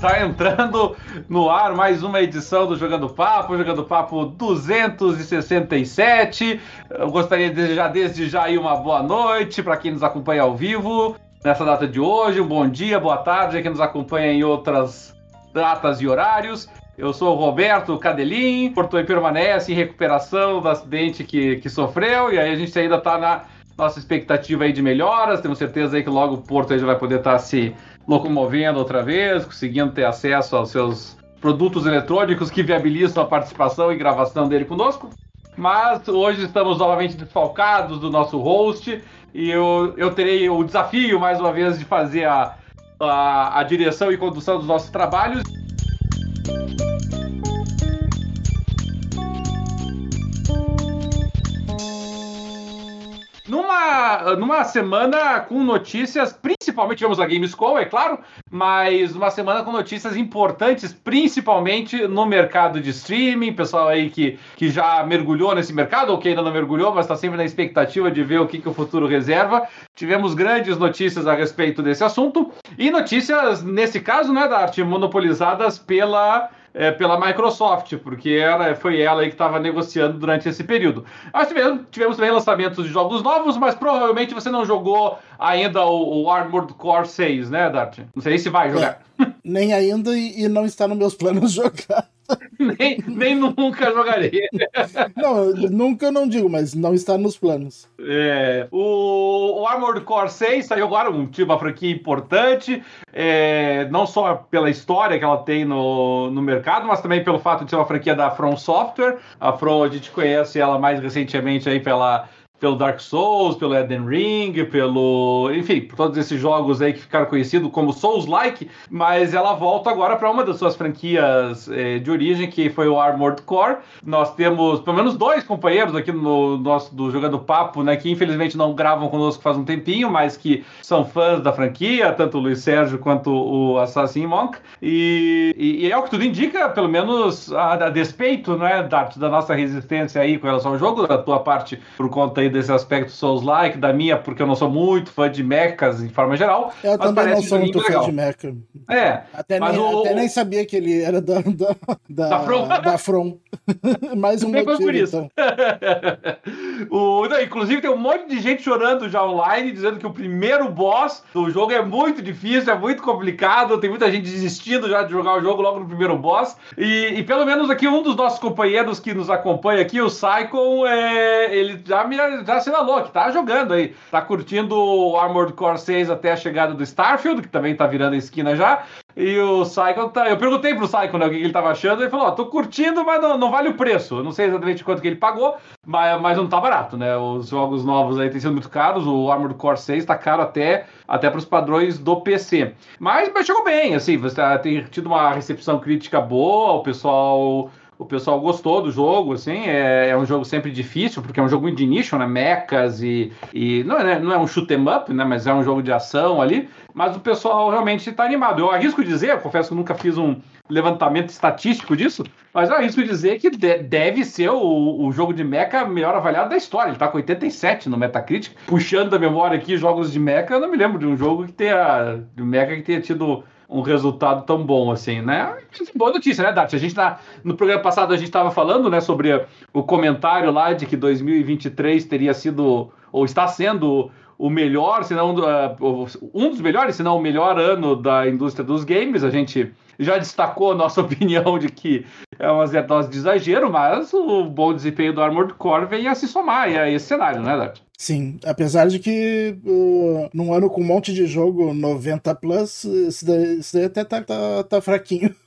Tá entrando no ar mais uma edição do Jogando Papo, Jogando Papo 267. Eu gostaria de desejar desde já aí uma boa noite para quem nos acompanha ao vivo nessa data de hoje. Um bom dia, boa tarde a quem nos acompanha em outras datas e horários. Eu sou o Roberto Cadelin, Porto permanece em recuperação do acidente que, que sofreu, e aí a gente ainda está na nossa expectativa aí de melhoras. Temos certeza aí que logo o Porto já vai poder estar tá se locomovendo outra vez, conseguindo ter acesso aos seus produtos eletrônicos que viabilizam a participação e gravação dele conosco. Mas hoje estamos novamente desfalcados do nosso host e eu, eu terei o desafio, mais uma vez, de fazer a, a, a direção e condução dos nossos trabalhos. Numa, numa semana com notícias, principalmente tivemos a Gamescom, é claro, mas uma semana com notícias importantes, principalmente no mercado de streaming, pessoal aí que, que já mergulhou nesse mercado, ou que ainda não mergulhou, mas está sempre na expectativa de ver o que, que o futuro reserva. Tivemos grandes notícias a respeito desse assunto, e notícias, nesse caso, né, da arte, monopolizadas pela é, pela Microsoft, porque era, foi ela que estava negociando durante esse período. Nós tivemos, tivemos também lançamentos de jogos novos, mas provavelmente você não jogou ainda o, o Armored Core 6, né, Dart? Não sei se vai jogar. É, nem ainda e, e não está nos meus planos jogar. nem, nem nunca jogarei. não, nunca eu não digo, mas não está nos planos. É, o, o Armored Core 6 saiu agora, um, tipo, uma franquia importante, é, não só pela história que ela tem no, no mercado, mas também pelo fato de ser uma franquia da From Software. A From, a gente conhece ela mais recentemente aí pela pelo Dark Souls, pelo Elden Ring, pelo. Enfim, por todos esses jogos aí que ficaram conhecidos como Souls-like, mas ela volta agora para uma das suas franquias eh, de origem, que foi o Armored Core. Nós temos pelo menos dois companheiros aqui no nosso do Jogando Papo, né, que infelizmente não gravam conosco faz um tempinho, mas que são fãs da franquia, tanto o Luiz Sérgio quanto o Assassin Monk. E, e, e é o que tudo indica, pelo menos a, a despeito, né, da, da nossa resistência aí com relação ao jogo, da tua parte por conta aí desse aspecto Souls-like, da minha, porque eu não sou muito fã de mechas em forma geral. Eu também não sou muito fã de mecha. É. Até, nem, o... até nem sabia que ele era da, da, da, da From. Da From. Mais um motivo, por isso. Então. o, não, inclusive, tem um monte de gente chorando já online, dizendo que o primeiro boss do jogo é muito difícil, é muito complicado, tem muita gente desistindo já de jogar o jogo logo no primeiro boss. E, e pelo menos aqui um dos nossos companheiros que nos acompanha aqui, o Psycho, é, ele já me já assinalou que tá jogando aí. Tá curtindo o Armored Core 6 até a chegada do Starfield, que também tá virando a esquina já. E o Psycho tá. Eu perguntei pro Psycho né, o que ele tava achando. Ele falou: Ó, tô curtindo, mas não, não vale o preço. Eu não sei exatamente quanto que ele pagou, mas, mas não tá barato, né? Os jogos novos aí têm sido muito caros. O Armored Core 6 tá caro até, até pros padrões do PC. Mas, mas chegou bem, assim. Você tem tido uma recepção crítica boa, o pessoal o pessoal gostou do jogo, assim, é, é, um jogo sempre difícil, porque é um jogo de nicho, né, mechas e, e não, é, não é um shoot 'em up, né, mas é um jogo de ação ali, mas o pessoal realmente está animado. Eu arrisco dizer, eu confesso que nunca fiz um levantamento estatístico disso, mas eu arrisco dizer que de, deve ser o, o jogo de mecha melhor avaliado da história, ele está com 87 no Metacritic, puxando da memória aqui jogos de mecha, eu não me lembro de um jogo que tenha, de mecha que tenha tido um resultado tão bom assim, né? Boa notícia, né, Dart? A gente tá, no programa passado a gente estava falando, né, sobre o comentário lá de que 2023 teria sido ou está sendo o melhor, se não uh, um dos melhores, se não o melhor ano da indústria dos games. A gente já destacou a nossa opinião de que é uma dose de exagero, mas o bom desempenho do Armored Core vem a se somar a esse cenário, né, Dart? Sim, apesar de que uh, num ano com um monte de jogo 90 plus, isso daí, isso daí até tá, tá, tá fraquinho.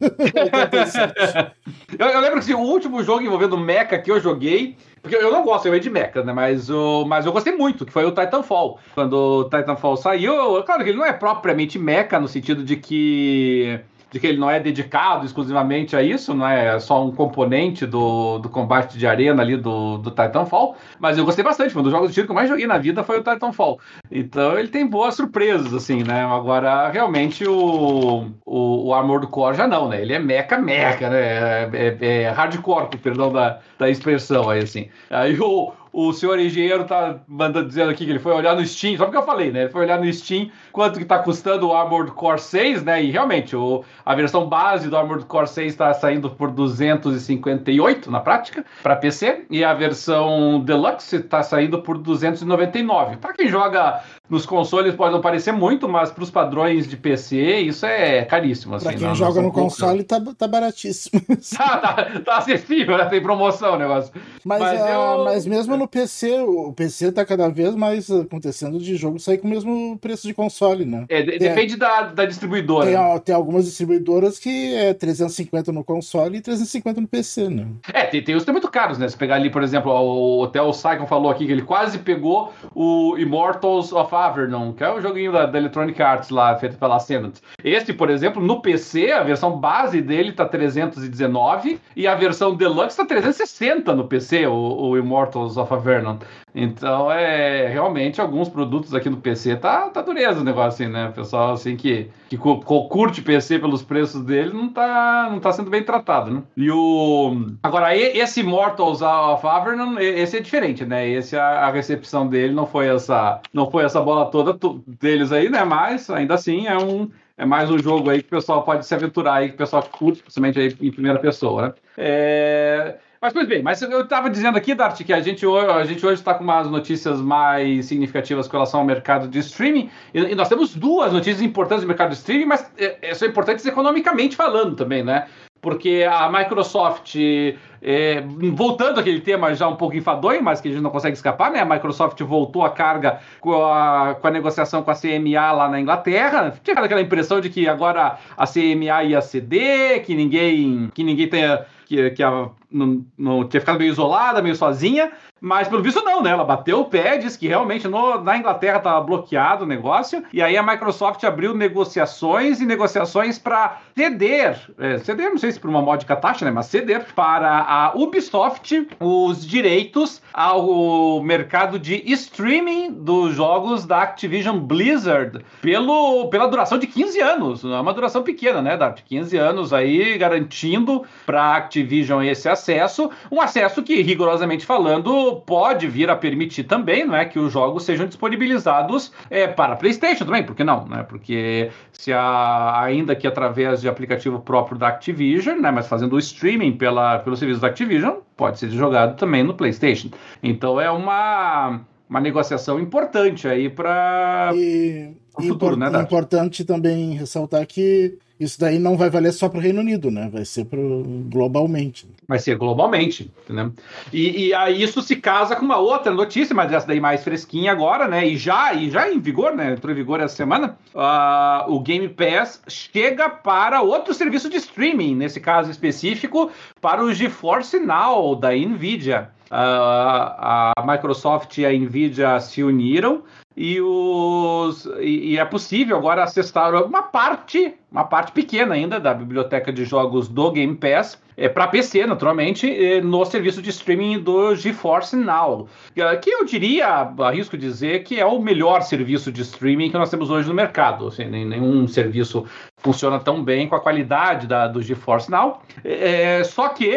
eu, eu, lembro que assim, o último jogo envolvendo mecha que eu joguei, porque eu não gosto de mecha, né? Mas, o, mas eu gostei muito, que foi o Titanfall. Quando o Titanfall saiu, claro que ele não é propriamente mecha no sentido de que de que ele não é dedicado exclusivamente a isso, não é só um componente do, do combate de arena ali do, do Titanfall, mas eu gostei bastante, um dos jogos de tiro que eu mais joguei na vida foi o Titanfall. Então ele tem boas surpresas, assim, né? Agora, realmente, o, o, o Armored Core já não, né? Ele é meca meca, né? É, é, é hardcore, perdão da, da expressão aí, assim. Aí o, o senhor engenheiro tá mandando dizendo aqui que ele foi olhar no Steam, só porque eu falei, né? Ele foi olhar no Steam quanto que tá custando o Armored Core 6, né? E realmente, o, a versão base do Armored Core 6 está saindo por 258 na prática para PC e a versão Deluxe está saindo por 299. Para quem joga nos consoles pode não parecer muito, mas para os padrões de PC isso é caríssimo. Assim, para quem joga no console tá, tá baratíssimo. tá, tá, tá acessível, né? tem promoção o negócio. Mas, mas, uh, eu... mas mesmo no PC, o PC tá cada vez mais acontecendo de jogo sair com o mesmo preço de console, né? É, tem, depende da, da distribuidora. Tem, tem, algumas distribuidoras que é 350 no console e 350 no PC, né? É, tem, tem os que muito caros, né? Se pegar ali, por exemplo, o, até o Saikon falou aqui que ele quase pegou o Immortals of Avernon, que é o joguinho da, da Electronic Arts lá, feito pela Ascendant. Este, por exemplo, no PC, a versão base dele tá 319 e a versão Deluxe tá 360 no PC, o, o Immortals of Avernon. Então, é realmente alguns produtos aqui no PC tá, tá dureza o negócio assim, né? O pessoal assim que, que curte PC pelos preços dele não tá, não tá sendo bem tratado, né? E o agora esse Immortals of Avernon, esse é diferente, né? Esse a recepção dele não foi essa, não foi essa bola toda deles aí, né? Mas ainda assim é um é mais um jogo aí que o pessoal pode se aventurar aí, que o pessoal curte, principalmente aí em primeira pessoa, né? É... Mas, pois bem, mas eu estava dizendo aqui, Dart, que a gente, a gente hoje está com umas notícias mais significativas com relação ao mercado de streaming, e, e nós temos duas notícias importantes do mercado de streaming, mas é, é, são importantes economicamente falando também, né? Porque a Microsoft, é, voltando àquele tema já um pouco enfadonho, mas que a gente não consegue escapar, né? A Microsoft voltou a carga com a, com a negociação com a CMA lá na Inglaterra. Tinha aquela impressão de que agora a CMA ia ceder, que ninguém, que ninguém tenha que, que a, não, não tinha ficado meio isolada, meio sozinha, mas pelo visto não, né? Ela bateu o pé, disse que realmente no, na Inglaterra estava bloqueado o negócio, e aí a Microsoft abriu negociações e negociações para ceder, é, ceder, não sei se por uma módica taxa, né? Mas ceder para a Ubisoft os direitos ao mercado de streaming dos jogos da Activision Blizzard pelo, pela duração de 15 anos. Não é uma duração pequena, né, Dart? 15 anos aí garantindo para a Activision esse acesso, um acesso que, rigorosamente falando, pode vir a permitir também, não é, que os jogos sejam disponibilizados é, para PlayStation também, por que não, né? Porque se há, ainda que através de aplicativo próprio da Activision, né, mas fazendo o streaming pela, pelo serviço da Activision, pode ser jogado também no PlayStation. Então é uma uma negociação importante aí para o futuro, né? É importante também ressaltar que isso daí não vai valer só para o Reino Unido, né? Vai ser pro, globalmente. Vai ser globalmente, entendeu? E, e aí isso se casa com uma outra notícia, mas essa daí mais fresquinha agora, né? E já, e já em vigor, né? Entrou em vigor essa semana. Uh, o Game Pass chega para outro serviço de streaming, nesse caso específico, para o GeForce Now da Nvidia. Uh, a Microsoft e a Nvidia se uniram e, os, e, é possível agora acessar uma parte, uma parte pequena ainda da biblioteca de jogos do Game Pass, é para PC, naturalmente, no serviço de streaming do GeForce Now, que eu diria, arrisco dizer, que é o melhor serviço de streaming que nós temos hoje no mercado. Assim, nenhum serviço funciona tão bem com a qualidade da, do GeForce Now, é, só que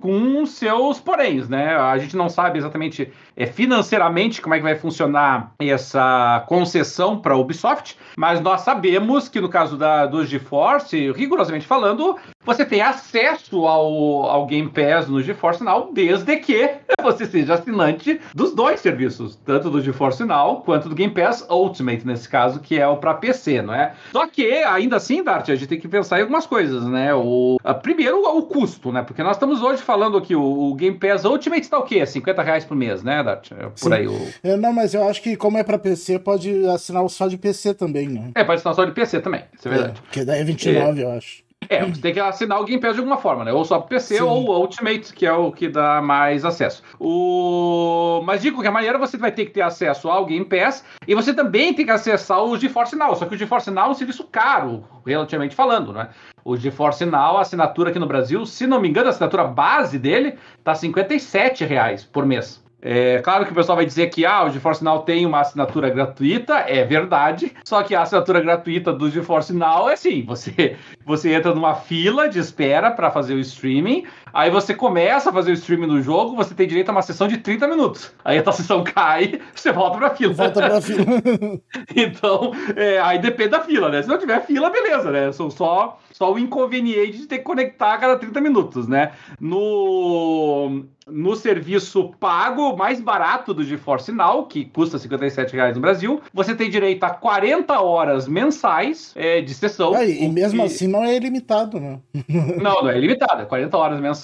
com seus poréns, né? A gente não sabe exatamente é, financeiramente como é que vai funcionar essa concessão para a Ubisoft, mas nós sabemos que no caso da, do GeForce, rigorosamente falando, você tem acesso ao, ao Game Pass no GeForce Now desde que você seja assinante dos dois serviços, tanto do GeForce Now quanto do Game Pass Ultimate, nesse caso, que é o para PC, não é? Só que, ainda assim, Dart, a gente tem que pensar em algumas coisas, né? O, a, primeiro, o custo, né? Porque nós estamos hoje falando aqui, o, o Game Pass Ultimate está o quê? 50 reais por mês, né, Dart? É por Sim. aí. O... É, não, mas eu acho que como é para PC, pode assinar o só de PC também, né? É, pode assinar só de PC também, isso é, é verdade. que daí é 29, é. eu acho. É, você tem que assinar o Game Pass de alguma forma, né? Ou só pro PC Sim. ou o Ultimate, que é o que dá mais acesso. O... Mas de qualquer maneira, você vai ter que ter acesso ao Game Pass e você também tem que acessar o GeForce Now. Só que o GeForce Now é um serviço caro, relativamente falando, né? O GeForce Now, a assinatura aqui no Brasil, se não me engano, a assinatura base dele tá 57 reais por mês. É claro que o pessoal vai dizer que ah, o GeForce Now tem uma assinatura gratuita, é verdade. Só que a assinatura gratuita do GeForce Now é assim: você, você entra numa fila de espera para fazer o streaming, aí você começa a fazer o streaming no jogo, você tem direito a uma sessão de 30 minutos. Aí a tua sessão cai, você volta pra fila. Volta pra fila. então, é, aí depende da fila, né? Se não tiver fila, beleza, né? São só, só o inconveniente de ter que conectar a cada 30 minutos, né? No no serviço pago mais barato do GeForce Now, que custa R$ reais no Brasil, você tem direito a 40 horas mensais é, de sessão. É, e mesmo que... assim não é ilimitado, né? não, não é ilimitado, é 40 horas mensais.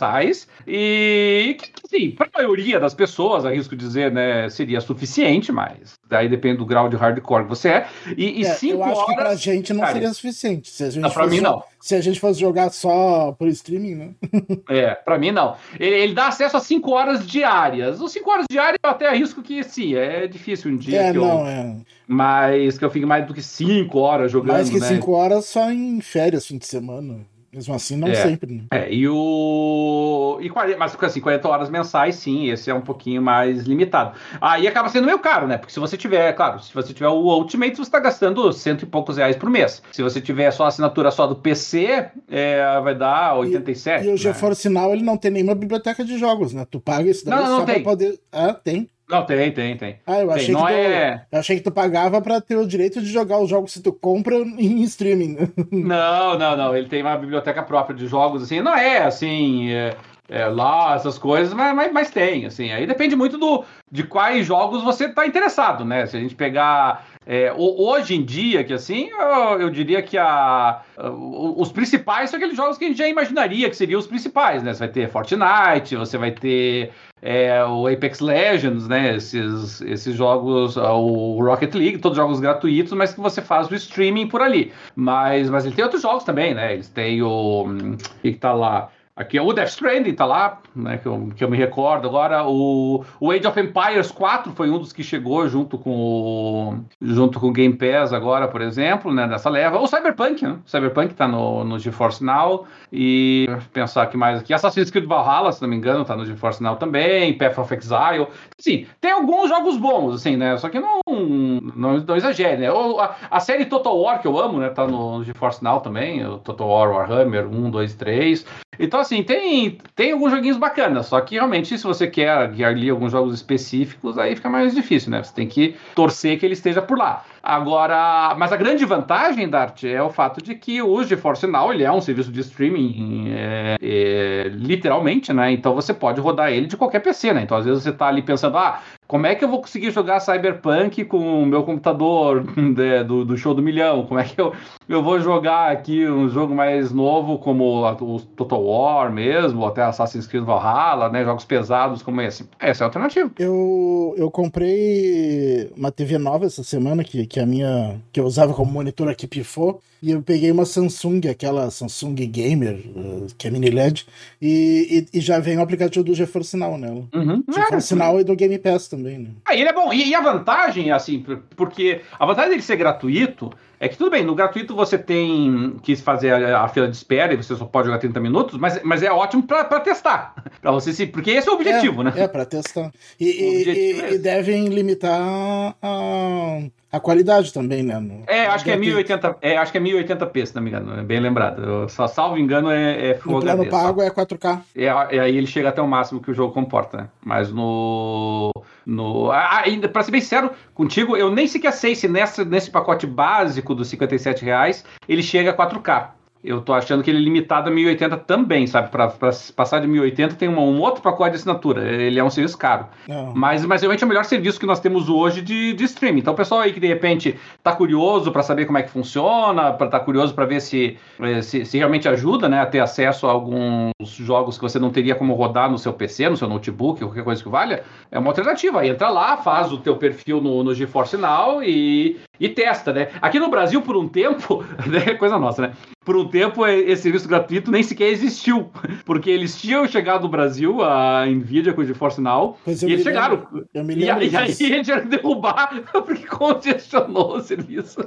E que, sim, para a maioria das pessoas, arrisco dizer, né, seria suficiente, mas daí depende do grau de hardcore que você é. E, e é, cinco eu acho horas... que pra gente não cara, seria suficiente. Se a gente não, pra mim não se a gente fosse jogar só por streaming, né? é, pra mim não. Ele, ele, dá acesso a 5 horas diárias. Os 5 horas diárias eu até arrisco que sim, é difícil um dia. É, que não, eu, é. Mas que eu fique mais do que 5 horas jogando. Mais que 5 né? horas só em férias, fim de semana. Mesmo assim, não é, sempre. Né? É, e o. E 40, mas assim, 40 horas mensais, sim, esse é um pouquinho mais limitado. Aí acaba sendo meio caro, né? Porque se você tiver, claro, se você tiver o Ultimate, você está gastando cento e poucos reais por mês. Se você tiver só a assinatura só do PC, é, vai dar 87. E, e o né? GeForce Now, ele não tem nenhuma biblioteca de jogos, né? Tu paga esse daí não, não, só poder. Ah, tem. Não, tem, tem, tem. Ah, eu achei, tem, que tu, é... eu achei que tu pagava pra ter o direito de jogar os jogos que tu compra em streaming. Não, não, não. Ele tem uma biblioteca própria de jogos, assim. Não é assim. É, é, lá, essas coisas, mas, mas, mas, tem, assim. Aí depende muito do, de quais jogos você tá interessado, né? Se a gente pegar. É, hoje em dia, que assim, eu, eu diria que a, os principais são aqueles jogos que a gente já imaginaria que seriam os principais, né? Você vai ter Fortnite, você vai ter é, o Apex Legends, né? Esses, esses jogos, o Rocket League, todos jogos gratuitos, mas que você faz o streaming por ali. Mas, mas ele tem outros jogos também, né? Eles têm o. Hum, que tá lá? Aqui é o Death Stranding, tá lá, né, que eu, que eu me recordo agora. O, o Age of Empires 4 foi um dos que chegou junto com o, junto com o Game Pass agora, por exemplo, né, nessa leva. O Cyberpunk, né? O Cyberpunk tá no, no GeForce Now. E pensar aqui mais aqui. Assassin's Creed Valhalla, se não me engano, tá no GeForce Now também. Path of Exile. Sim, tem alguns jogos bons, assim, né? Só que não, não, não exagere, né? A, a, série Total War, que eu amo, né? Tá no, no GeForce Now também. O Total War Warhammer 1, 2, 3. Então, assim, tem, tem alguns joguinhos bacanas, só que realmente, se você quer ali alguns jogos específicos, aí fica mais difícil, né? Você tem que torcer que ele esteja por lá. Agora, mas a grande vantagem, Dart, é o fato de que o GeForce Now ele é um serviço de streaming, é, é, literalmente, né? Então você pode rodar ele de qualquer PC, né? Então às vezes você tá ali pensando, ah, como é que eu vou conseguir jogar Cyberpunk com o meu computador de, do, do, show do milhão? Como é que eu, eu vou jogar aqui um jogo mais novo como o Total War mesmo, ou até Assassin's Creed Valhalla, né? Jogos pesados como esse. Essa é a alternativa. Eu, eu comprei uma TV nova essa semana, que, que a minha. que eu usava como monitor aqui pifou. E eu peguei uma Samsung, aquela Samsung Gamer, uh, que é mini LED, e, e, e, já vem o aplicativo do GeForce Now nela. Uhum. GeForce é, Now e do Game Pass também, né? Ah, ele é bom. E, e, a vantagem, assim, porque a vantagem dele ser gratuito é que tudo bem, no gratuito você tem que fazer a, a fila de espera e você só pode jogar 30 minutos, mas, mas é ótimo para testar. para você se, porque esse é o objetivo, é, né? É, para testar. E, e, é e, devem limitar a, a qualidade também, né? No, é, acho que é 1080, é, acho que é 1080p, se não me engano, é bem lembrado. Eu, só salvo engano é, é Full no plano HD, pago só. é 4K. É, é, aí ele chega até o máximo que o jogo comporta, né? Mas no no ainda para ser bem sincero contigo, eu nem sequer sei se nessa, nesse pacote básico dos 57 reais ele chega a 4K eu tô achando que ele é limitado a 1080 também, sabe? Para passar de 1080 tem um, um, outro pacote de assinatura. Ele é um serviço caro. Mas, mas realmente é o melhor serviço que nós temos hoje de, de streaming. Então, o pessoal aí que de repente tá curioso para saber como é que funciona, para tá curioso para ver se, eh, se, se, realmente ajuda, né, a ter acesso a alguns jogos que você não teria como rodar no seu PC, no seu notebook, qualquer coisa que valha, é uma alternativa. Entra lá, faz o teu perfil no, no GeForce Now e, e testa, né? Aqui no Brasil, por um tempo, né, coisa nossa, né? por um tempo esse serviço gratuito nem sequer existiu, porque eles tinham chegado no Brasil, a Nvidia com o GeForce Now, e eles chegaram. Lembro, e, e, aí eles tiveram que derrubar porque congestionou o serviço.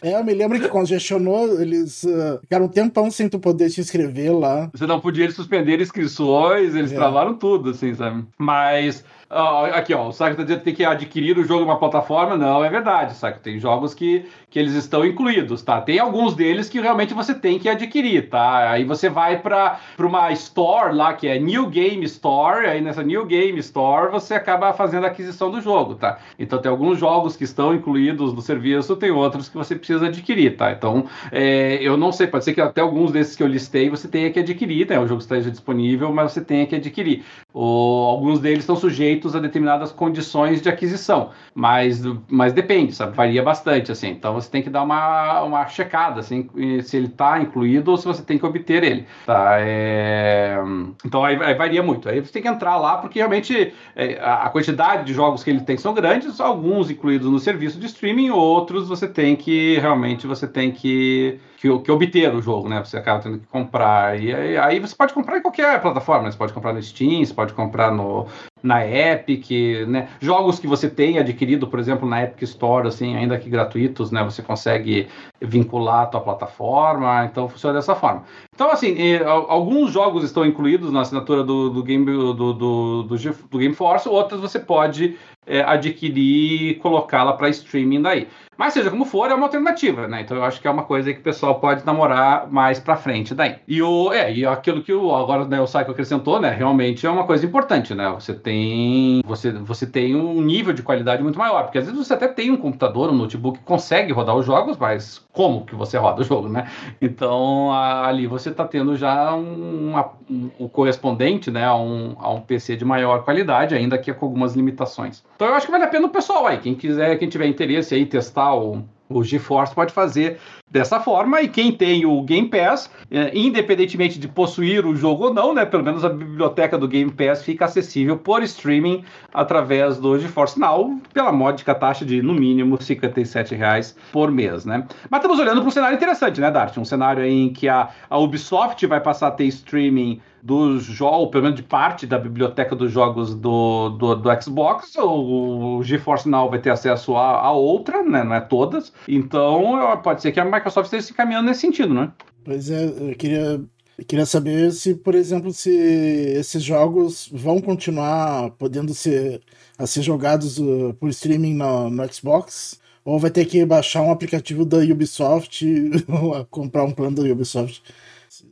É, eu me lembro que congestionou, eles uh, ficaram um tempão sem tu poder te inscrever lá. Você não podia suspender inscrições, eles é. travaram tudo, assim, sabe? Mas aqui, ó, o Saco tá dizendo que tem que adquirir o jogo em uma plataforma. Não, é verdade, Saco. Tem jogos que, que eles estão incluídos, tá? Tem alguns deles que realmente você tem que adquirir, tá? Aí você vai para uma store lá, que é New Game Store, aí nessa New Game Store você acaba fazendo a aquisição do jogo, tá? Então tem alguns jogos que estão incluídos no serviço, tem outros que você precisa adquirir, tá? Então, é, eu não sei, pode ser que até alguns desses que eu listei você tenha que adquirir, né? O jogo esteja disponível, mas você tenha que adquirir. O, alguns deles estão sujeitos a determinadas condições de aquisição, mas, mas depende, sabe? Varia bastante, assim. Então você tem que dar uma, uma checada, assim, se ele está incluído ou se você tem que obter ele, tá? É... Então aí, aí, varia muito. Aí você tem que entrar lá, porque realmente é, a quantidade de jogos que ele tem são grandes, alguns incluídos no serviço de streaming, outros você tem que, realmente, você tem que que, que obter o jogo, né? Você acaba tendo que comprar. E aí, aí, você pode comprar em qualquer plataforma, né? Você pode comprar no Steam, você pode comprar no, na Epic, né? Jogos que você tem adquirido, por exemplo, na Epic Store, assim, ainda que gratuitos, né? Você consegue vincular a tua plataforma, então funciona dessa forma. Então, assim, alguns jogos estão incluídos na assinatura do, do Game do, do, do, do Game Force, outros você pode é, adquirir e colocá-la para streaming daí. Mas seja como for, é uma alternativa, né? Então eu acho que é uma coisa que o pessoal pode namorar mais para frente daí. E o é, e aquilo que o agora né, o Psycho acrescentou, né, realmente é uma coisa importante, né? Você tem você você tem um nível de qualidade muito maior, porque às vezes você até tem um computador, um notebook que consegue rodar os jogos, mas como que você roda o jogo, né? Então ali você está tendo já um, um, um, correspondente, né, a um, a um PC de maior qualidade, ainda que com algumas limitações. Então eu acho que vale a pena o pessoal aí, quem quiser, quem tiver interesse aí testar o, o GeForce pode fazer dessa forma e quem tem o Game Pass, é, independentemente de possuir o jogo ou não, né, pelo menos a biblioteca do Game Pass fica acessível por streaming através do GeForce Now pela módica taxa de no mínimo 57 reais por mês, né? Mas estamos olhando para um cenário interessante, né, Dart? Um cenário em que a, a Ubisoft vai passar a ter streaming dos jogos, pelo menos de parte da biblioteca dos jogos do, do, do Xbox, o, o GeForce Now vai ter acesso a, a, outra, né? Não é todas. Então pode ser que a Microsoft esteja se caminhando nesse sentido, né? Pois é, eu queria, eu queria saber se, por exemplo, se esses jogos vão continuar podendo ser, a ser jogados uh, por streaming no, no Xbox ou vai ter que baixar um aplicativo da Ubisoft ou comprar um plano da Ubisoft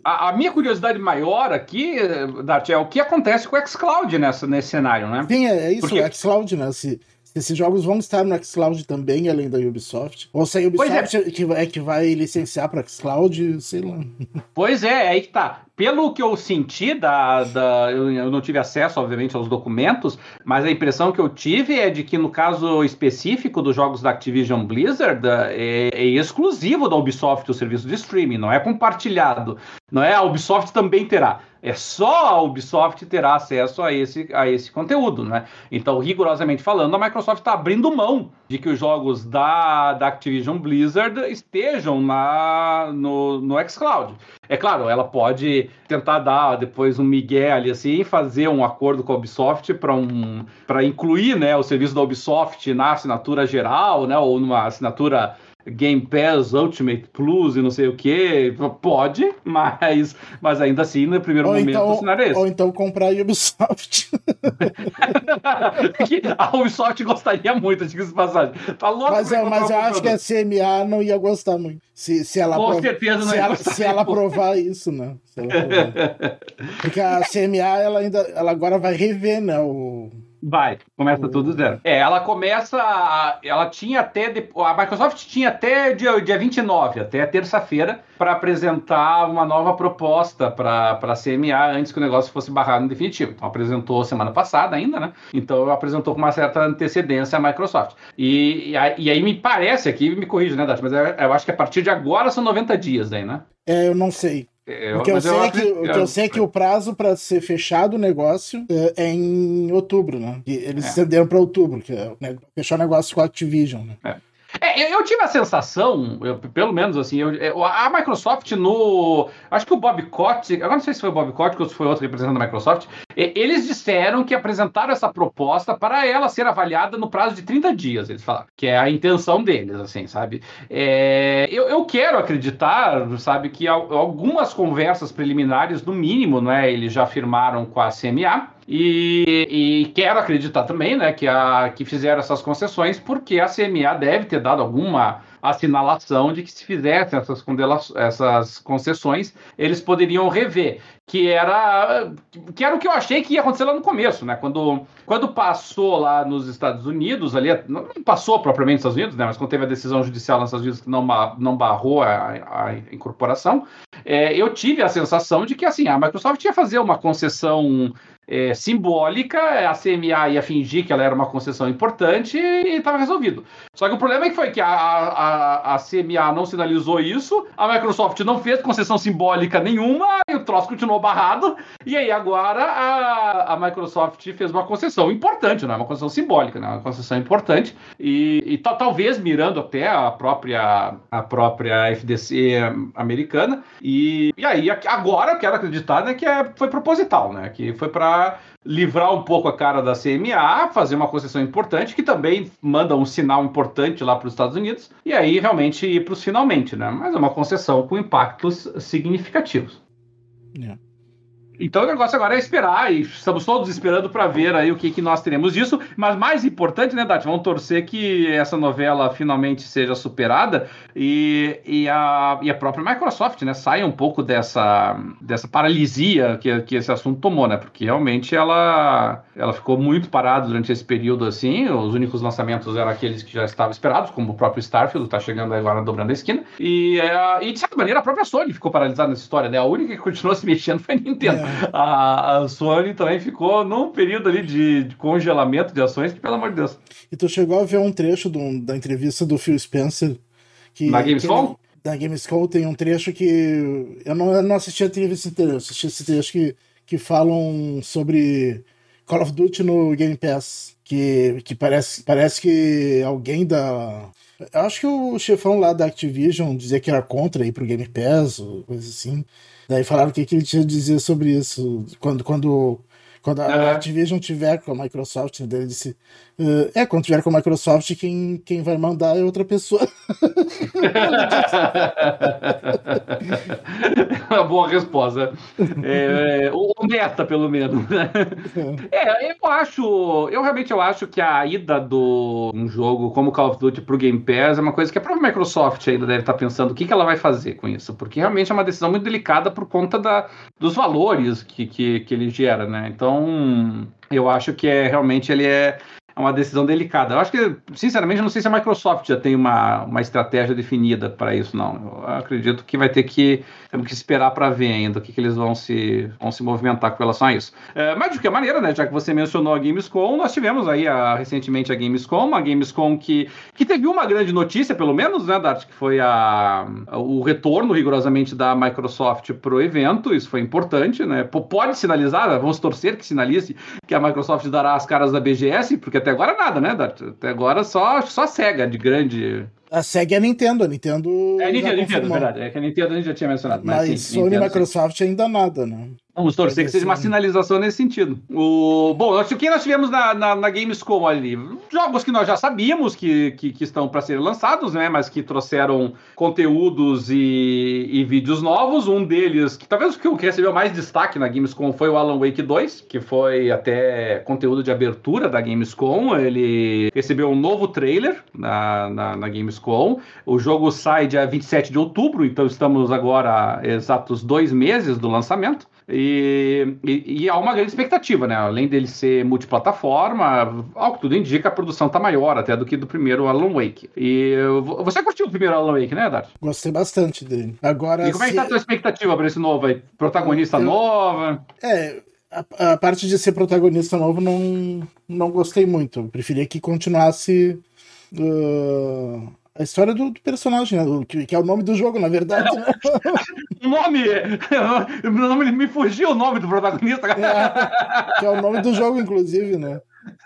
a, a, minha curiosidade maior aqui, Dart, é o que acontece com o xCloud nessa, nesse cenário, né? Sim, é, é isso, Porque... o xCloud, né? Se, esses jogos vão estar no xCloud também, além da Ubisoft. Ou se a Ubisoft é. Que, é que vai licenciar para xCloud, sei lá. Pois é, é aí que tá pelo que eu senti da, da eu, eu, não tive acesso, obviamente, aos documentos, mas a impressão que eu tive é de que no caso específico dos jogos da Activision Blizzard é, é exclusivo da Ubisoft o serviço de streaming, não é compartilhado, não é a Ubisoft também terá. É só a Ubisoft terá acesso a esse, a esse conteúdo, né? Então, rigorosamente falando, a Microsoft está abrindo mão de que os jogos da, da Activision Blizzard estejam na, no, no xCloud. É claro, ela pode tentar dar depois um migué ali assim, fazer um acordo com a Ubisoft para um, incluir né, o serviço da Ubisoft na assinatura geral, né, ou numa assinatura Game Pass Ultimate Plus e não sei o que, pode, mas, mas ainda assim, no primeiro ou momento, então, cenário é esse. Ou então comprar a Ubisoft. a Ubisoft gostaria muito, diga essa passagem. Tá louco mas eu, mas eu acho que a CMA não ia gostar muito. Se, se ela Com certeza não se ia ela, Se ela provar isso, né? Provar. Porque a CMA, ela ainda, ela agora vai rever, né, o Vai, começa uhum. tudo zero. É, ela começa. Ela tinha até. A Microsoft tinha até dia, dia 29, até terça-feira, para apresentar uma nova proposta para a CMA antes que o negócio fosse barrado em definitivo. Então apresentou semana passada ainda, né? Então apresentou com uma certa antecedência a Microsoft. E, e, e aí me parece aqui, me corrija, né, Dati? Mas eu, eu acho que a partir de agora são 90 dias aí, né? É, eu não sei. Eu, o que eu, sei, eu é que, o que eu sei é que o prazo para ser fechado o negócio é, é em outubro, né? E eles é. estenderam para outubro, que é fechar o negócio com a Activision, né? É. É, eu, eu, tive a sensação, eu, pelo menos assim, eu, a Microsoft no. Acho que o Bob Cott, agora não sei se foi o Bob Cott ou se foi outro representante da Microsoft, eles disseram que apresentaram essa proposta para ela ser avaliada no prazo de 30 dias, eles falaram, que é a intenção deles, assim, sabe? É, eu, eu quero acreditar, sabe, que algumas conversas preliminares, no mínimo, né, eles já firmaram com a CMA E, e, quero acreditar também, né, que, a, que fizeram essas concessões porque a CMA deve ter dado alguma assinalação de que se fizessem essas, essas concessões, eles poderiam rever. Que era, que era o que eu achei que ia acontecer lá no começo, né? Quando, quando passou lá nos Estados Unidos, ali, não passou propriamente nos Estados Unidos, né? Mas quando teve a decisão judicial nos Estados Unidos que não, não barrou a, a incorporação, é, eu tive a sensação de que assim, a Microsoft ia fazer uma concessão é, simbólica, a CMA ia fingir que ela era uma concessão importante e estava resolvido. Só que o problema é que foi que a, a, a CMA não sinalizou isso, a Microsoft não fez concessão simbólica nenhuma o troço continuou barrado. E aí agora a, a Microsoft fez uma concessão importante, não é uma concessão simbólica, não é uma concessão importante. E, e talvez mirando até a própria, a própria FDC americana. E, e aí agora quero acreditar né, que é, foi proposital, né? Que foi para livrar um pouco a cara da CMA, fazer uma concessão importante, que também manda um sinal importante lá para os Estados Unidos, e aí realmente ir para os finalmente, né? Mas é uma concessão com impactos significativos. Yeah. Então o negócio agora é esperar, e estamos todos esperando para ver aí o que, que nós teremos disso. Mas mais importante, né, Dati? Vamos torcer que essa novela finalmente seja superada e, e, a, e a própria Microsoft né, saia um pouco dessa, dessa paralisia que, que esse assunto tomou, né? Porque realmente ela, ela ficou muito parada durante esse período assim. Os únicos lançamentos eram aqueles que já estavam esperados, como o próprio Starfield, está chegando agora dobrando a esquina. E, é, e de certa maneira a própria Sony ficou paralisada nessa história, né? A única que continuou se mexendo foi a Nintendo. É a, a Sony também ficou num período ali de, de, congelamento de ações que, pelo amor de Deus. E tu chegou a ver um trecho do, da entrevista do Phil Spencer? Que, Na Gamescom? Que da Gamescom tem um trecho que. Eu não, eu não assisti a entrevista inteira, eu assisti esse trecho que, que falam sobre Call of Duty no Game Pass. Que, que parece, parece que alguém da. Eu acho que o chefão lá da Activision dizia que era contra ir pro Game Pass, ou coisa assim. Daí falaram o que, que ele tinha a dizer sobre isso. Quando, quando, quando a Activision tiver com a Microsoft, ele disse: Uh, é, quando tiver com a Microsoft, quem, quem vai mandar é outra pessoa. Uma boa resposta. É, é, honesta, pelo menos. É, eu acho. Eu realmente eu acho que a ida do um jogo como Call of Duty pro Game Pass é uma coisa que a própria Microsoft ainda deve estar pensando o que, que ela vai fazer com isso. Porque realmente é uma decisão muito delicada por conta da, dos valores que, que, que ele gera, né? Então, eu acho que é realmente ele é é uma decisão delicada. Eu acho que, sinceramente, não sei se a Microsoft já tem uma, uma estratégia definida para isso, não. Eu acredito que vai ter que, temos que esperar para ver ainda o que, que, eles vão se, vão se movimentar com relação a isso. É, mas, de qualquer maneira, né, já que você mencionou a Gamescom, nós tivemos aí a, recentemente a Gamescom, uma Gamescom que, que teve uma grande notícia, pelo menos, né, Dart, que foi a, o retorno rigorosamente da Microsoft para o evento. Isso foi importante, né? Pode sinalizar, vamos torcer que sinalize que a Microsoft dará as caras da BGS, porque até até agora nada, né, Dart? Até agora só, só SEGA de grande. A SEGA é a Nintendo, a Nintendo. É a Nintendo, Nintendo, verdade. É que a Nintendo a gente já tinha mencionado. Mas, mas sim, Sony e Microsoft sim. ainda nada, né? Vamos torcer que seja uma sinalização nesse sentido. O... Bom, o que nós tivemos na, na, na, Gamescom ali? Jogos que nós já sabíamos que, que, que estão para serem lançados, né? Mas que trouxeram conteúdos e, e, vídeos novos. Um deles, que talvez o que recebeu mais destaque na Gamescom foi o Alan Wake 2, que foi até conteúdo de abertura da Gamescom. Ele recebeu um novo trailer na, na, na Gamescom. O jogo sai dia 27 de outubro, então estamos agora exatos dois meses do lançamento. E, e, e, há uma grande expectativa, né? Além dele ser multiplataforma, ao que tudo indica, a produção tá maior até do que do primeiro Alan Wake. E você curtiu o primeiro Alan Wake, né, Dart? Gostei bastante dele. Agora, e como é que tá a tua expectativa para esse novo aí? Protagonista eu, nova? É, a, a, parte de ser protagonista novo não, não gostei muito. Eu preferia que continuasse uh, a história do, do personagem, né? que, que, é o nome do jogo, na verdade. Né? o nome, nome. Me fugiu o nome do protagonista. É, que é o nome do jogo, inclusive, né?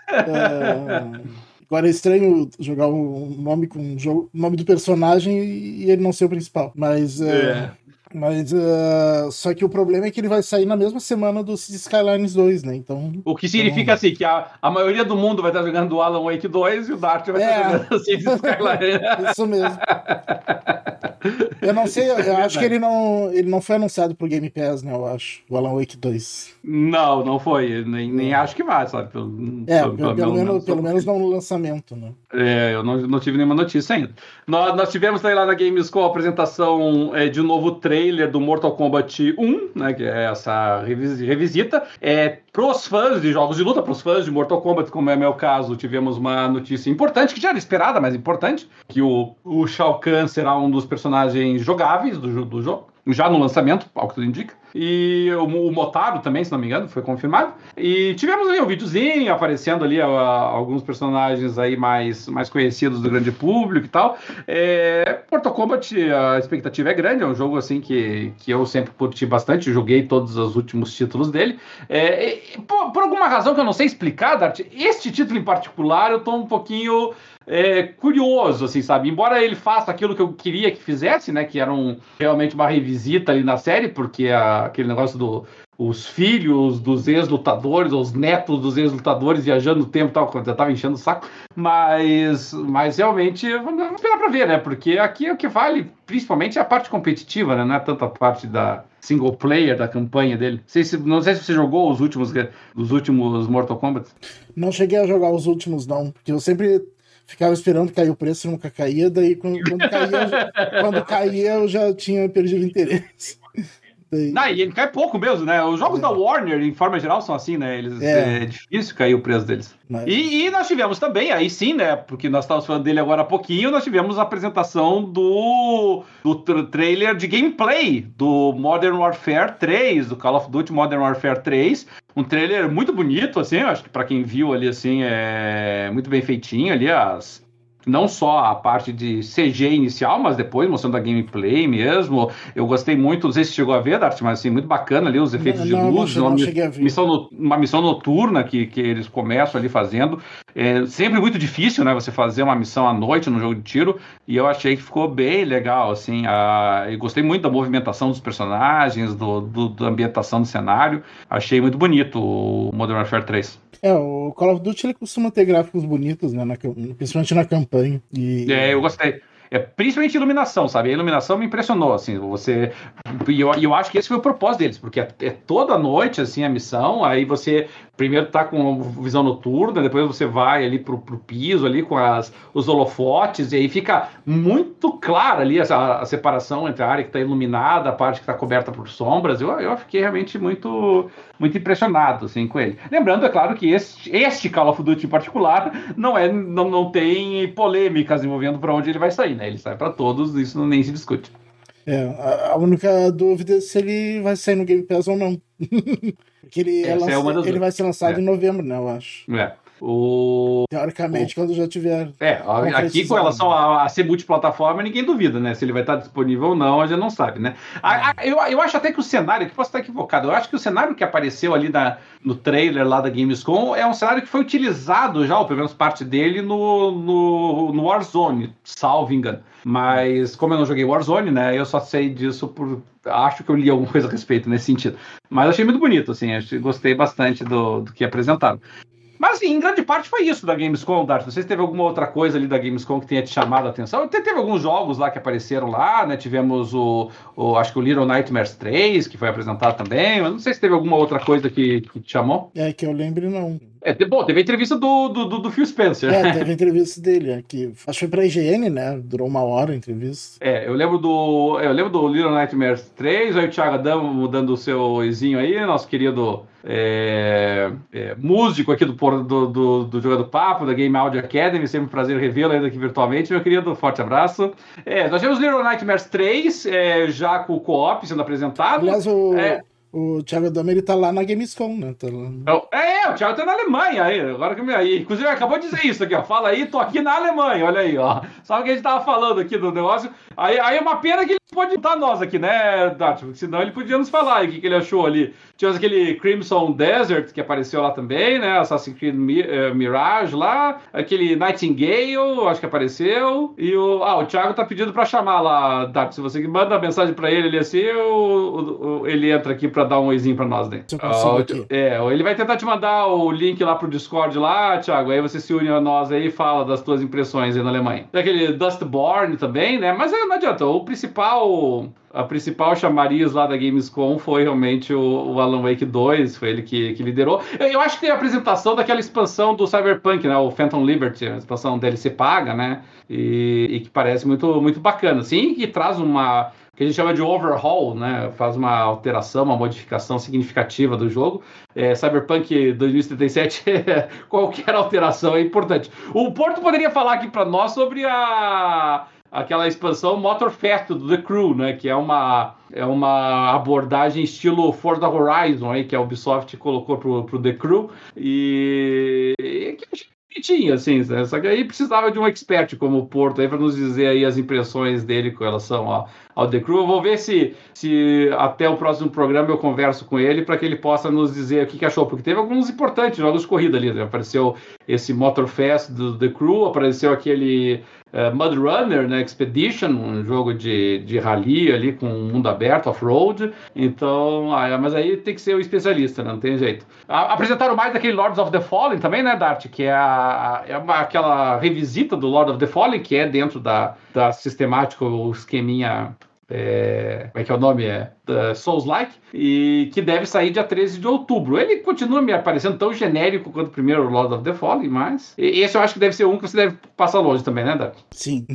É, agora é estranho jogar um nome com o jogo, nome do personagem e ele não ser o principal. Mas. É, é. Mas uh, só que o problema é que ele vai sair na mesma semana do Skylines 2, né? Então. O que significa então... assim que a, a maioria do mundo vai estar jogando o Alan Wake 2 e o Dart vai é, estar jogando o Skylines. Isso mesmo. Eu não sei, eu acho que ele não, ele não foi anunciado pro Game Pass, né? Eu acho. O Alan Wake 2. Não, não foi. Nem, nem acho que vai, sabe? Pelo, é, pelo, pelo, pelo menos, pelo menos não no lançamento, né? É, eu não, não tive nenhuma notícia ainda. Nós, nós tivemos aí lá na Gamescom a apresentação é, de um novo trailer do Mortal Kombat 1, né? Que é essa revisita. É, pros fãs de jogos de luta, pros fãs de Mortal Kombat, como é meu caso, tivemos uma notícia importante, que já era esperada, mas importante, que o, o Shao Kahn será um dos personagens jogáveis do, do jogo já no lançamento, ao que tudo indica. E o, o Motaro também, se não me engano, foi confirmado. E tivemos ali um videozinho aparecendo ali a, a, alguns personagens aí mais, mais conhecidos do grande público e tal. É, Mortal Kombat, a expectativa é grande, é um jogo assim que, que eu sempre curti bastante, joguei todos os últimos títulos dele. É, por, por, alguma razão que eu não sei explicar, Dart, este título em particular eu tô um pouquinho é, curioso, assim, sabe? Embora ele faça aquilo que eu queria que fizesse, né? Que era um, realmente uma revisita ali na série, porque a, aquele negócio do os filhos dos ex-lutadores, os netos dos ex-lutadores viajando no tempo e tal, quando eu tava enchendo o saco. Mas, mas realmente, vamos esperar pra ver, né? Porque aqui é o que vale, principalmente, é a parte competitiva, né? Não é tanto a parte da single player da campanha dele. Não sei se, não sei se você jogou os últimos, os últimos Mortal Kombat. Não cheguei a jogar os últimos, não. Porque eu sempre ficava esperando cair o preço nunca caía, daí quando, quando caía, quando caía eu já tinha perdido o interesse. Não, e ele cai pouco mesmo, né? Os jogos é. da Warner, em forma geral, são assim, né? Eles, é. é difícil cair o preço deles. Mas... E, e, nós tivemos também, aí sim, né? Porque nós estávamos falando dele agora há pouquinho, nós tivemos a apresentação do, do trailer de gameplay do Modern Warfare 3, do Call of Duty Modern Warfare 3. Um trailer muito bonito, assim, eu acho que para quem viu ali, assim, é muito bem feitinho ali, as, não só a parte de CG inicial, mas depois mostrando a gameplay mesmo. Eu gostei muito, não sei se chegou a ver, Dart, mas assim, muito bacana ali os efeitos não, de luz, não, uma, missão, uma missão noturna que, que eles começam ali fazendo. É sempre muito difícil, né, você fazer uma missão à noite no jogo de tiro, e eu achei que ficou bem legal, assim, a, eu gostei muito da movimentação dos personagens, do, do, da ambientação do cenário, achei muito bonito o Modern Warfare 3. É, o Call of Duty ele costuma ter gráficos bonitos, né? Na, principalmente na campanha. E... É, eu gostei. É, principalmente iluminação, sabe? A iluminação me impressionou, assim, você... E eu, eu acho que esse foi o propósito deles, porque é, é toda noite, assim, a missão, aí você primeiro tá com visão noturna, depois você vai ali pro, pro piso ali com as, os holofotes, e aí fica muito clara ali a, a separação entre a área que está iluminada, a parte que está coberta por sombras. Eu, eu fiquei realmente muito, muito impressionado assim, com ele. Lembrando, é claro, que este, este Call of Duty em particular não, é, não, não tem polêmicas envolvendo para onde ele vai sair, né? Ele sai para todos, isso nem se discute. É, a única dúvida é se ele vai sair no Game Pass ou não. Porque ele, é, lança, ele vai ser lançado é. em novembro, né? Eu acho. É. O... Teoricamente, o... quando já tiver. É, aqui com relação a, a, ser multiplataforma, ninguém duvida, né? Se ele vai estar disponível ou não, a gente não sabe, né? A, a, eu, eu acho até que o cenário, que posso estar equivocado, eu acho que o cenário que apareceu ali na, no trailer lá da Gamescom é um cenário que foi utilizado já, ou pelo menos parte dele, no, no, no Warzone, salvo engano. Mas, como eu não joguei Warzone, né? Eu só sei disso por. Acho que eu li alguma coisa a respeito nesse sentido. Mas achei muito bonito, assim. Gostei bastante do, do que apresentaram. Mas, em grande parte foi isso da Gamescom, Dart. Não sei se teve alguma outra coisa ali da Gamescom que tenha te chamado a atenção. Até teve alguns jogos lá que apareceram lá, né? Tivemos o, o acho que o Little Nightmares 3, que foi apresentado também. Mas não sei se teve alguma outra coisa que, que te chamou. É, que eu lembre, não. É, bom, teve a entrevista do, do, do, do Phil Spencer. É, teve a entrevista dele, aqui. É, acho que foi pra IGN, né? Durou uma hora a entrevista. É, eu lembro do. Eu lembro do Little Nightmares 3, aí o Thiago Adamo mudando o seu oizinho aí, nosso querido é, é, músico aqui do, do, do, do Papo, da Game Audio Academy, sempre um prazer revê-lo ainda aqui virtualmente, meu querido, forte abraço. É, nós temos Little Nightmares 3, é, já com o co-op sendo apresentado. Aliás, o, é, o Thiago Adamo, ele tá lá na Gamescom, né? Tá lá... É, o Thiago tá na Alemanha aí, agora que me aí. Inclusive, acabou de dizer isso aqui, ó. Fala aí, tô aqui na Alemanha, olha aí, ó. Sabe o que a gente tava falando aqui do negócio? Aí, aí é uma pena que ele pode estar nós aqui, né, Dati? Senão ele podia nos falar o que, que ele achou ali. Tivemos aquele Crimson Desert que apareceu lá também, né? Assassin's Creed eh, Mirage lá. Aquele Nightingale, acho que apareceu. E o. Ah, o Thiago tá pedindo pra chamar lá, Dati. Se você manda mensagem pra ele, ele assim, o, ele entra aqui pra pra dar um oizinho pra nós, né? Uh, é, ele vai tentar te mandar o link lá pro Discord lá, Thiago. Aí você se une a nós aí e fala das tuas impressões aí na Alemanha. Tem aquele Dustborn também, né? Mas não adianta. O principal a principal chamariz lá da Gamescom foi realmente o, o, Alan Wake 2, foi ele que, que liderou. Eu, eu, acho que tem a apresentação daquela expansão do Cyberpunk, né? O Phantom Liberty, a expansão DLC paga, né? E, e que parece muito, muito bacana, sim, que traz uma que a gente chama de overhaul, né? Faz uma alteração, uma modificação significativa do jogo. É, Cyberpunk 2077, qualquer alteração é importante. O Porto poderia falar aqui para nós sobre a aquela expansão Motorfest do The Crew, né? Que é uma, é uma abordagem estilo Forza Horizon aí, que a Ubisoft colocou pro, pro The Crew. E, e que achei bonitinho, assim, né? só que aí precisava de um expert como o Porto aí para nos dizer aí as impressões dele com relação ao, ao The Crew. Eu vou ver se, se até o próximo programa eu converso com ele para que ele possa nos dizer o que, que, achou, porque teve alguns importantes jogos de corrida ali. Né? Apareceu esse Motorfest do The Crew, apareceu aquele uh, Mud Runner né, Expedition, um jogo de, de rally ali com mundo aberto, off-road. Então, ah, mas aí tem que ser o especialista, né? não tem jeito. A, apresentaram mais daquele Lords of the Fallen também, né, Dart? Que é, a, é uma, aquela revisita do Lord of the Fallen, que é dentro da, da sistemática, o esqueminha é, como é que é o nome? É Souls-like, e que deve sair dia 13 de outubro. Ele continua me aparecendo tão genérico quanto o primeiro Lord of the Fallen, mas esse eu acho que deve ser um que você deve passar longe também, né, Davi? Sim.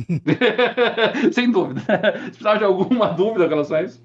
Sem dúvida. Se precisava de alguma dúvida em relação a isso.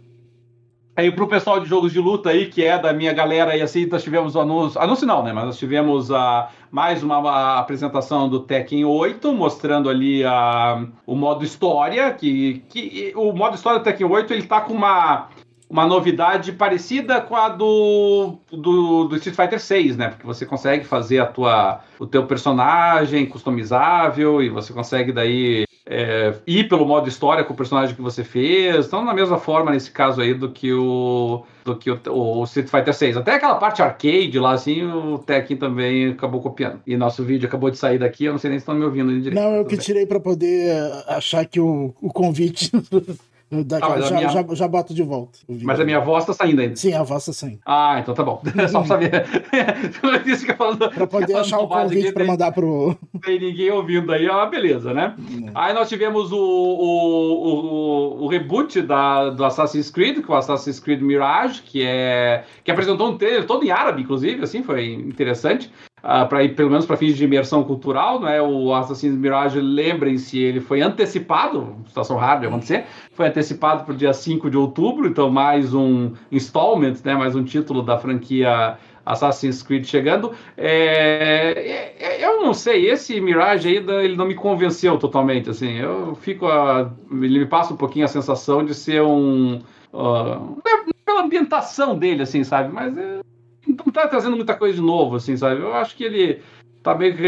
Aí pro pessoal de jogos de luta aí, que é da minha galera, e assim, nós tivemos o anúncio, anúncio não, né, mas nós tivemos a, mais uma apresentação do Tekken 8, mostrando ali a, o modo história, que, que o modo história do Tekken 8, ele tá com uma, uma novidade parecida com a do, do, do Street Fighter 6, né, porque você consegue fazer a tua, o teu personagem customizável, e você consegue daí é, ir pelo modo história com o personagem que você fez. Então, na mesma forma, nesse caso aí, do que o do que o, o Street Fighter 6. Até aquela parte arcade lá, assim, o Tekken também acabou copiando. E nosso vídeo acabou de sair daqui, eu não sei nem se estão me ouvindo direito. Não, eu que tirei para poder achar que o, o convite Daqui, ah, já, minha... já, já boto de volta. Mas a minha voz tá saindo ainda. Sim, a voz tá saindo. Ah, então tá bom. Só pra saber. fica falando, pra poder achar o convite pra mandar pro. Tem ninguém ouvindo aí, ó, beleza, né? É. Aí nós tivemos o, o, o, o, reboot da, do Assassin's Creed, com o Assassin's Creed Mirage, que é. que apresentou um trailer todo em árabe, inclusive, assim, foi interessante uh, para ir pelo menos para fins de imersão cultural, né? O Assassin's Mirage, lembrem-se, ele foi antecipado, situação rara de acontecer, foi antecipado para o dia 5 de outubro, então mais um installment, né? Mais um título da franquia Assassin's Creed chegando. É, é, é eu não sei, esse Mirage aí ele não me convenceu totalmente, assim. Eu fico a, ele me passa um pouquinho a sensação de ser um uh, pela ambientação dele, assim, sabe? Mas é, não tá trazendo muita coisa de novo, assim, sabe? Eu acho que ele tá meio que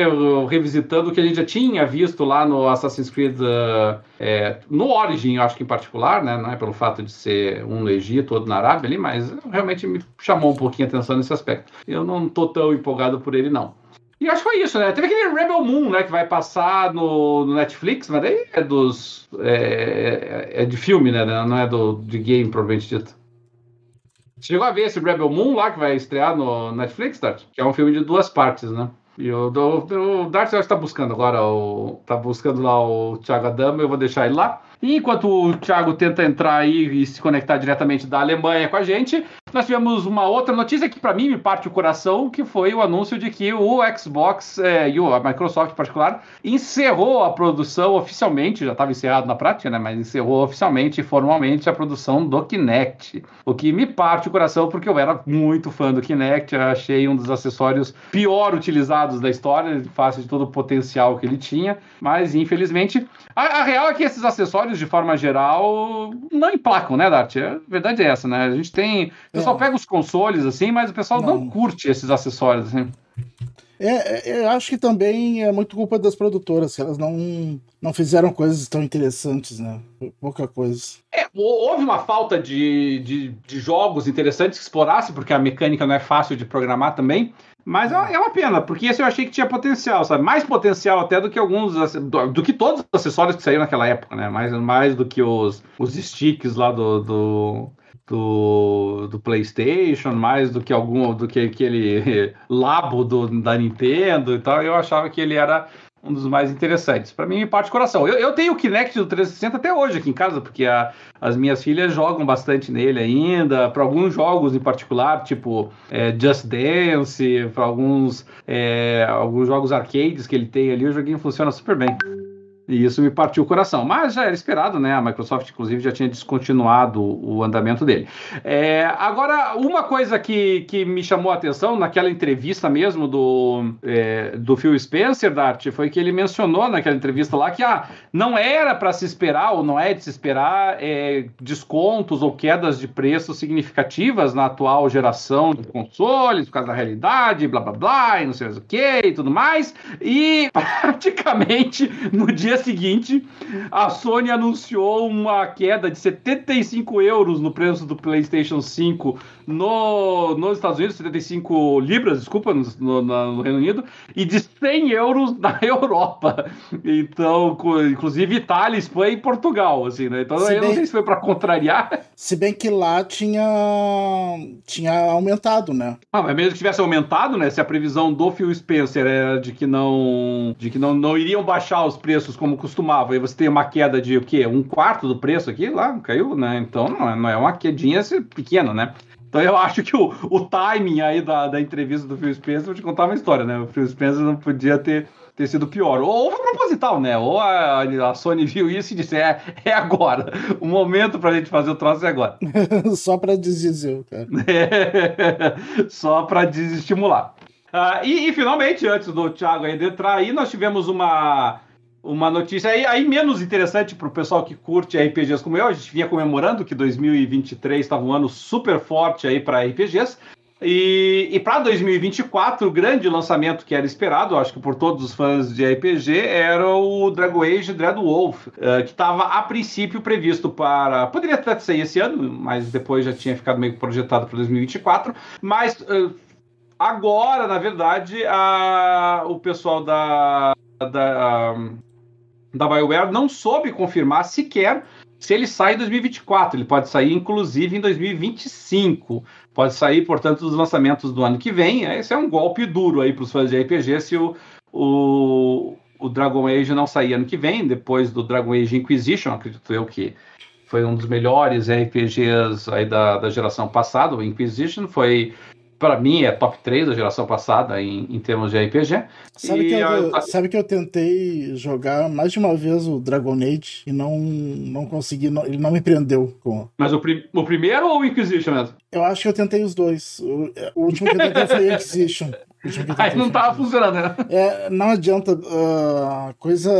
revisitando o que a gente já tinha visto lá no Assassin's Creed, uh, é, no Origin, eu acho que em particular, né? Não é pelo fato de ser um no Egito, outro na Arábia ali, mas realmente me chamou um pouquinho a atenção nesse aspecto. Eu não tô tão empolgado por ele, não. E acho que foi isso, né? Teve aquele Rebel Moon, né? Que vai passar no, no Netflix, mas daí é dos. É, é, de filme, né? Não é do, de game, provavelmente dito. Chegou a ver esse Rebel Moon lá que vai estrear no Netflix, Dart? Que é um filme de duas partes, né? E o, o, o Dart está buscando agora, o, tá buscando lá o Thiago Adama, eu vou deixar ele lá. E enquanto o Thiago tenta entrar aí e se conectar diretamente da Alemanha com a gente, nós tivemos uma outra notícia que para mim me parte o coração, que foi o anúncio de que o Xbox é, e a Microsoft em particular encerrou a produção oficialmente, já estava encerrado na prática, né, mas encerrou oficialmente e formalmente a produção do Kinect. O que me parte o coração porque eu era muito fã do Kinect, achei um dos acessórios pior utilizados da história, face de todo o potencial que ele tinha, mas infelizmente a, a real é que esses acessórios de forma geral não emplacam, né, Dart? A verdade é essa, né? A gente tem o pessoal é. pega os consoles, assim, mas o pessoal não, não curte esses acessórios, assim. É, é, eu acho que também é muito culpa das produtoras, que elas não, não fizeram coisas tão interessantes, né? Pouca coisa. É, houve uma falta de, de, de jogos interessantes que explorassem, porque a mecânica não é fácil de programar também. Mas é, é uma pena, porque esse eu achei que tinha potencial, sabe? Mais potencial até do que alguns, do, do que todos os acessórios que saíram naquela época, né? Mais, mais do que os, os sticks lá do, do do, do PlayStation, mais do que algum do que aquele labo do, da Nintendo e tal. Eu achava que ele era um dos mais interessantes. Para mim, parte do coração. Eu, eu, tenho o Kinect do 360 até hoje aqui em casa, porque a, as minhas filhas jogam bastante nele ainda. Para alguns jogos em particular, tipo é, Just Dance, para alguns, é, alguns jogos arcades que ele tem ali, o joguinho funciona super bem. E isso me partiu o coração. Mas já era esperado, né? A Microsoft, inclusive, já tinha descontinuado o andamento dele. É, agora, uma coisa que, que me chamou a atenção naquela entrevista mesmo do, é, do Phil Spencer, Dart, foi que ele mencionou naquela entrevista lá que ah, não era para se esperar, ou não é de se esperar, é, descontos ou quedas de preços significativas na atual geração de consoles, por causa da realidade, blá blá blá, e não sei o que e tudo mais. E praticamente no dia dia seguinte, a Sony anunciou uma queda de 75 euros no preço do PlayStation 5 no, nos Estados Unidos, 75 libras, desculpa, no, no, no Reino Unido, e de 100 euros na Europa. Então, inclusive Itália, Espanha e Portugal, assim, né? Então, se eu bem, não sei se foi para contrariar. Se bem que lá tinha, tinha aumentado, né? Ah, mas mesmo que tivesse aumentado, né? Se a previsão do Phil Spencer era de que não, de que não, não iriam baixar os preços como costumava, e você tem uma queda de o quê? Um quarto do preço aqui, lá, caiu, né? Então, não é, não é uma quedinha pequena, né? Então eu acho que o, o timing aí da, da entrevista do Phil Spencer, vou te contar uma história, né? O Phil Spencer não podia ter, ter sido pior. Ou, foi proposital, né? Ou a, a, Sony viu isso e disse: é, é agora. O momento pra gente fazer o troço é agora. Só pra desdizer, cara. É, só pra desestimular. Uh, e, e, finalmente, antes do Thiago ainda entrar aí, nós tivemos uma uma notícia aí, aí menos interessante para o pessoal que curte RPGs como eu. A gente vinha comemorando que 2023 estava um ano super forte aí para RPGs. E, e para 2024, o grande lançamento que era esperado, acho que por todos os fãs de RPG, era o Dragon Age Dreadwolf, uh, que estava a princípio previsto para. Poderia até sair esse ano, mas depois já tinha ficado meio projetado para 2024. Mas uh, agora, na verdade, a, o pessoal da. da da BioWare não soube confirmar sequer se ele sai em 2024. Ele pode sair, inclusive, em 2025. Pode sair, portanto, dos lançamentos do ano que vem. Esse é um golpe duro aí para os fãs de RPG se o, o, o Dragon Age não sair ano que vem, depois do Dragon Age Inquisition, acredito eu que foi um dos melhores RPGs aí da, da geração passada. O Inquisition foi para mim é top 3 da geração passada em, em termos de RPG. Sabe que, eu, sabe que eu tentei jogar mais de uma vez o Dragon Age e não, não consegui, não, ele não me prendeu. Com... Mas o, prim, o primeiro ou o Inquisition mesmo? Eu acho que eu tentei os dois. O, o último que eu tentei foi o Inquisition. Aí não tava funcionando, né? É, não adianta. Uh, coisa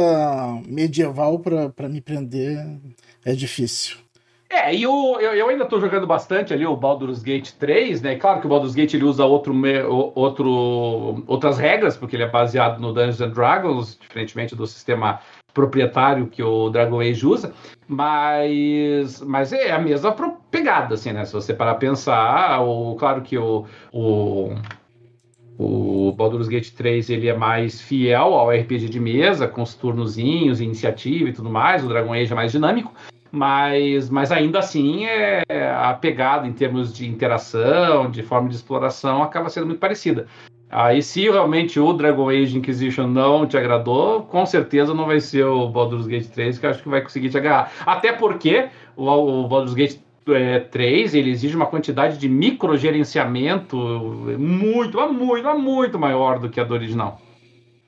medieval pra me prender é difícil. É, e o, eu, eu ainda estou jogando bastante ali o Baldur's Gate 3, né? Claro que o Baldur's Gate ele usa outro, outro, outras regras, porque ele é baseado no Dungeons and Dragons, diferentemente do sistema proprietário que o Dragon Age usa, mas, mas é a mesma pegada, assim, né? Se você parar a pensar, o, claro que o, o, o Baldur's Gate 3 ele é mais fiel ao RPG de mesa, com os turnozinhos, iniciativa e tudo mais, o Dragon Age é mais dinâmico, mas, mas ainda assim é, a pegada em termos de interação, de forma de exploração, acaba sendo muito parecida. Aí, se realmente o Dragon Age Inquisition não te agradou, com certeza não vai ser o Baldur's Gate 3 que eu acho que vai conseguir te agarrar. Até porque o, o Baldur's Gate é, 3 ele exige uma quantidade de microgerenciamento muito, muito, muito maior do que a do original.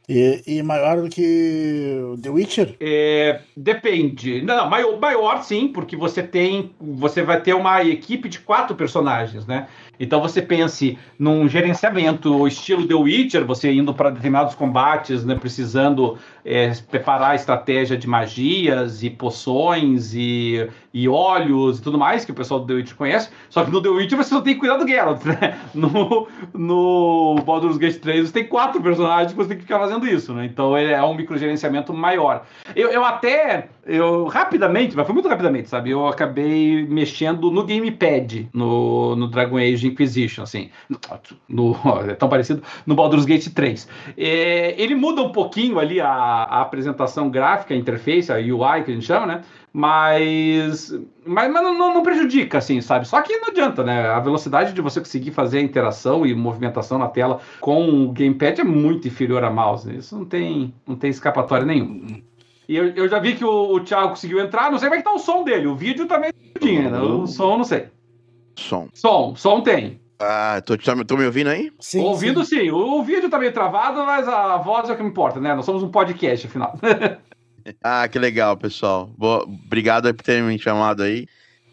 E, e, maior do que The Witcher? É, depende. Não, maior, maior sim, porque você tem. Você vai ter uma equipe de quatro personagens, né? Então você pense num gerenciamento estilo The Witcher, você indo para determinados combates, né, precisando é, preparar estratégia de magias e poções e, e óleos e tudo mais, que o pessoal do The Witcher conhece. Só que no The Witcher você só tem que cuidar do Geralt, né? No, no Baldur's Gate 3 você tem quatro personagens que você tem que ficar fazendo isso, né? Então é um microgerenciamento maior. Eu, eu até eu rapidamente, mas foi muito rapidamente, sabe? Eu acabei mexendo no gamepad, no, no Dragon Age Inquisition, assim. No, é tão parecido, no Baldur's Gate 3. É, ele muda um pouquinho ali a, a apresentação gráfica, a interface, a UI que a gente chama, né? Mas, mas, mas não, não, prejudica, assim, sabe? Só que não adianta, né? A velocidade de você conseguir fazer a interação e movimentação na tela com o gamepad é muito inferior a mouse. Isso não tem, não tem escapatória nenhuma. E eu, eu já vi que o, o Thiago conseguiu entrar, não sei como é que tá o som dele. O vídeo também tinha, né? O som, não sei. Som. Som, som tem. Ah, tô, tô me ouvindo aí? Sim. Ouvindo sim. sim. O, o vídeo tá meio travado, mas a voz é o que me importa, né? Nós somos um podcast, afinal. ah, que legal, pessoal. Boa, obrigado por terem me chamado aí.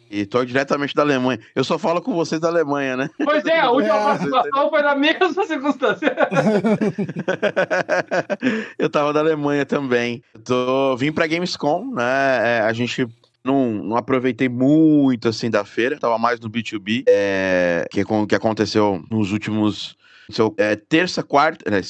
E tô diretamente da Alemanha. Eu só falo com vocês da Alemanha, né? Pois é, a última participação foi na mesma circunstância. eu tava da Alemanha também. tô, vim pra Gamescom, né? É, a gente não, não aproveitei muito assim da feira, tava mais no B2B, é, que, que aconteceu nos últimos. É, terça, quarta. Né,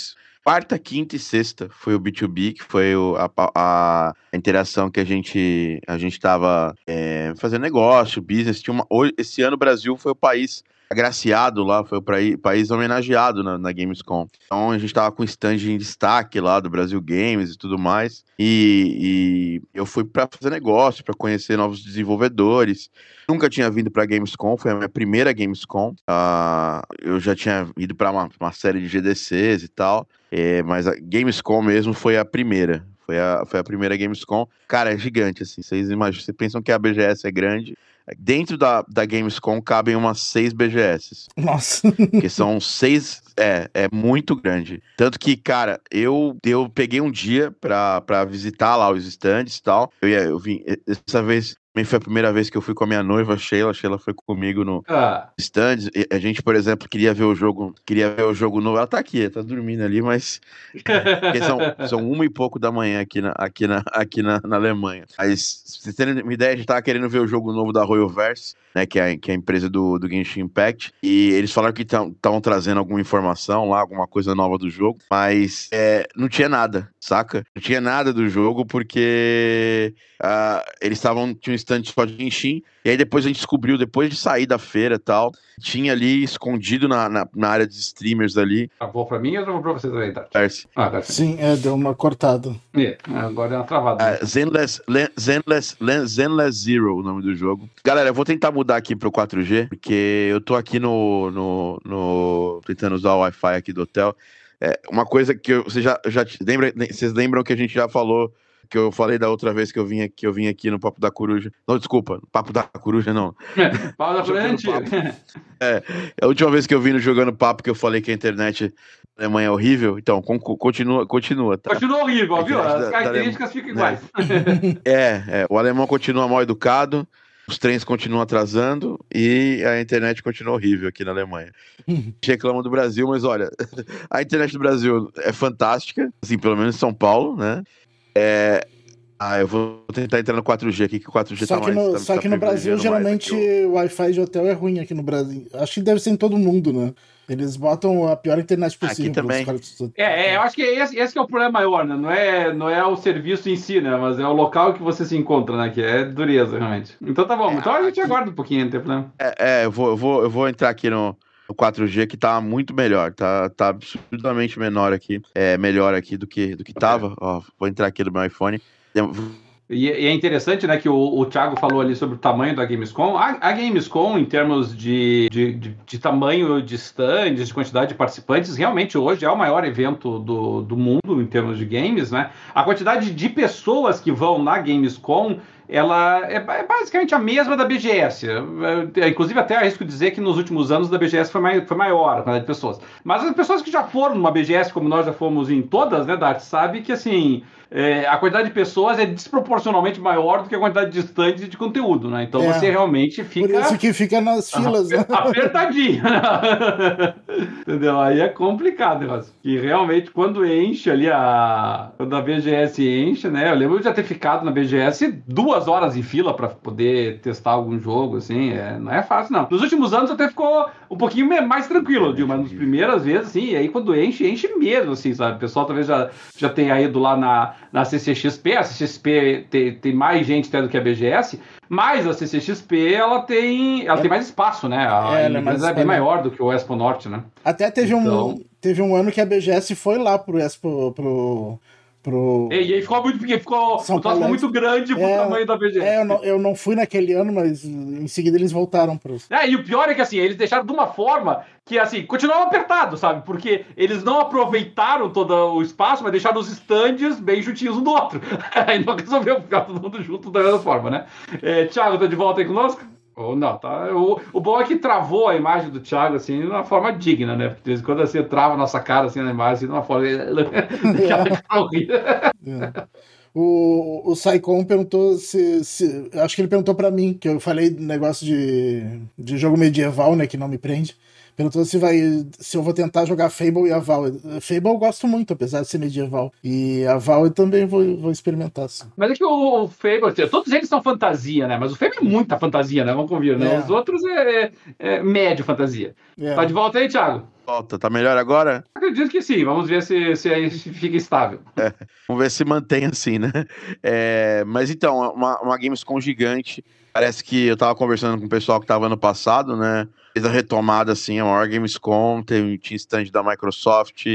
quarta, quinta e sexta foi o B2B, que foi o, a, a, interação que a gente a gente estava é, fazendo negócio, business. Tinha uma, esse ano o Brasil foi o país agraciado lá, foi o país homenageado na, na Gamescom. Então a gente tava com stand em destaque lá do Brasil Games e tudo mais. E, e eu fui para fazer negócio, para conhecer novos desenvolvedores. Nunca tinha vindo para Gamescom, foi a minha primeira Gamescom. Uh, eu já tinha ido para uma, uma, série de GDCs e tal, é, mas a Gamescom mesmo foi a primeira. Foi a, foi a primeira Gamescom. Cara, é gigante, assim. Vocês imaginam, vocês pensam que a BGS é grande. Dentro da, da Gamescom cabem umas seis BGS. Nossa. Que são seis. É, é muito grande. Tanto que, cara, eu, eu peguei um dia pra, pra visitar lá os stands e tal. Eu, ia, eu vim. Dessa vez também foi a primeira vez que eu fui com a minha noiva, Sheila. Sheila foi comigo no ah. stand. A gente, por exemplo, queria ver o jogo, queria ver o jogo novo. Ela tá aqui, tá dormindo ali, mas são, são uma e pouco da manhã aqui na, aqui na, aqui na, na Alemanha. Mas, se vocês terem uma ideia, a gente tava querendo ver o jogo novo da Royal Verse né, que é, que é a empresa do, do Genshin Impact, e eles falaram que estavam trazendo alguma informação lá, alguma coisa nova do jogo, mas é, não tinha nada, saca? Não tinha nada do jogo porque uh, eles estavam, stand só de Genshin, e aí depois a gente descobriu, depois de sair da feira e tal, tinha ali escondido na, na, na área dos streamers ali. Travou pra mim ou travou pra vocês também, tá? Ah, tá. Sim, é, deu uma cortada. É, agora é uma travada. Uh, Zenless, Zenless, Zenless Zero, o nome do jogo. Galera, eu vou tentar mudar aqui pro 4G, porque eu tô aqui no. no, no tentando usar o Wi-Fi aqui do hotel. É, uma coisa que eu, você já, já lembra, vocês lembram que a gente já falou que eu falei da outra vez que eu vim aqui, que eu vim aqui no Papo da Coruja. Não, desculpa, Papo da Coruja não. Papo da Coruja é, é, a última vez que eu vim no Jogando Papo que eu falei que a internet na Alemanha é horrível, então continua, continua. Tá? Continua horrível, viu? As características ficam iguais. É, é, o alemão continua mal educado, os trens continuam atrasando e a internet continua horrível aqui na Alemanha. Reclamam do Brasil, mas olha, a internet do Brasil é fantástica, assim, pelo menos em São Paulo, né? É, ah, eu vou tentar entrar no 4G aqui, que o 4G só tá que mais. No, tá, só tá que no Brasil, geralmente, o Wi-Fi de hotel é ruim aqui no Brasil. Acho que deve ser em todo mundo, né? Eles botam a pior internet possível. Aqui também. É, é, eu acho que esse, esse que é o problema maior, né? Não é, não é o serviço em si, né? Mas é o local que você se encontra, né? Que é dureza, realmente. Então tá bom. É, então a gente aqui... aguarda um pouquinho, não tem problema. É, é eu, vou, eu, vou, eu vou entrar aqui no, no 4G que tá muito melhor, tá, tá absurdamente menor aqui, é melhor aqui do que do que tava. Ó, vou entrar aqui no meu iPhone. E, e, é interessante, né, que o, o Thiago falou ali sobre o tamanho da Gamescom. A, a Gamescom, em termos de, de, de, de, tamanho de stands, de quantidade de participantes, realmente hoje é o maior evento do, do mundo em termos de games, né? A quantidade de pessoas que vão na Gamescom ela é, é basicamente a mesma da BGS. É, é, inclusive, até arrisco dizer que nos últimos anos da BGS foi, mai, foi maior a quantidade de pessoas. Mas as pessoas que já foram numa BGS, como nós já fomos em todas, né, Dart, sabe que assim é, a quantidade de pessoas é desproporcionalmente maior do que a quantidade de estandes e de conteúdo, né? Então é, você realmente fica. Por isso que fica nas filas, né? Apertadinho. Entendeu? Aí é complicado, negócio. Que realmente, quando enche ali a. Quando a BGS enche, né? Eu lembro de já ter ficado na BGS duas horas em fila para poder testar algum jogo, assim. É, não é fácil, não. Nos últimos anos até ficou um pouquinho mais tranquilo, digo, mas nas primeiras vezes, assim, e aí quando enche, enche mesmo, assim, sabe? O pessoal talvez já, já tenha ido lá na na CCXP. A CCXP tem, tem mais gente até do que a BGS, mas a CCXP ela tem, ela é, tem mais espaço, né? A é, empresa é, é bem maior do que o Expo Norte, né? Até teve, então... um, teve um ano que a BGS foi lá pro Expo. Pro pro. E, aí ficou muito pequeno, ficou São o muito grande pro é, tamanho da BGS. É, eu não, eu não fui naquele ano, mas em seguida eles voltaram pro. É, e o pior é que assim, eles deixaram de uma forma que assim, continuava apertado, sabe? Porque eles não aproveitaram todo o espaço, mas deixaram os stands bem juntinhos um do outro. aí não resolveu ficar todo mundo junto da mesma forma, né? É, Thiago, tá de volta aí conosco? Ou não, tá? O, o bom é que travou a imagem do Thiago, assim, de uma forma digna, né? Porque de vez em quando assim, trava a nossa cara, assim, na imagem, assim, de uma forma... é. O, o Saicon perguntou se, se. Acho que ele perguntou para mim, que eu falei do negócio de, de jogo medieval, né? Que não me prende. Perguntou se vai. se eu vou tentar jogar Fable e a Val. Fable eu gosto muito, apesar de ser medieval. E a Val eu também vou, vou experimentar. Sim. Mas é que o, o Fable, todos eles são fantasia, né? Mas o Fable é muita fantasia, né? Vamos convir, né? É. Os outros é, é, é médio fantasia. É. Tá de volta aí, Thiago? Volta, tá melhor agora? Acredito que sim, vamos ver se, se aí fica estável. É, vamos ver se mantém assim, né? É, mas então, uma, uma Gamescom gigante. Parece que eu tava conversando com o pessoal que tava ano passado, né? Fez a retomada, assim, a maior Gamescom, tem, tinha stand da Microsoft,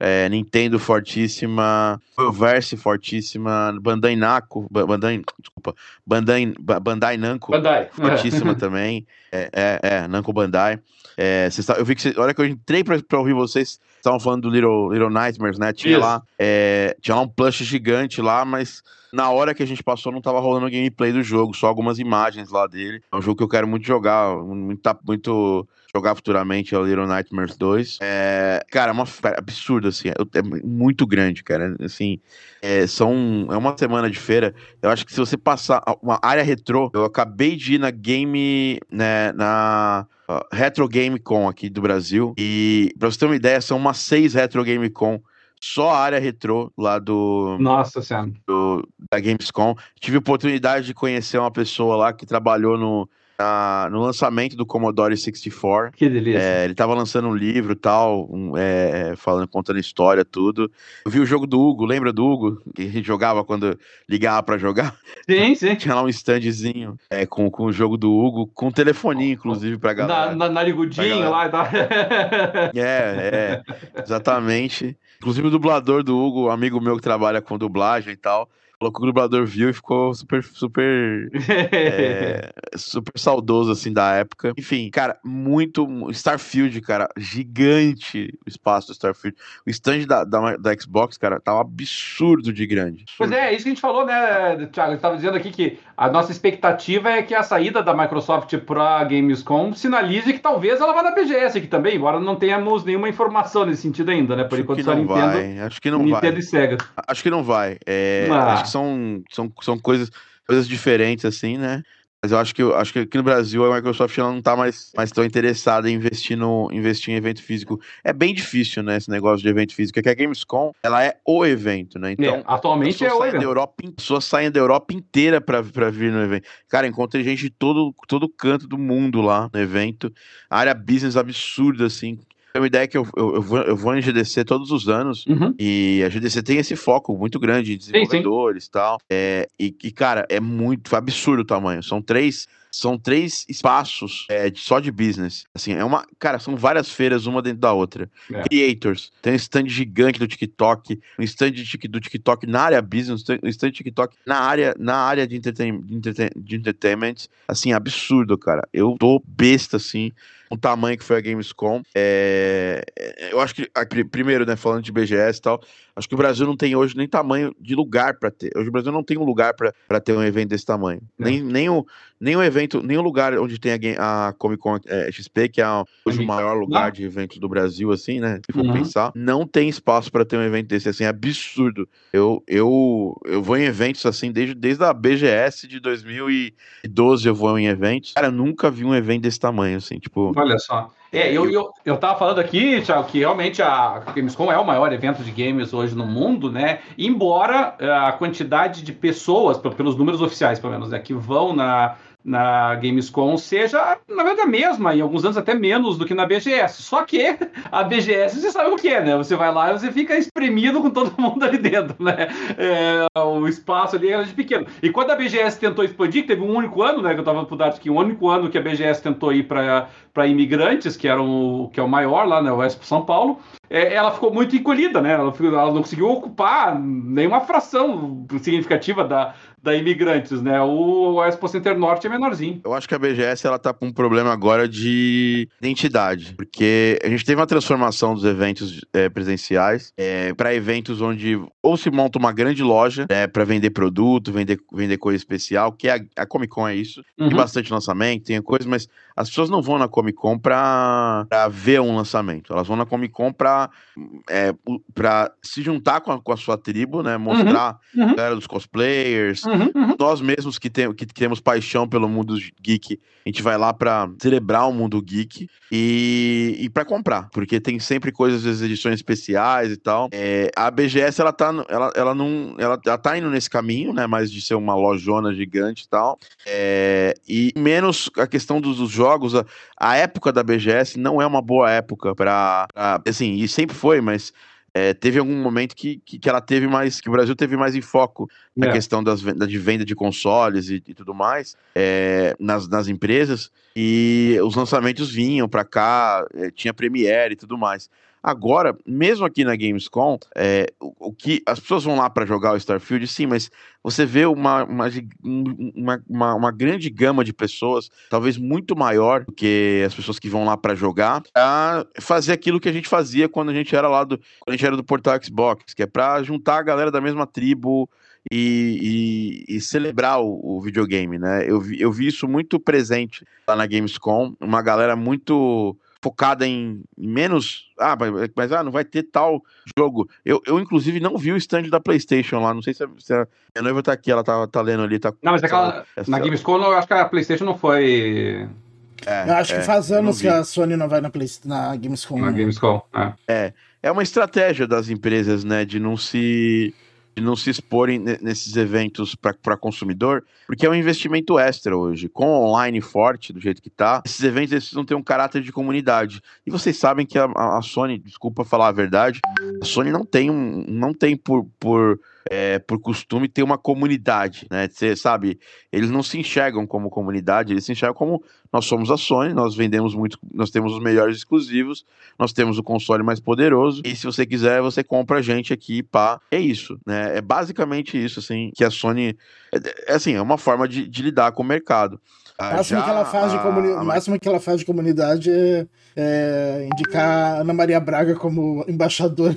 é, Nintendo fortíssima, Verse fortíssima, Bandai Namco, Bandai, desculpa, Bandai, Bandai Namco Bandai. fortíssima também, é, é, é, Namco Bandai. É, cês, eu vi que cês, a hora que eu entrei pra, pra ouvir vocês, estavam falando do Little, Little Nightmares, né? Tinha lá, é, tinha lá um plush gigante lá, mas na hora que a gente passou não tava rolando gameplay do jogo, só algumas imagens lá dele. É um jogo que eu quero muito jogar, muito, muito jogar futuramente, é o Little Nightmares 2. É, cara, é uma é absurdo, assim, é, é, muito grande, cara. Assim, é, são, é uma semana de feira. Eu acho que se você passar uma área retrô, eu acabei de ir na game, né, na Retro Game Con aqui do Brasil. E pra você ter uma ideia, são umas seis Retro Game Con só a área retrô lá do. Nossa Senhora. Do, da Gamescom. Tive oportunidade de conhecer uma pessoa lá que trabalhou no, na, no lançamento do Commodore 64. Que delícia. É, ele tava lançando um livro tal, um, é, falando, contando história, tudo. Eu vi o jogo do Hugo, lembra do Hugo? Que a gente jogava quando ligava para jogar? Sim, sim. Tinha lá um standzinho é, com, com o jogo do Hugo, com telefoninho, inclusive, pra galera. Na, na narigudinho lá e tal. É, é, exatamente. Inclusive o dublador do Hugo, amigo meu que trabalha com dublagem e tal, falou que o dublador viu e ficou super, super, é, super saudoso, assim, da época. Enfim, cara, muito. Starfield, cara, gigante o espaço do Starfield. O stand da, da, da Xbox, cara, tá um absurdo de grande. Pois é, é isso que a gente falou, né, Thiago? A gente tava dizendo aqui que a nossa expectativa é que a saída da Microsoft pra Gamescom sinalize que talvez ela vá na BGS aqui também, embora não tenhamos nenhuma informação nesse sentido ainda, né? Por acho enquanto que não Nintendo, vai. Acho que não Nintendo vai. e Sega. Acho que não vai. É, ah. Acho que são, são, são coisas, coisas diferentes, assim, né? Mas eu acho que, eu acho que aqui no Brasil a Microsoft ela não está mais, mais tão interessada em investir, no, investir em evento físico. É bem difícil, né, esse negócio de evento físico. É que a Gamescom, ela é o evento, né? Então, é, atualmente é o evento. Da Europa, pessoas saem da Europa inteira para vir no evento. Cara, encontrei gente de todo, todo canto do mundo lá no evento. A área business absurda, assim uma ideia que eu, eu, eu, vou, eu vou em GDC todos os anos uhum. e a GDC tem esse foco muito grande em desenvolvedores e tal. É, e, e, cara, é muito absurdo o tamanho. São três são três espaços é, só de business. Assim, é uma. Cara, são várias feiras, uma dentro da outra. É. Creators. Tem um stand gigante do TikTok, um stand do TikTok na área business, um stand do TikTok na área, na área de, de, de entertainment. Assim, absurdo, cara. Eu tô besta, assim o tamanho que foi a Gamescom. É, eu acho que, primeiro, né, falando de BGS e tal, acho que o Brasil não tem hoje nem tamanho de lugar para ter. Hoje o Brasil não tem um lugar para ter um evento desse tamanho. É. Nem, nem, o, nem o evento, nem o lugar onde tem a, a Comic Con é, XP, que é hoje o maior lugar de eventos do Brasil, assim, né? Se for uhum. pensar, não tem espaço para ter um evento desse, assim, é absurdo. Eu, eu, eu vou em eventos assim desde, desde a BGS de 2012 eu vou em eventos. Cara, nunca vi um evento desse tamanho, assim, tipo. Olha só. É, eu, eu, eu tava falando aqui, Thiago, que realmente a Gamescom é o maior evento de games hoje no mundo, né? Embora eh, a quantidade de pessoas, pelos números oficiais, pelo menos, né, que vão na, na Gamescom seja, na verdade, a mesma, em alguns anos até menos do que na BGS. Só que a BGS, você sabe o que é, né? Você vai lá e você fica espremido com todo mundo ali dentro, né? É, o espaço ali é pequeno. E quando a BGS tentou expandir, teve um único ano, né? Que eu tava pro Dart aqui, um único ano que a BGS tentou ir para imigrantes, que, eram, que é o maior lá, né? O Expo São Paulo é, ela ficou muito encolhida, né? Ela, não conseguiu ocupar nenhuma fração significativa da, da imigrantes, né? O, Expo Center Norte é menorzinho. Eu acho que a BGS ela tá com um problema agora de identidade, porque a gente teve uma transformação dos eventos é, presenciais é, para eventos onde ou se monta uma grande loja é, para vender produto, vender, vender coisa especial, que é a, a Comic Con é isso, uhum. tem bastante lançamento, tem coisa, mas as pessoas não vão na Comic Con para ver um lançamento, elas vão na Comic Con para é, para se juntar com a, com a, sua tribo, né? Mostrar uhum, uhum. a galera dos cosplayers, uhum, uhum. nós mesmos que, tem, que temos paixão pelo mundo geek, a gente vai lá para celebrar o mundo geek e, e para comprar, porque tem sempre coisas, as edições especiais e tal. É, a BGS ela tá, ela, ela não, ela, ela tá indo nesse caminho, né? Mais de ser uma lojona gigante e tal. É, e menos a questão dos, dos jogos, a, a, época da BGS não é uma boa época para, assim, e sempre foi, mas é, teve algum momento que, que, que, ela teve mais, que o Brasil teve mais em foco na é. questão das, da, de venda de consoles e, e tudo mais é, nas, nas empresas, e os lançamentos vinham para cá, é, tinha Premiere e tudo mais. Agora, mesmo aqui na Gamescom, é, o, o, que as pessoas vão lá para jogar o Starfield, sim, mas você vê uma, uma, uma, uma, grande gama de pessoas, talvez muito maior do que as pessoas que vão lá para jogar, a fazer aquilo que a gente fazia quando a gente era lá do, a gente era do portal Xbox, que é para juntar a galera da mesma tribo, e, e, e, celebrar o, o, videogame, né? Eu vi, eu vi isso muito presente lá na Gamescom, uma galera muito focada em menos. Ah, mas, mas ah, não vai ter tal jogo. Eu, eu, inclusive, não vi o stand da PlayStation lá. Não sei se a, se a minha noiva tá aqui, ela tá, tá lendo ali. Tá, não, mas aquela. Essa, na Gamescom, eu acho que a PlayStation não foi. É, eu acho é, que faz anos que a Sony não vai na, Play, na Gamescom. Na Gamescom, é. é. É uma estratégia das empresas, né, de não se de não se exporem nesses eventos para consumidor, porque é um investimento extra hoje. Com online forte, do jeito que está, esses eventos precisam ter um caráter de comunidade. E vocês sabem que a, a Sony, desculpa falar a verdade, a Sony não tem, um, não tem por, por é, por costume ter uma comunidade, né? Você sabe, eles não se enxergam como comunidade, eles se enxergam como nós somos a Sony, nós vendemos muito, nós temos os melhores exclusivos, nós temos o console mais poderoso, e se você quiser, você compra a gente aqui, pá. É isso, né? É basicamente isso, assim, que a Sony. É, é assim, é uma forma de, de lidar com o mercado. O máximo, que ela faz de comuni... a... máximo que ela faz de comunidade é, é indicar Ana Maria Braga como embaixadora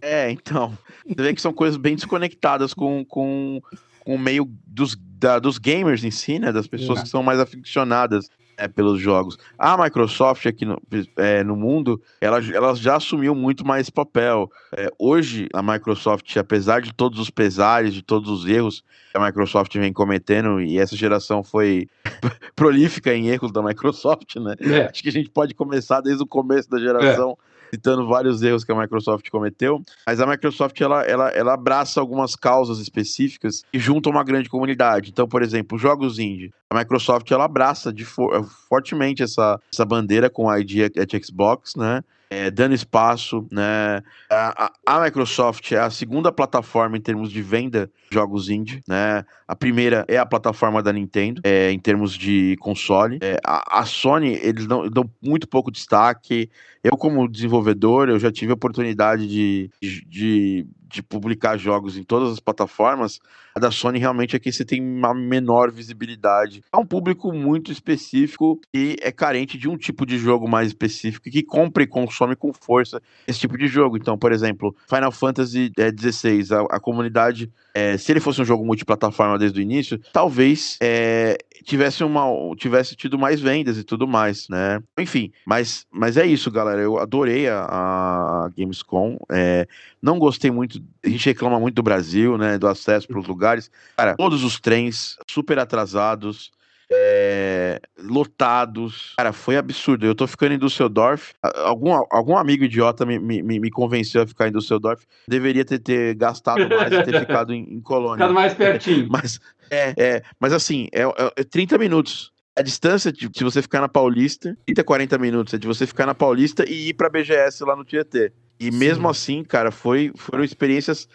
é, então. Você vê que são coisas bem desconectadas com, com, com o meio dos, da, dos gamers em si, né? Das pessoas é. que são mais aficionadas é, pelos jogos. A Microsoft aqui no, é, no mundo, ela, ela já assumiu muito mais papel. É, hoje, a Microsoft, apesar de todos os pesares, de todos os erros que a Microsoft vem cometendo, e essa geração foi prolífica em erros da Microsoft, né? É. Acho que a gente pode começar desde o começo da geração citando vários erros que a Microsoft cometeu, mas a Microsoft ela, ela, ela abraça algumas causas específicas e junta uma grande comunidade. Então, por exemplo, jogos indie. A Microsoft ela abraça de for, fortemente essa, essa bandeira com a ID at Xbox, né? É, dando espaço, né? A, a, a, Microsoft é a segunda plataforma em termos de venda de jogos indie, né? A primeira é a plataforma da Nintendo, é, em termos de console. É, a, a, Sony, eles dão, dão muito pouco destaque. Eu, como desenvolvedor, eu já tive a oportunidade de, de, de publicar jogos em todas as plataformas, a da Sony realmente é que você tem uma menor visibilidade. É um público muito específico e é carente de um tipo de jogo mais específico que compra e consome com força esse tipo de jogo. Então, por exemplo, Final Fantasy XVI, a, a comunidade, é, se ele fosse um jogo multiplataforma desde o início, talvez é, tivesse, uma, tivesse tido mais vendas e tudo mais, né? Enfim, mas, mas é isso, galera. Eu adorei a, a Gamescom. É, não gostei muito. A gente reclama muito do Brasil, né? Do acesso para os lugares. Cara, todos os trens super atrasados. é, lotados. Cara, foi absurdo. Eu tô ficando em Düsseldorf. Algum, algum amigo idiota me, me, me convenceu a ficar em Düsseldorf. Deveria ter, ter gastado mais e ter ficado em, em Colônia. Ficado mais pertinho. mas, é, é, mas assim, é, é 30 minutos. A distância de, de você ficar na Paulista, 30, 40 minutos, é de você ficar na Paulista e ir pra BGS lá no Tietê. E Sim. mesmo assim, cara, foi, foram experiências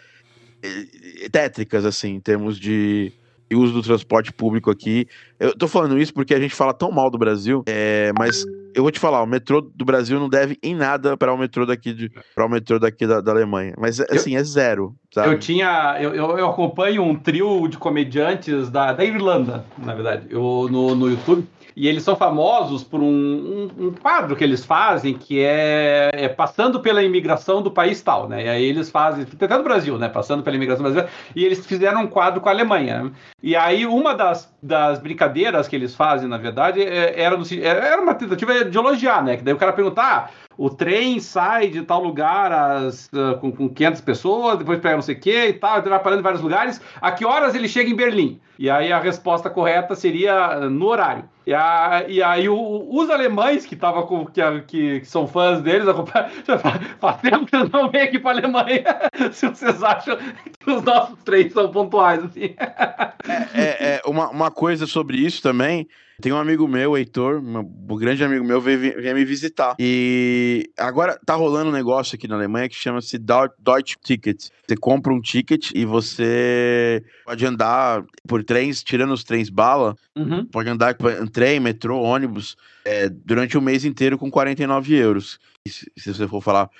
eh, tétricas, assim, em termos de uso do transporte público aqui. Eu tô falando isso porque a gente fala tão mal do Brasil, é, mas eu vou te falar, o metrô do Brasil não deve em nada para o metrô daqui de, para o metrô daqui da, da Alemanha. Mas assim, eu, é zero. Sabe? Eu tinha. Eu, eu, acompanho um trio de comediantes da, da Irlanda, na verdade, eu, no, no YouTube. E eles são famosos por um, um, um quadro que eles fazem que é, é, passando pela imigração do país tal, né? E aí eles fazem, até do Brasil, né? Passando pela imigração brasileira. E eles fizeram um quadro com a Alemanha. E aí uma das, das brincadeiras que eles fazem, na verdade, é, era, no, era uma tentativa de elogiar, né? Que daí o cara perguntar, ah, o trem sai de tal lugar uh, com, com 500 pessoas, depois pega não sei o que e tal, vai parando em vários lugares. A que horas ele chega em Berlim? E aí a resposta correta seria uh, no horário. E, a, e aí o, os alemães que, tava com, que, que, que são fãs deles, faz tempo que não venho aqui para a Alemanha, se vocês acham que os nossos trens são pontuais. Assim. É, é, é uma, uma coisa sobre isso também tem um amigo meu, Heitor, um grande amigo meu, veio, veio me visitar. E agora tá rolando um negócio aqui na Alemanha que chama-se Deutsche Ticket. Você compra um ticket e você pode andar por trens, tirando os trens bala, uhum. pode andar em trem, metrô, ônibus, é, durante o mês inteiro com 49 euros. E se, se você for falar,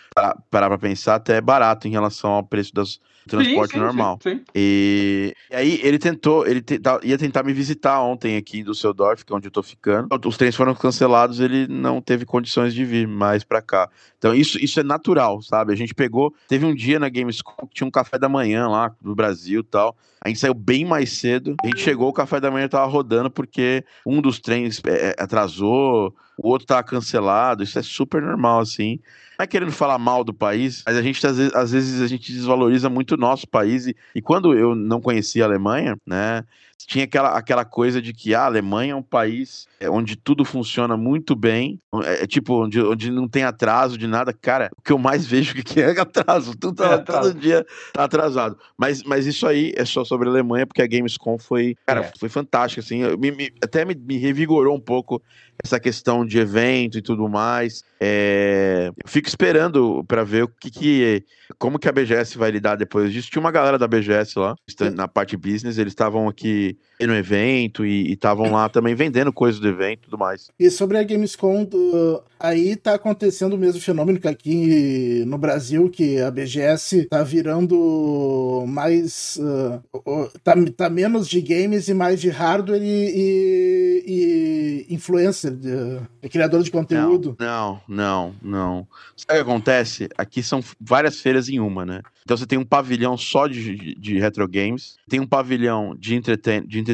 parar pra pensar, até é barato em relação ao preço das, transporte sim, sim, normal. Sim, e, e, aí ele tentou, ele te, ia tentar me visitar ontem aqui em Düsseldorf, que é onde eu tô ficando. Os trens foram cancelados, ele não teve condições de vir mais para cá. Então isso, isso é natural, sabe? A gente pegou, teve um dia na Gamescom que tinha um café da manhã lá do Brasil e tal. A gente saiu bem mais cedo. A gente chegou, o café da manhã tava rodando porque um dos trens é, é atrasou, o outro tava cancelado. Isso é super normal, assim não é querendo falar mal do país, mas a gente às vezes, às vezes a gente desvaloriza muito o nosso país. E, e quando eu não conhecia a Alemanha, né? Tinha aquela, aquela coisa de que ah, a Alemanha é um país é, onde tudo funciona muito bem, é, é, tipo, onde, onde não tem atraso de nada. Cara, o que eu mais vejo que é atraso, tudo tá, é todo dia tá atrasado. Mas, mas isso aí é só sobre a Alemanha, porque a Gamescom foi, cara, é. foi fantástica, assim, me, me, até me, me revigorou um pouco essa questão de evento e tudo mais. É, eu fico esperando para ver o que, que como que a BGS vai lidar depois disso. Tinha uma galera da BGS lá, na parte business, eles estavam aqui be no evento e estavam lá também vendendo coisas do evento e tudo mais. E sobre a Gamescom, do... aí tá acontecendo o mesmo fenômeno que aqui no Brasil, que a BGS tá virando mais. Uh, tá, tá menos de games e mais de hardware e, e, e influencer, de, criador de conteúdo. Não, não, não, não. Sabe o que acontece? Aqui são várias feiras em uma, né? Então você tem um pavilhão só de, de, de retro games, tem um pavilhão de, entreten de entretenimento,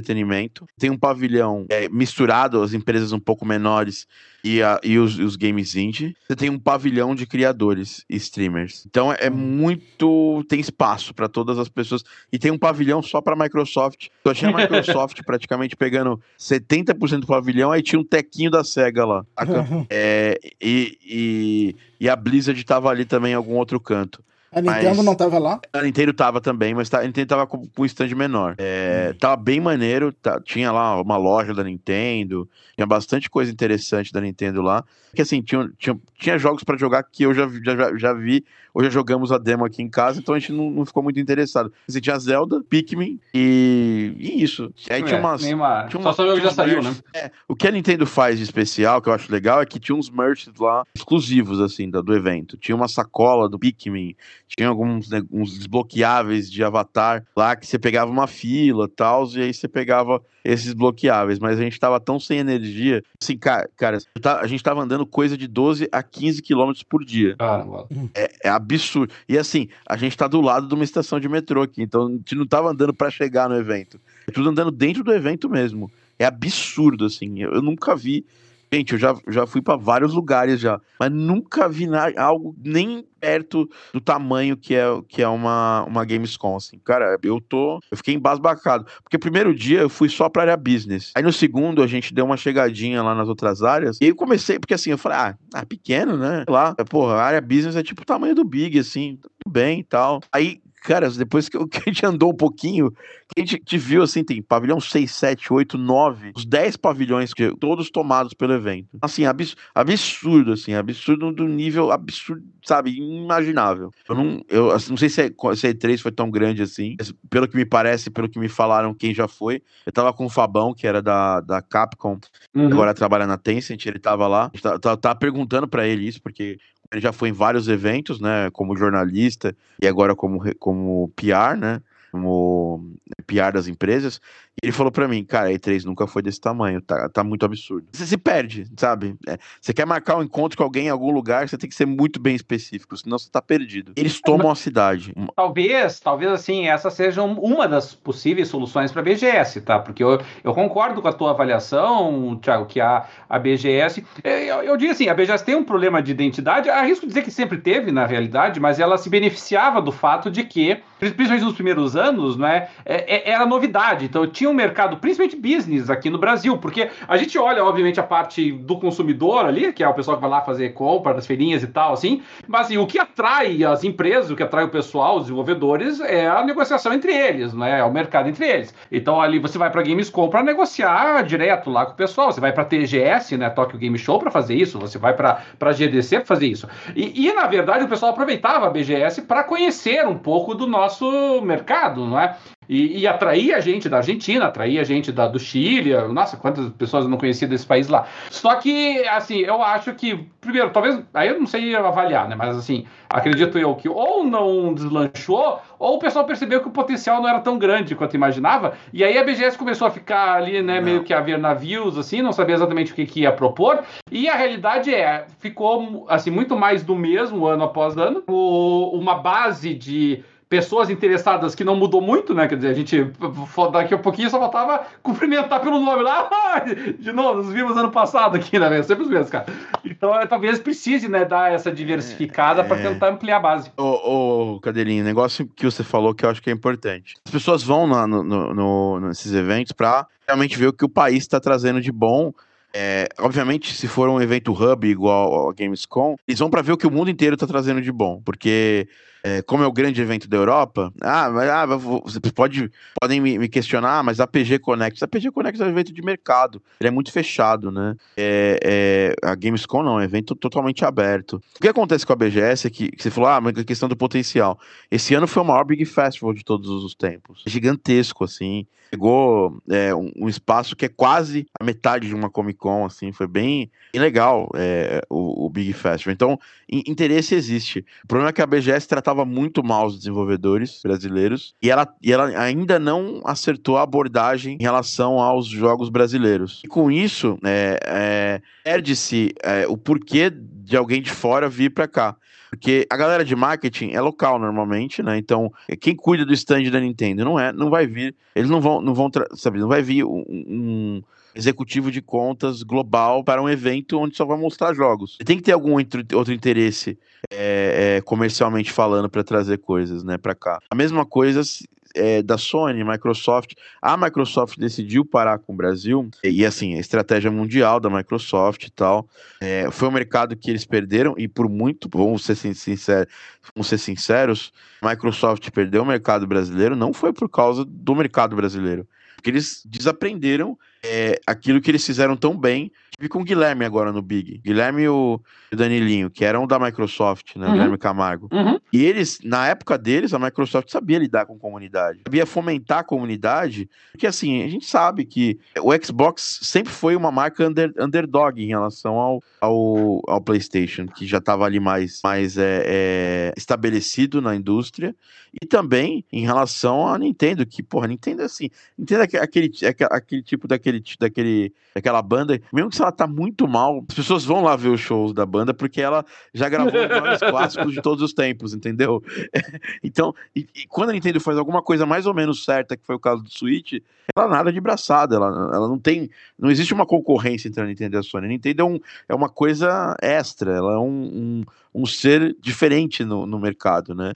tem um pavilhão é, misturado às empresas um pouco menores e, a, e os, os, games indie. Você tem um pavilhão de criadores e streamers. Então é, é muito. tem espaço para todas as pessoas. E tem um pavilhão só para Microsoft. Eu achei a Microsoft praticamente pegando 70% do pavilhão, aí tinha um tequinho da SEGA lá. É, e, e, e a Blizzard tava ali também em algum outro canto. A Nintendo mas... não tava lá? A Nintendo tava também, mas tá, a Nintendo tava com, com um stand menor. É, hum. Tava bem maneiro, tá, tinha lá uma loja da Nintendo, tinha bastante coisa interessante da Nintendo lá. Que assim, tinha, tinha, tinha jogos para jogar que eu já, já, já vi Hoje jogamos a demo aqui em casa, então a gente não, não ficou muito interessado. Você tinha Zelda, Pikmin e, e isso. Aí é, tinha umas. Tinha uma... Só sabe que já saiu, né? É, o que a Nintendo faz de especial, que eu acho legal, é que tinha uns merchs lá exclusivos, assim, do, do evento. Tinha uma sacola do Pikmin, tinha alguns né, uns desbloqueáveis de avatar lá que você pegava uma fila e tal, e aí você pegava esses bloqueáveis. Mas a gente tava tão sem energia. Assim, cara, cara a gente tava andando coisa de 12 a 15 quilômetros por dia. Ah, é, é absurdo. E assim, a gente tá do lado de uma estação de metrô aqui, então a gente não tava andando para chegar no evento. É tudo andando dentro do evento mesmo. É absurdo, assim. Eu, eu nunca vi Gente, eu já, já fui para vários lugares já, mas nunca vi na, algo nem perto do tamanho que é, que é uma, uma Gamescom, assim. Cara, eu tô. Eu fiquei embasbacado. Porque primeiro dia eu fui só pra área business. Aí no segundo a gente deu uma chegadinha lá nas outras áreas. E aí eu comecei, porque assim, eu falei, ah, ah pequeno, né? Lá, porra, a área business é tipo o tamanho do Big, assim, tudo bem e tal. Aí cara, depois que, a gente andou um pouquinho, a gente te viu assim, tem pavilhão 6, 7, 8, 9, os 10 pavilhões, todos tomados pelo evento. Assim, absurdo, assim, absurdo do nível absurdo, sabe, inimaginável. Eu não, eu assim, não sei se, é, se a E3 foi tão grande assim, pelo que me parece, pelo que me falaram, quem já foi, eu tava com o Fabão, que era da, da Capcom, uhum. agora trabalha na Tencent, ele tava lá, tava, tava, tava perguntando para ele isso, porque ele já foi em vários eventos, né, como jornalista e agora como, como PR, né, como PR das empresas. Ele falou para mim, cara, a E3 nunca foi desse tamanho, tá, tá muito absurdo. Você se perde, sabe? É, você quer marcar um encontro com alguém em algum lugar, você tem que ser muito bem específico, senão você tá perdido. Eles tomam a cidade. Talvez, talvez assim, essa seja uma das possíveis soluções para a BGS, tá? Porque eu, eu concordo com a tua avaliação, Thiago, que a, a BGS. É, eu, eu digo assim, a BGS tem um problema de identidade, arrisco dizer que sempre teve, na realidade, mas ela se beneficiava do fato de que, principalmente nos primeiros anos, né, é, era novidade. Então tinha tinha um mercado, principalmente business aqui no Brasil, porque a gente olha, obviamente, a parte do consumidor ali, que é o pessoal que vai lá fazer compra das feirinhas e tal, assim, mas assim, o que atrai as empresas, o que atrai o pessoal, os desenvolvedores, é a negociação entre eles, né? É o mercado entre eles. Então ali você vai para Gamescom para negociar direto lá com o pessoal, você vai para TGS, né, Tokyo Game Show para fazer isso, você vai para GDC para fazer isso. E, e, na verdade o pessoal aproveitava a BGS para conhecer um pouco do nosso mercado, não é? E, e atrair a gente da Argentina, atrair a gente da, do Chile, nossa, quantas pessoas eu não conhecia desse país lá. Só que, assim, eu acho que, primeiro, talvez, aí eu não sei avaliar, né, mas assim, acredito eu que ou não deslanchou, ou o pessoal percebeu que o potencial não era tão grande quanto imaginava, e aí a BGS começou a ficar ali, né, não. meio que a ver navios, assim, não sabia exatamente o que, que ia propor, e a realidade é, ficou, assim, muito mais do mesmo ano após ano, o, uma base de pessoas interessadas que não mudou muito, né? Quer dizer, a gente daqui a pouquinho só faltava cumprimentar pelo nome lá. De novo, nos vimos ano passado aqui, né? Sempre os mesmos, cara. Então, é, talvez precise, né, dar essa diversificada é, para tentar ampliar a base. Ô, ô, Cadeirinho, negócio que você falou que eu acho que é importante. As pessoas vão na, no, no, nesses eventos para realmente ver o que o país está trazendo de bom é, obviamente, se for um evento hub igual a Gamescom, eles vão para ver o que o mundo inteiro está trazendo de bom, porque é, como é o grande evento da Europa, ah, ah, pode, podem me, me, questionar, mas a PG Connect, a PG Connect é um evento de mercado, ele é muito fechado, né? É, é, a Gamescom não, é um evento totalmente aberto. O que acontece com a BGS é que, que você falou, ah, mas a questão do potencial. Esse ano foi o maior Big Festival de todos os tempos, é gigantesco, assim, pegou é, um, um, espaço que é quase a metade de uma Comic Con, assim, foi bem, legal é, o, o, Big Festival. Então, interesse existe. O problema é que a BGS tratava muito mal os desenvolvedores brasileiros e ela, e ela ainda não acertou a abordagem em relação aos jogos brasileiros. E com isso, é, é perde-se é, o porquê de alguém de fora vir para cá. Porque a galera de marketing é local normalmente, né? Então, quem cuida do stand da Nintendo não é, não vai vir, eles não vão, não vão, sabe, não vai vir um, um executivo de contas global para um evento onde só vai mostrar jogos. Tem que ter algum outro interesse é, é, comercialmente falando para trazer coisas, né, para cá. A mesma coisa é, da Sony, Microsoft. A Microsoft decidiu parar com o Brasil, e, assim, a estratégia mundial da Microsoft e tal. É, foi um mercado que eles perderam, e por muito, vamos ser, sinceros, vamos ser sinceros, Microsoft perdeu o mercado brasileiro, não foi por causa do mercado brasileiro. Porque eles desaprenderam é, aquilo que eles fizeram tão bem. Tive com o Guilherme agora no Big. Guilherme e o, Danilinho, que eram da Microsoft, né? Uhum. Guilherme Camargo. Uhum. E eles, na época deles, a Microsoft sabia lidar com comunidade. Sabia fomentar a comunidade. Porque assim, a gente sabe que o Xbox sempre foi uma marca under, underdog em relação ao, ao, ao PlayStation, que já estava ali mais, mais é, é, estabelecido na indústria. E também em relação à Nintendo, que, porra, Nintendo é assim, Nintendo é aquele, é aquele tipo daquele, daquele, daquela banda, mesmo que se ela tá muito mal, as pessoas vão lá ver os shows da banda porque ela já gravou os maiores clássicos de todos os tempos, entendeu? então, e, e, quando a Nintendo faz alguma coisa mais ou menos certa, que foi o caso do Switch, ela nada de braçada, ela, ela não tem, não existe uma concorrência entre a Nintendo e a Sony. A Nintendo é, um, é uma coisa extra, ela é um, um, um ser diferente no, no mercado, né?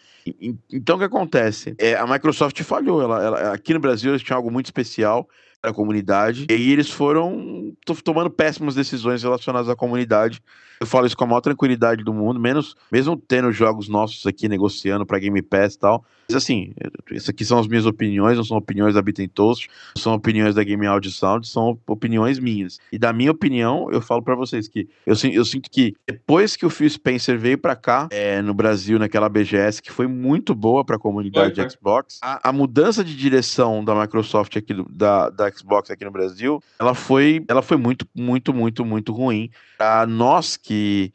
Então o que acontece? É, a Microsoft falhou, ela, ela, aqui no Brasil eles tinham algo muito especial, a comunidade. E aí eles foram tomando péssimas decisões relacionadas à comunidade. Eu falo isso com a maior tranquilidade do mundo, menos mesmo tendo jogos nossos aqui negociando para Game Pass e tal. Mas assim, isso aqui são as minhas opiniões, não são opiniões da Bit Toast, não são opiniões da Game Audio Sound, são opiniões minhas. E da minha opinião, eu falo para vocês que eu, eu, sinto que depois que o Phil Spencer veio para cá, é, no Brasil, naquela BGS, que foi muito boa para a comunidade de Xbox, a, a, mudança de direção da Microsoft aqui, da, da Xbox aqui no Brasil, ela foi, ela foi muito, muito, muito, muito ruim. Para nós que,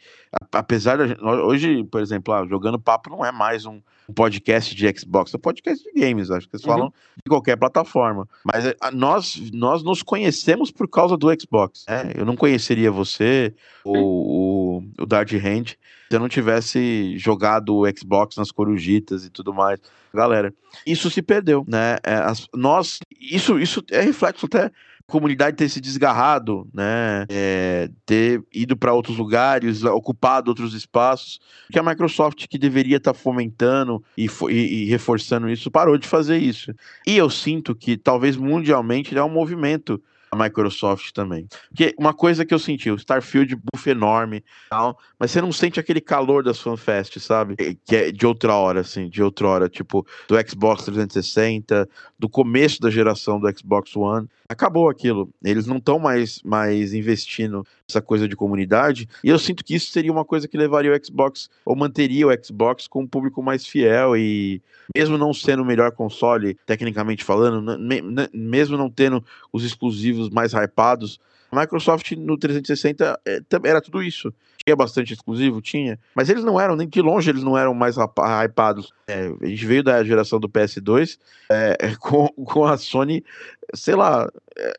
apesar de. Hoje, por exemplo, ah, jogando papo não é mais um podcast de Xbox, é um podcast de games, acho que eles uhum. falam de qualquer plataforma. Mas eh, nós, nós nos conhecemos por causa do Xbox. Né? Eu não conheceria você, o, o, o Dart Hand, se eu não tivesse jogado o Xbox nas corujitas e tudo mais. Galera, isso se perdeu, né? É, as, nós, isso, isso é reflexo até comunidade ter se desgarrado, né, é, ter ido para outros lugares, ocupado outros espaços, que a Microsoft, que deveria estar tá fomentando e, e, e, reforçando isso, parou de fazer isso. E eu sinto que talvez mundialmente é um movimento a Microsoft também. Porque uma coisa que eu senti, o Starfield buff enorme, tal, mas você não sente aquele calor das FanFest, sabe? Que é de outra hora, assim, de outra hora, tipo, do Xbox 360, do começo da geração do Xbox One. Acabou aquilo. Eles não estão mais, mais investindo nessa coisa de comunidade. E eu sinto que isso seria uma coisa que levaria o Xbox, ou manteria o Xbox com um público mais fiel e mesmo não sendo o melhor console, tecnicamente falando, mesmo não tendo os exclusivos mais hypados, a Microsoft no 360 é, era tudo isso. Tinha bastante exclusivo? Tinha. Mas eles não eram, nem de longe eles não eram mais hypados. É, a gente veio da geração do PS2 é, com, com a Sony, sei lá,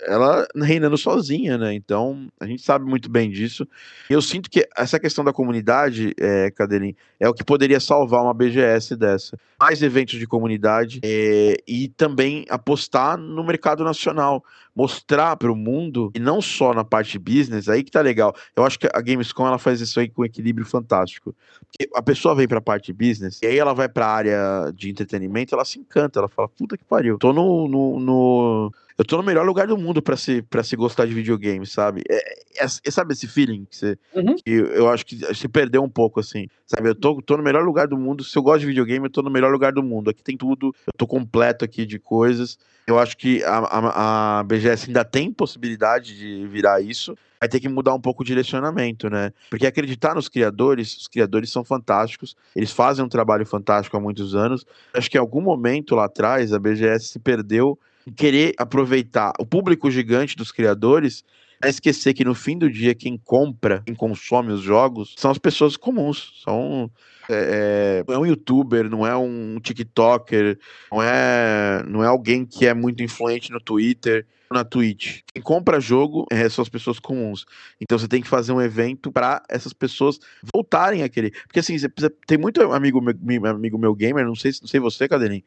ela reinando sozinha, né? Então, a gente sabe muito bem disso. Eu sinto que essa questão da comunidade, é, Cadelinho, é o que poderia salvar uma BGS dessa. Mais eventos de comunidade é, e também apostar no mercado nacional. Mostrar para o mundo, e não só na parte business, aí que tá legal. Eu acho que a Gamescom ela faz isso aí com um equilíbrio fantástico. Porque a pessoa vem para a parte business, e aí ela vai para a área de entretenimento, ela se encanta, ela fala, puta que pariu. Tô no, no, no eu tô no melhor lugar do mundo para se, pra se gostar de videogame, sabe? É, é, é, sabe esse feeling que, você, uhum. que eu acho que se perdeu um pouco, assim, sabe? Eu tô, tô no melhor lugar do mundo. Se eu gosto de videogame, eu tô no melhor lugar do mundo. Aqui tem tudo, eu tô completo aqui de coisas. Eu acho que a, a, a BGS ainda tem possibilidade de virar isso vai ter que mudar um pouco o direcionamento, né? Porque acreditar nos criadores, os criadores são fantásticos, eles fazem um trabalho fantástico há muitos anos. Acho que em algum momento lá atrás a BGS se perdeu querer aproveitar o público gigante dos criadores é esquecer que no fim do dia quem compra, quem consome os jogos são as pessoas comuns, são é, é, é um youtuber, não é um tiktoker, não é, não é alguém que é muito influente no Twitter, na Twitch. Quem compra jogo é, são as pessoas comuns. Então você tem que fazer um evento para essas pessoas voltarem a querer. Porque assim, você tem muito amigo meu, amigo meu gamer, não sei, não sei você, Cadeirinho.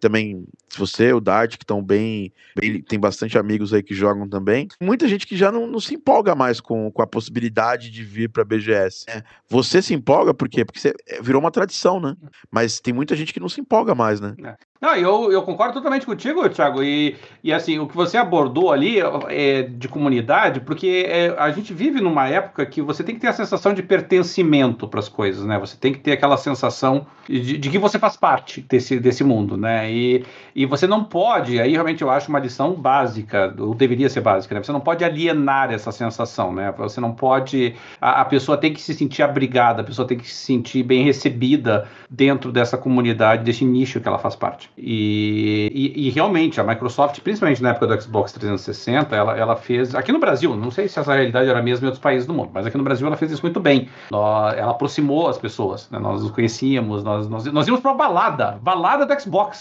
Também, se você, o Dart, que estão bem, bem, Tem bastante amigos aí que jogam também. Muita gente que já não, não se empolga mais com, com a possibilidade de vir pra BGS. É. Você se empolga por quê? Porque você, é, virou uma tradição, né? Mas tem muita gente que não se empolga mais, né? É. Não, eu, eu concordo totalmente contigo, Thiago. E, e assim, o que você abordou ali é de comunidade, porque é, a gente vive numa época que você tem que ter a sensação de pertencimento para as coisas, né? Você tem que ter aquela sensação de, de, que você faz parte desse, desse mundo, né? E, e você não pode, aí realmente eu acho uma lição básica, ou deveria ser básica, né? Você não pode alienar essa sensação, né? Você não pode. A, a pessoa tem que se sentir abrigada, a pessoa tem que se sentir bem recebida dentro dessa comunidade, desse nicho que ela faz parte. E, e, e, realmente, a Microsoft, principalmente na época do Xbox 360, ela, ela fez. Aqui no Brasil, não sei se essa realidade era a mesma em outros países do mundo, mas aqui no Brasil ela fez isso muito bem. Ela aproximou as pessoas, né? nós nos conhecíamos, nós, nós, nós íamos uma balada, balada do Xbox.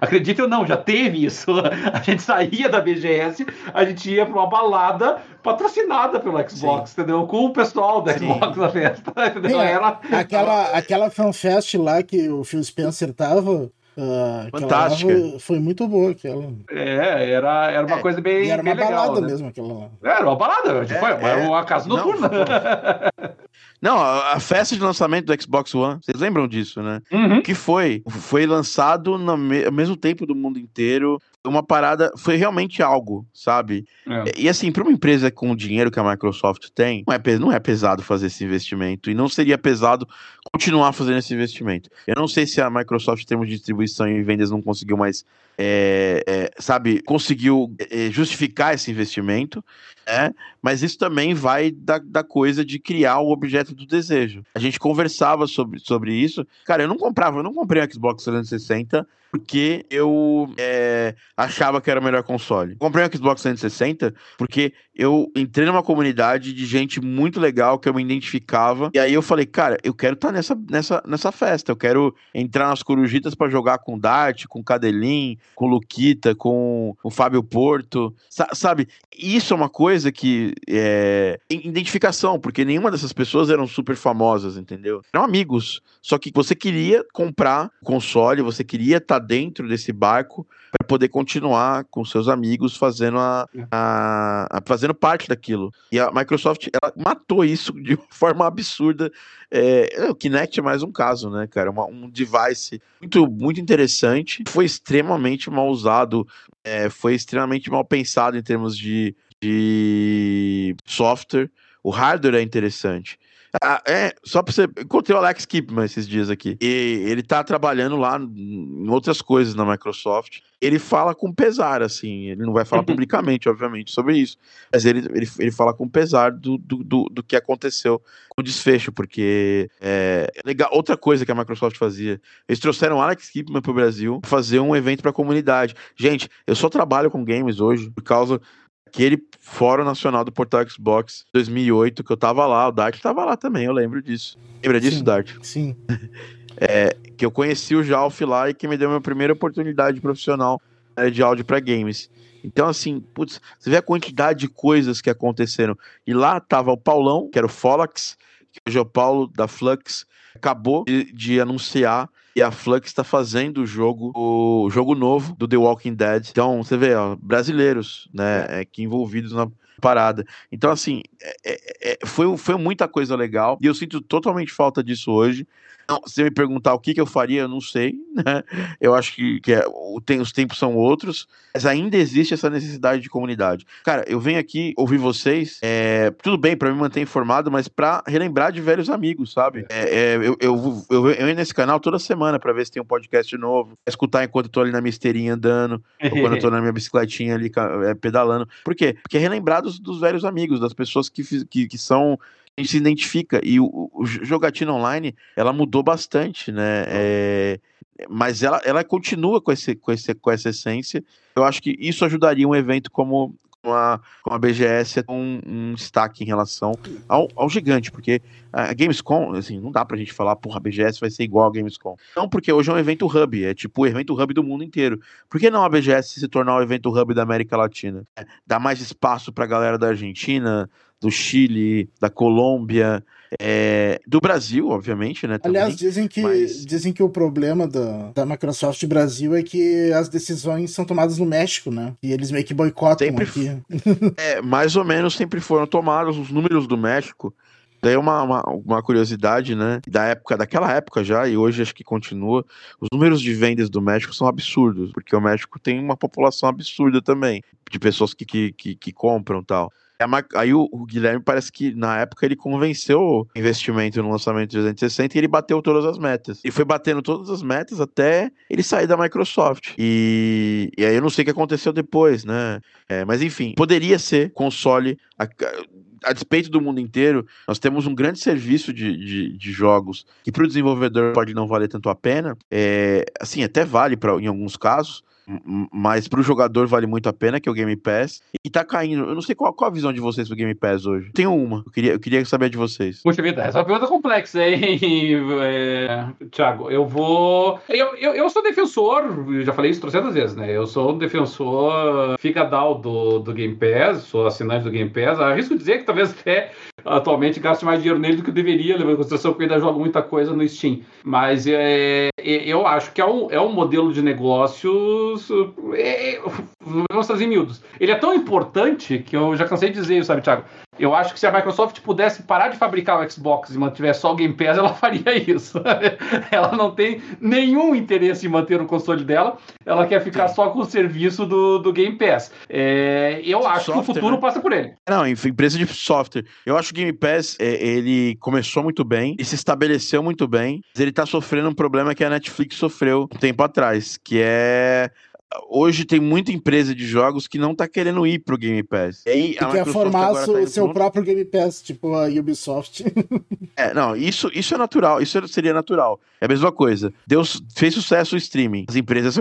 Acredite ou não, já teve isso. A gente saía da BGS, a gente ia para uma balada patrocinada pelo Xbox, Sim. entendeu? Com o pessoal do Xbox na festa, entendeu? É, era... Aquela, aquela fanfest lá que o Phil Spencer tava, Uh, Fantástica. Foi muito boa aquela. É, era, era uma é, coisa bem. era uma bem balada legal, né? mesmo aquela lá. Era uma balada, é, foi, era uma casa noturna. Não, a festa de lançamento do Xbox One, vocês lembram disso, né? Uhum. Que foi? Foi lançado no mesmo tempo do mundo inteiro. Uma parada, foi realmente algo, sabe? É. E assim, para uma empresa com o dinheiro que a Microsoft tem, não é, não é pesado fazer esse investimento. E não seria pesado continuar fazendo esse investimento. Eu não sei se a Microsoft, em termos de distribuição e vendas, não conseguiu mais, é, é, sabe, conseguiu é, justificar esse investimento né? Mas isso também vai da, da coisa de criar o objeto do desejo. A gente conversava sobre, sobre isso. Cara, eu não comprava, eu não comprei um Xbox 360 porque eu é, achava que era o melhor console. Comprei um Xbox 360 porque eu entrei numa comunidade de gente muito legal que eu me identificava. E aí eu falei, cara, eu quero estar tá nessa, nessa, nessa festa. Eu quero entrar nas corujitas para jogar com Dart, com Cadelin, com Luquita, com o Fábio Porto. Sa sabe? Isso é uma coisa que é identificação, porque nenhuma dessas pessoas eram super famosas, entendeu? Eram amigos. Só que você queria comprar o console, você queria estar tá dentro desse barco para poder continuar com seus amigos fazendo a, a, a, fazendo parte daquilo. E a Microsoft ela matou isso de uma forma absurda. É, o Kinect é mais um caso, né, cara? Uma, um device muito, muito interessante, foi extremamente mal usado, é, foi extremamente mal pensado em termos de, de software. O hardware é interessante. Ah, é, só pra você. Encontrei o Alex Kipman esses dias aqui. E ele tá trabalhando lá em outras coisas na Microsoft. Ele fala com pesar, assim. Ele não vai falar publicamente, obviamente, sobre isso. Mas ele, ele, ele fala com pesar do, do, do, do que aconteceu com o desfecho, porque. É, legal. Outra coisa que a Microsoft fazia. Eles trouxeram o Alex Kipman pro Brasil fazer um evento pra comunidade. Gente, eu só trabalho com games hoje por causa aquele Fórum Nacional do Portal Xbox 2008, que eu tava lá, o Dart tava lá também, eu lembro disso. Lembra disso, sim, Dart? Sim. É, que eu conheci o Jalf lá e que me deu a minha primeira oportunidade profissional né, de áudio para games. Então, assim, putz, você vê a quantidade de coisas que aconteceram. E lá tava o Paulão, que era o Folax, que hoje é o Paulo da Flux, acabou de, de anunciar e a Flux está fazendo o jogo, o jogo novo do The Walking Dead. Então, você vê, ó, brasileiros, né, é, que envolvidos na parada. Então, assim, é, é, é foi, foi muita coisa legal e eu sinto totalmente falta disso hoje. Não, se me perguntar o que, que eu faria, eu não sei, né? Eu acho que, que é, tem, os tempos são outros, mas ainda existe essa necessidade de comunidade. Cara, eu venho aqui ouvir vocês, é, tudo bem para me manter informado, mas para relembrar de velhos amigos, sabe? É, é, eu, eu, eu, eu, nesse canal toda semana para ver se tem um podcast novo, escutar enquanto eu tô ali na misteirinha andando, ou quando eu tô na minha bicicletinha ali é, pedalando. Por quê? Porque relembrar dos, dos velhos amigos, das pessoas que, que, que são a gente se identifica. E o, o Jogatina Online, ela mudou bastante, né? É, mas ela, ela continua com, esse, com, esse, com essa essência. Eu acho que isso ajudaria um evento como, com a, com a BGS um, um destaque em relação ao, ao gigante, porque a Gamescom, assim, não dá pra gente falar, porra, a BGS vai ser igual a Gamescom. Não, porque hoje é um evento hub, é tipo o evento hub do mundo inteiro. Por que não a BGS se tornar o evento hub da América Latina? É, dá mais espaço pra galera da Argentina, do Chile, da Colômbia, é, do Brasil, obviamente, né? Também, Aliás, dizem que, mas... dizem que o problema da, da Microsoft Brasil é que as decisões são tomadas no México, né? E eles meio que boicotam sempre, aqui. é, mais ou menos sempre foram tomados os números do México. Daí é uma, uma, uma, curiosidade, né? Da época, daquela época já, e hoje acho que continua, os números de vendas do México são absurdos, porque o México tem uma população absurda também, de pessoas que, que, que, que compram tal. É aí o, Guilherme parece que na época ele convenceu o investimento no lançamento 360 e ele bateu todas as metas. E foi batendo todas as metas até ele sair da Microsoft. E, e aí eu não sei o que aconteceu depois, né? É, mas enfim, poderia ser console. A, a despeito do mundo inteiro, nós temos um grande serviço de, de, de jogos que para o desenvolvedor pode não valer tanto a pena. É, assim, até vale pra, em alguns casos, mas para o jogador vale muito a pena, que é o Game Pass. E tá caindo. Eu não sei qual, qual a visão de vocês pro Game Pass hoje. Tenho uma. Eu queria, eu queria saber de vocês. Puxa vida, essa é uma pergunta complexa, hein, é, Thiago? Eu vou. Eu, eu, eu sou defensor, já falei isso 300 vezes, né? Eu sou um defensor figadal do, do Game Pass, sou assinante do Game Pass. Arrisco dizer que talvez até atualmente gaste mais dinheiro nele do que deveria, levando em consideração que eu ainda jogo muita coisa no Steam. Mas é, eu acho que é um, é um modelo de negócios. É, vamos trazer miúdos. Ele é tão importante que eu já cansei de dizer, sabe, Thiago? Eu acho que se a Microsoft pudesse parar de fabricar o Xbox e mantiver só o Game Pass, ela faria isso. ela não tem nenhum interesse em manter o console dela, ela quer ficar Sim. só com o serviço do, do Game Pass. É, eu acho software, que o futuro né? passa por ele. Não, empresa de software. Eu acho que o Game Pass, é, ele começou muito bem e se estabeleceu muito bem, mas ele tá sofrendo um problema que a Netflix sofreu um tempo atrás, que é hoje tem muita empresa de jogos que não tá querendo ir pro Game Pass. E aí, quer formar o tá seu próprio Game Pass, tipo a Ubisoft. é, não, isso, isso é natural, isso seria natural. É a mesma coisa. Deus fez sucesso o streaming. As empresas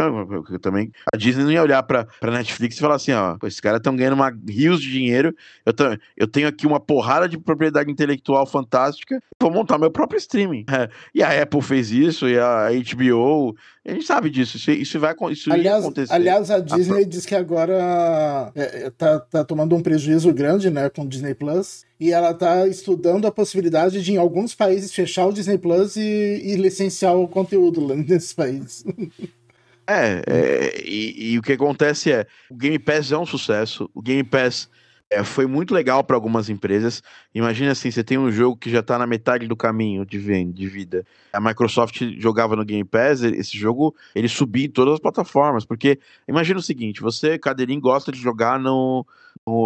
também. A Disney não ia olhar pra, pra Netflix e falar assim: ó, esses caras estão ganhando uma, rios de dinheiro. Eu, tô, eu tenho aqui uma porrada de propriedade intelectual fantástica. Vou montar meu próprio streaming. É, e a Apple fez isso, e a HBO. A gente sabe disso. Isso, isso vai isso aliás, acontecer. Aliás, a Disney a... diz que agora é, é, tá, tá tomando um prejuízo grande, né, com o Disney Plus e ela está estudando a possibilidade de, em alguns países, fechar o Disney Plus e, e licenciar o conteúdo lá nesses países. É, é e, e, o que acontece é, o Game Pass é um sucesso, o Game Pass é, foi muito legal para algumas empresas. Imagina assim, você tem um jogo que já está na metade do caminho de, venda, de vida. A Microsoft jogava no Game Pass, esse jogo ele subia em todas as plataformas, porque imagina o seguinte, você, Cadeirinho, gosta de jogar no, no,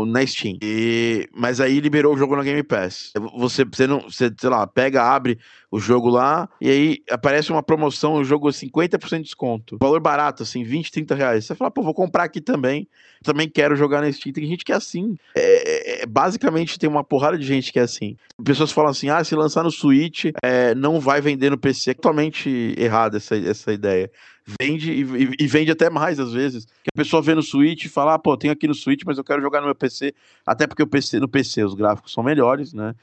na Steam. E, mas aí liberou o jogo no Game Pass. Você, você não, você, sei lá, pega, abre o jogo lá, e aí aparece uma promoção, o jogo 50% de desconto. Valor barato, assim, 20, 30 reais. Você fala, pô, vou comprar aqui também. Também quero jogar na Steam. Tem gente que é assim. É, é, basicamente, tem uma porrada de gente que é assim. Pessoas falam assim, ah, se lançar no Switch, é, não vai vender no PC. É totalmente errada essa, essa ideia vende e, e, vende até mais às vezes. Que a pessoa vê no Switch e fala, ah, pô, tenho aqui no Switch, mas eu quero jogar no meu PC, até porque o PC, no PC os gráficos são melhores, né?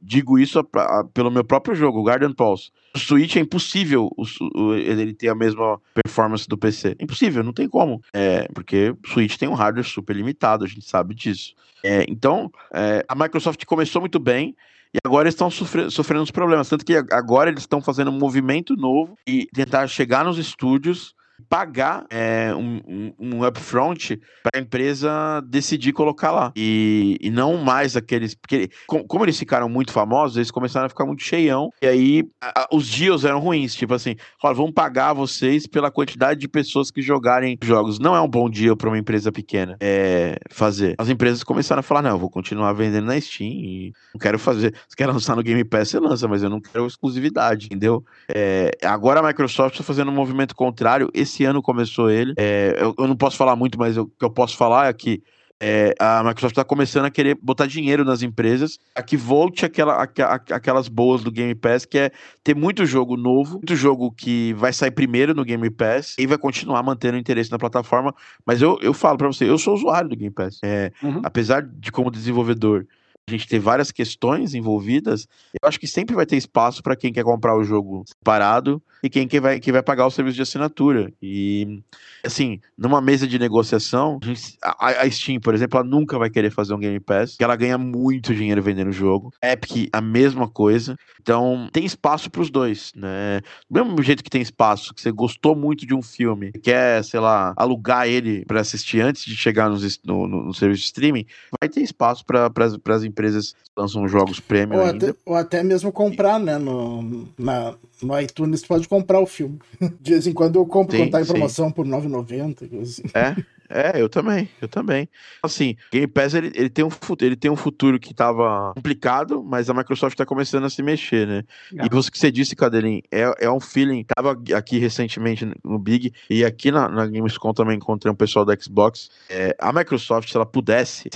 Digo isso a, a, pelo meu próprio jogo, o Garden Pulse. O Switch é impossível o, o, ele ter a mesma performance do PC. Impossível, não tem como. É, porque o Switch tem um hardware super limitado, a gente sabe disso. É, então, é, a Microsoft começou muito bem, e agora estão sofrendo, uns problemas. Tanto que agora eles estão fazendo um movimento novo e tentar chegar nos estúdios pagar é, um, um, upfront para a empresa decidir colocar lá. E, e não mais aqueles. Porque, com, como eles ficaram muito famosos, eles começaram a ficar muito cheião. E aí a, os deals eram ruins. Tipo assim, olha, vamos pagar vocês pela quantidade de pessoas que jogarem jogos. Não é um bom deal para uma empresa pequena é, fazer. As empresas começaram a falar: não, eu vou continuar vendendo na Steam e não quero fazer. Se quer lançar no Game Pass, você lança, mas eu não quero exclusividade, entendeu? É, agora a Microsoft está fazendo um movimento contrário. Esse esse ano começou ele. É, eu, eu, não posso falar muito, mas o que eu posso falar é que é, a Microsoft está começando a querer botar dinheiro nas empresas a que volte aquela, aquelas boas do Game Pass, que é ter muito jogo novo, muito jogo que vai sair primeiro no Game Pass e vai continuar mantendo interesse na plataforma. Mas eu, eu falo para você, eu sou usuário do Game Pass. É, uhum. Apesar de, como desenvolvedor, a gente ter várias questões envolvidas, eu acho que sempre vai ter espaço para quem quer comprar o jogo separado e quem, quem, vai, quem vai pagar o serviço de assinatura. E, assim, numa mesa de negociação, a, a, Steam, por exemplo, ela nunca vai querer fazer um Game Pass, porque ela ganha muito dinheiro vendendo o jogo. Epic, a mesma coisa. Então, tem espaço para os dois, né? Do mesmo jeito que tem espaço, que você gostou muito de um filme, quer, sei lá, alugar ele para assistir antes de chegar nos, no, no, no, serviço de streaming, vai ter espaço para as empresas que lançam jogos premium ou ainda. Até, ou até mesmo comprar, né? No, na, no iTunes pode comprar o filme. De vez em quando eu compro sim, quando tá em promoção sim. por 9,90. Assim. É, É, eu também, eu também. Assim, Game Pass ele, ele, tem, um, ele tem um futuro que tava complicado, mas a Microsoft tá começando a se mexer, né? É. E você que você disse, Cadelinho, é, é um feeling. Tava aqui recentemente no Big e aqui na, na Gamescom também encontrei um pessoal da Xbox. É, a Microsoft, se ela pudesse,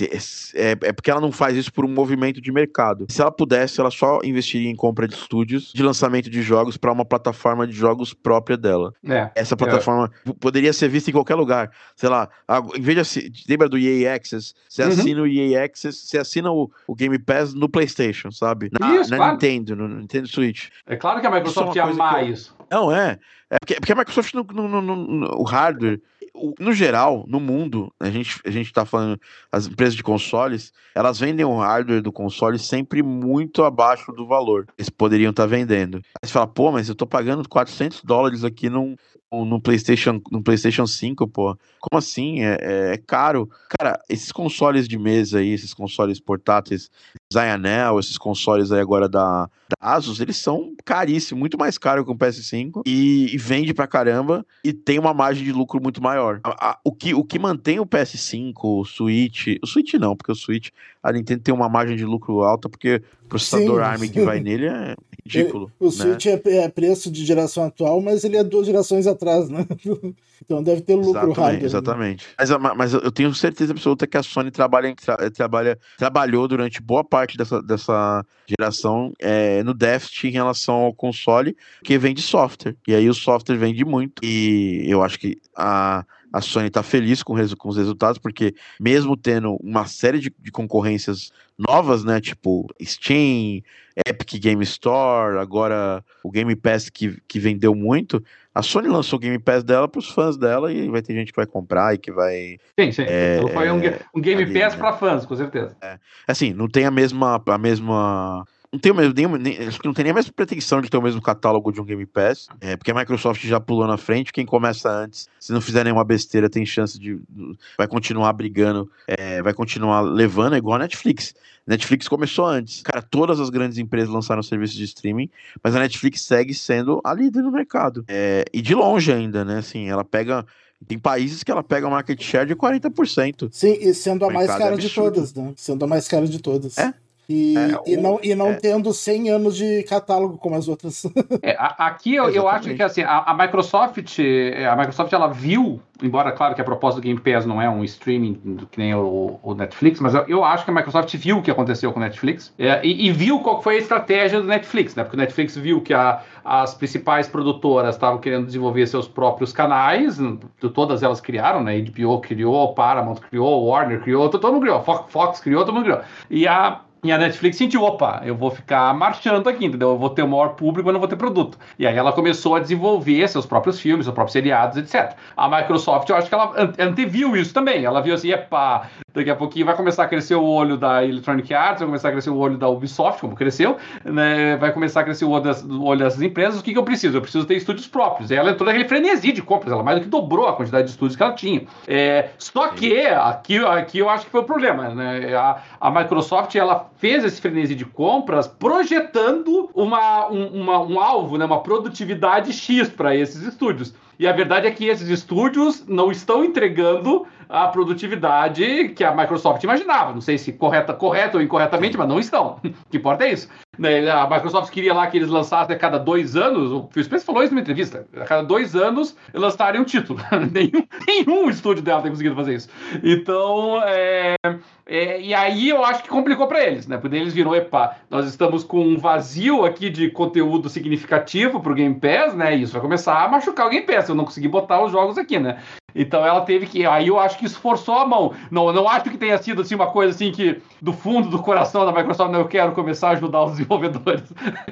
é, é porque ela não faz isso por um movimento de mercado. Se ela pudesse, ela só investiria em compra de estúdios de lançamento de jogos para uma plataforma de jogos própria dela. É, Essa é. plataforma poderia ser vista em qualquer lugar. Sei lá, em vez de. Lembra do EA Access? Você uhum. assina o EA Access, você assina o, o, Game Pass no PlayStation, sabe? Na, isso, na claro. Nintendo, no Nintendo Switch. É claro que a Microsoft ia amar isso. Não, é. É porque, porque a Microsoft, no, no, no, no, o hardware, no geral, no mundo, a gente, a gente tá falando, as empresas de consoles, elas vendem o hardware do console sempre muito abaixo do valor. Eles poderiam estar tá vendendo. Aí você fala, pô, mas eu tô pagando 400 dólares aqui num, no PlayStation, no PlayStation 5, pô. Como assim? É, é, é, caro. Cara, esses consoles de mesa aí, esses consoles portáteis, Zionel, esses consoles aí agora da, da Asus, eles são caríssimos, muito mais caro que um PS5 e, e, vende pra caramba e tem uma margem de lucro muito maior. A, a, o, que, o que mantém o PS5, o Switch, o Switch não, porque o Switch, a Nintendo tem uma margem de lucro alta porque o processador Sim. ARM que vai nele é ridículo. o né? Switch é, é, preço de geração atual, mas ele é duas gerações atrás, né? então deve ter lucro exatamente, hardware. Exatamente. Mas, mas eu tenho certeza absoluta que a Sony trabalha, tra, trabalha, trabalhou durante boa parte dessa, dessa geração é, no déficit em relação ao console, que vem de software. E aí o software vende muito. E eu acho que a a Sony está feliz com, com, os resultados, porque mesmo tendo uma série de, de, concorrências novas, né, tipo Steam, Epic Game Store, agora o Game Pass que, que vendeu muito, a Sony lançou o Game Pass dela para os fãs dela e vai ter gente que vai comprar e que vai. Sim, sim. É, foi um, um Game Pass né? para fãs, com certeza. É. Assim, não tem a mesma, a mesma não tem mesmo, nem, nem, acho que não tem nem a mesma pretensão de ter o mesmo catálogo de um Game Pass, é, porque a Microsoft já pulou na frente, quem começa antes, se não fizer nenhuma besteira, tem chance de. vai continuar brigando, é, vai continuar levando, é igual a Netflix. Netflix começou antes. Cara, todas as grandes empresas lançaram serviços de streaming, mas a Netflix segue sendo a líder no mercado. É, e de longe ainda, né? Assim, ela pega. Tem países que ela pega market share de 40%. Sim, e sendo a mais cara é de todas, né? Sendo a mais cara de todas. É, e, é, e não, e não é. tendo 100 anos de catálogo como as outras. É, aqui eu, eu, acho que assim, a, a, Microsoft, é, a Microsoft ela viu, embora claro que a proposta do Game Pass não é um streaming que nem o, o Netflix, mas eu, eu, acho que a Microsoft viu o que aconteceu com o Netflix é, e, e, viu qual foi a estratégia do Netflix, né? Porque o Netflix viu que a, as principais produtoras estavam querendo desenvolver seus próprios canais, todas elas criaram, né? HBO criou, Paramount criou, Warner criou, todo mundo criou, Fox, Fox criou, todo mundo criou. E a e a Netflix sentiu, opa, eu vou ficar marchando aqui, entendeu? Eu vou ter o maior público, mas não vou ter produto. E aí ela começou a desenvolver seus próprios filmes, seus próprios seriados, etc. A Microsoft, eu acho que ela anteviu isso também. Ela viu assim, epa, daqui a pouquinho vai começar a crescer o olho da Electronic Arts, vai começar a crescer o olho da Ubisoft, como cresceu, né? Vai começar a crescer o olho, das, o olho dessas empresas. O que, que eu preciso? Eu preciso ter estúdios próprios. E ela entrou naquele frenesi de compras, ela mais do que dobrou a quantidade de estúdios que ela tinha. É, só que aqui, aqui eu acho que foi o problema, né? A, a Microsoft, ela fez esse frenesi de compras projetando uma, um, uma, um alvo, né, uma produtividade X para esses estúdios. E a verdade é que esses estúdios não estão entregando a produtividade que a Microsoft imaginava. Não sei se correta, correta ou incorretamente, mas não estão. O que importa é isso. Né, a Microsoft queria lá que eles lançassem a cada dois anos, o Phil Spencer falou isso numa entrevista, a cada dois anos lançarem um título. nenhum, nenhum estúdio dela tem conseguido fazer isso. Então, é, é, e aí eu acho que complicou para eles, né? Porque eles viram, epa, nós estamos com um vazio aqui de conteúdo significativo pro Game Pass, né? E isso vai começar a machucar o Game Pass, eu não consegui botar os jogos aqui, né? Então ela teve que. Aí eu acho que isso forçou a mão. Não, não acho que tenha sido assim uma coisa assim que do fundo do coração da Microsoft, não, eu quero começar a ajudar os desenvolvedores.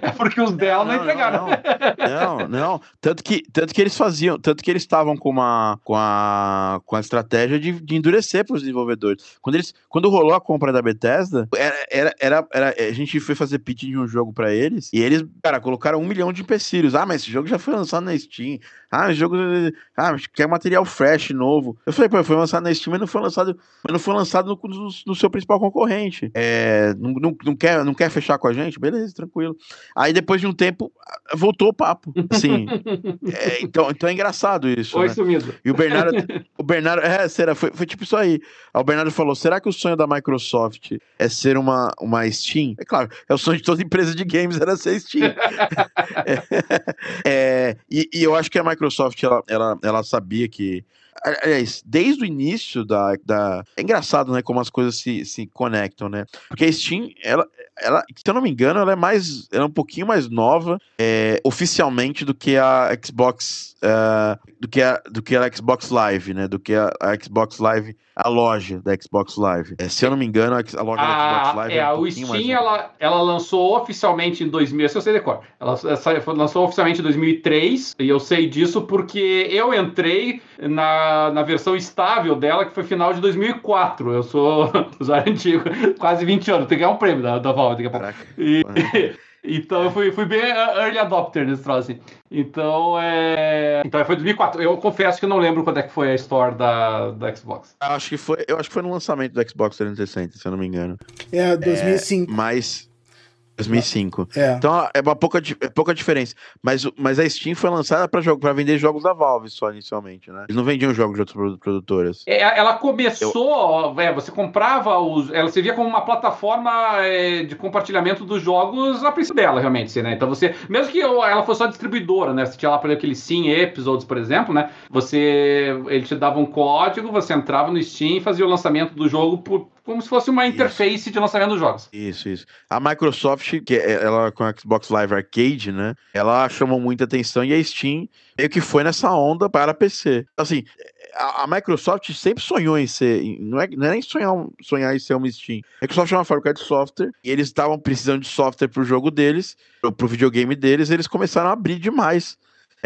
É porque os dela não, não entregaram. Não, não, não, Tanto que, tanto que eles faziam, tanto que eles estavam com uma com a, com a estratégia de, de endurecer para os desenvolvedores. Quando eles quando rolou a compra da Bethesda, era, era, era, a gente foi fazer pitch de um jogo para eles e eles, cara, colocaram um milhão de empecilhos. Ah, mas esse jogo já foi lançado na Steam. Ah, jogo. Ah, quer material fresh novo. Eu falei, pô, foi lançado na Steam, mas não foi lançado, mas não foi lançado no, no, no seu principal concorrente. É, não, não, não, quer, não quer fechar com a gente? Beleza, tranquilo. Aí depois de um tempo, voltou o papo. Assim. é, então, então é engraçado isso. Foi né? sumido. E o Bernardo, o Bernardo, é, será, foi, foi tipo isso aí. Aí o Bernardo falou: será que o sonho da Microsoft é ser uma, uma Steam? É claro, é o sonho de toda empresa de games era ser Steam. é, é, e, e, eu acho que a Microsoft ela, ela, ela sabia que aliás, desde o início da, da. É engraçado, né? Como as coisas se, se conectam, né? Porque a Steam, ela, ela, se eu não me engano, ela é mais. Ela é um pouquinho mais nova é, oficialmente do que a Xbox. Uh, do, que a, do que a Xbox Live, né? Do que a, a Xbox Live, a loja da Xbox Live. É, se eu não me engano, a, a loja a, da Xbox Live é, é um o Steam, ela, ela lançou oficialmente em 2000, se eu sei decor. Ela, ela lançou oficialmente em 2003, e eu sei disso porque eu entrei na, na versão estável dela, que foi final de 2004. Eu sou usuário antigo, quase 20 anos. Tem que ganhar um prêmio da, da Valve daqui a pouco. E, então eu fui, fui bem early adopter nesse troço, assim. Então, é... então foi 2004. Eu confesso que não lembro quando é que foi a store da, da Xbox. Eu acho que foi, eu acho que foi no lançamento do Xbox 360, se eu não me engano. É, 2005. É, mas 2005. É. Então é uma pouca, é pouca diferença. Mas, mas a Steam foi lançada para vender jogos da Valve só inicialmente, né? Eles não vendiam jogos de outras produtoras. É, ela começou, Eu... é, você comprava os. Ela servia como uma plataforma é, de compartilhamento dos jogos a princípio dela, realmente, né? Então você. Mesmo que ela fosse só distribuidora, né? Você tinha lá, por exemplo, aquele Sim Episodes, por exemplo, né? Você. Ele te dava um código, você entrava no Steam e fazia o lançamento do jogo por, como se fosse uma interface isso. de lançamento dos jogos. Isso, isso. A Microsoft, que é, ela com a Xbox Live Arcade, né? Ela chamou muita atenção e a Steam meio que foi nessa onda para PC. Assim, a, Microsoft sempre sonhou em ser, não é, não é nem sonhar, sonhar em ser uma Steam. A Microsoft é uma fábrica de software e eles estavam precisando de software para o jogo deles, para o videogame deles, eles começaram a abrir demais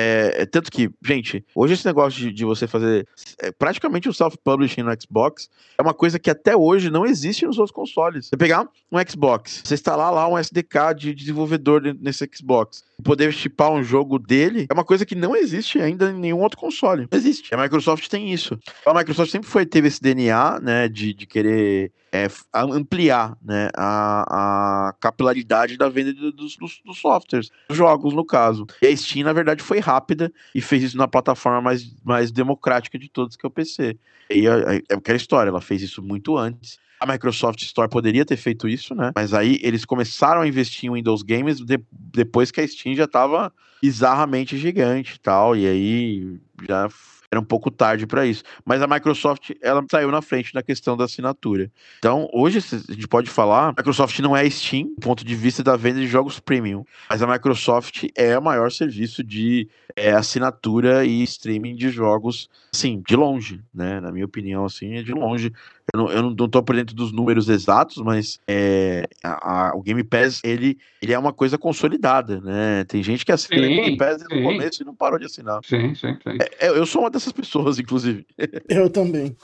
é, é, tanto que, gente, hoje esse negócio de, de você fazer é, praticamente o self-publishing no Xbox é uma coisa que até hoje não existe nos outros consoles. Você pegar um Xbox, você instalar lá um SDK de desenvolvedor nesse Xbox, poder chipar um jogo dele, é uma coisa que não existe ainda em nenhum outro console. Não existe. A Microsoft tem isso. A Microsoft sempre foi, teve esse DNA, né, de, de querer é, ampliar né, a, a capilaridade da venda dos, dos, dos, softwares, dos jogos, no caso. E a Steam, na verdade, foi rápida e fez isso na plataforma mais, mais democrática de todas, que é o PC. E é, é aquela história, ela fez isso muito antes. A Microsoft Store poderia ter feito isso, né? Mas aí eles começaram a investir em Windows Games de, depois que a Steam já estava bizarramente gigante e tal. E aí já era um pouco tarde para isso. Mas a Microsoft, ela saiu na frente na questão da assinatura. Então, hoje a gente pode falar, a Microsoft não é Steam, do ponto de vista da venda de jogos premium, mas a Microsoft é o maior serviço de é, assinatura e streaming de jogos, assim, de longe, né? Na minha opinião, assim, é de longe. Eu não, eu não tô por dentro dos números exatos, mas é, a, a, o Game Pass, ele, ele é uma coisa consolidada, né? Tem gente que assina o Game Pass no começo e não parou de assinar. Sim, sim, sim. É, eu sou uma dessas pessoas, inclusive. Eu também.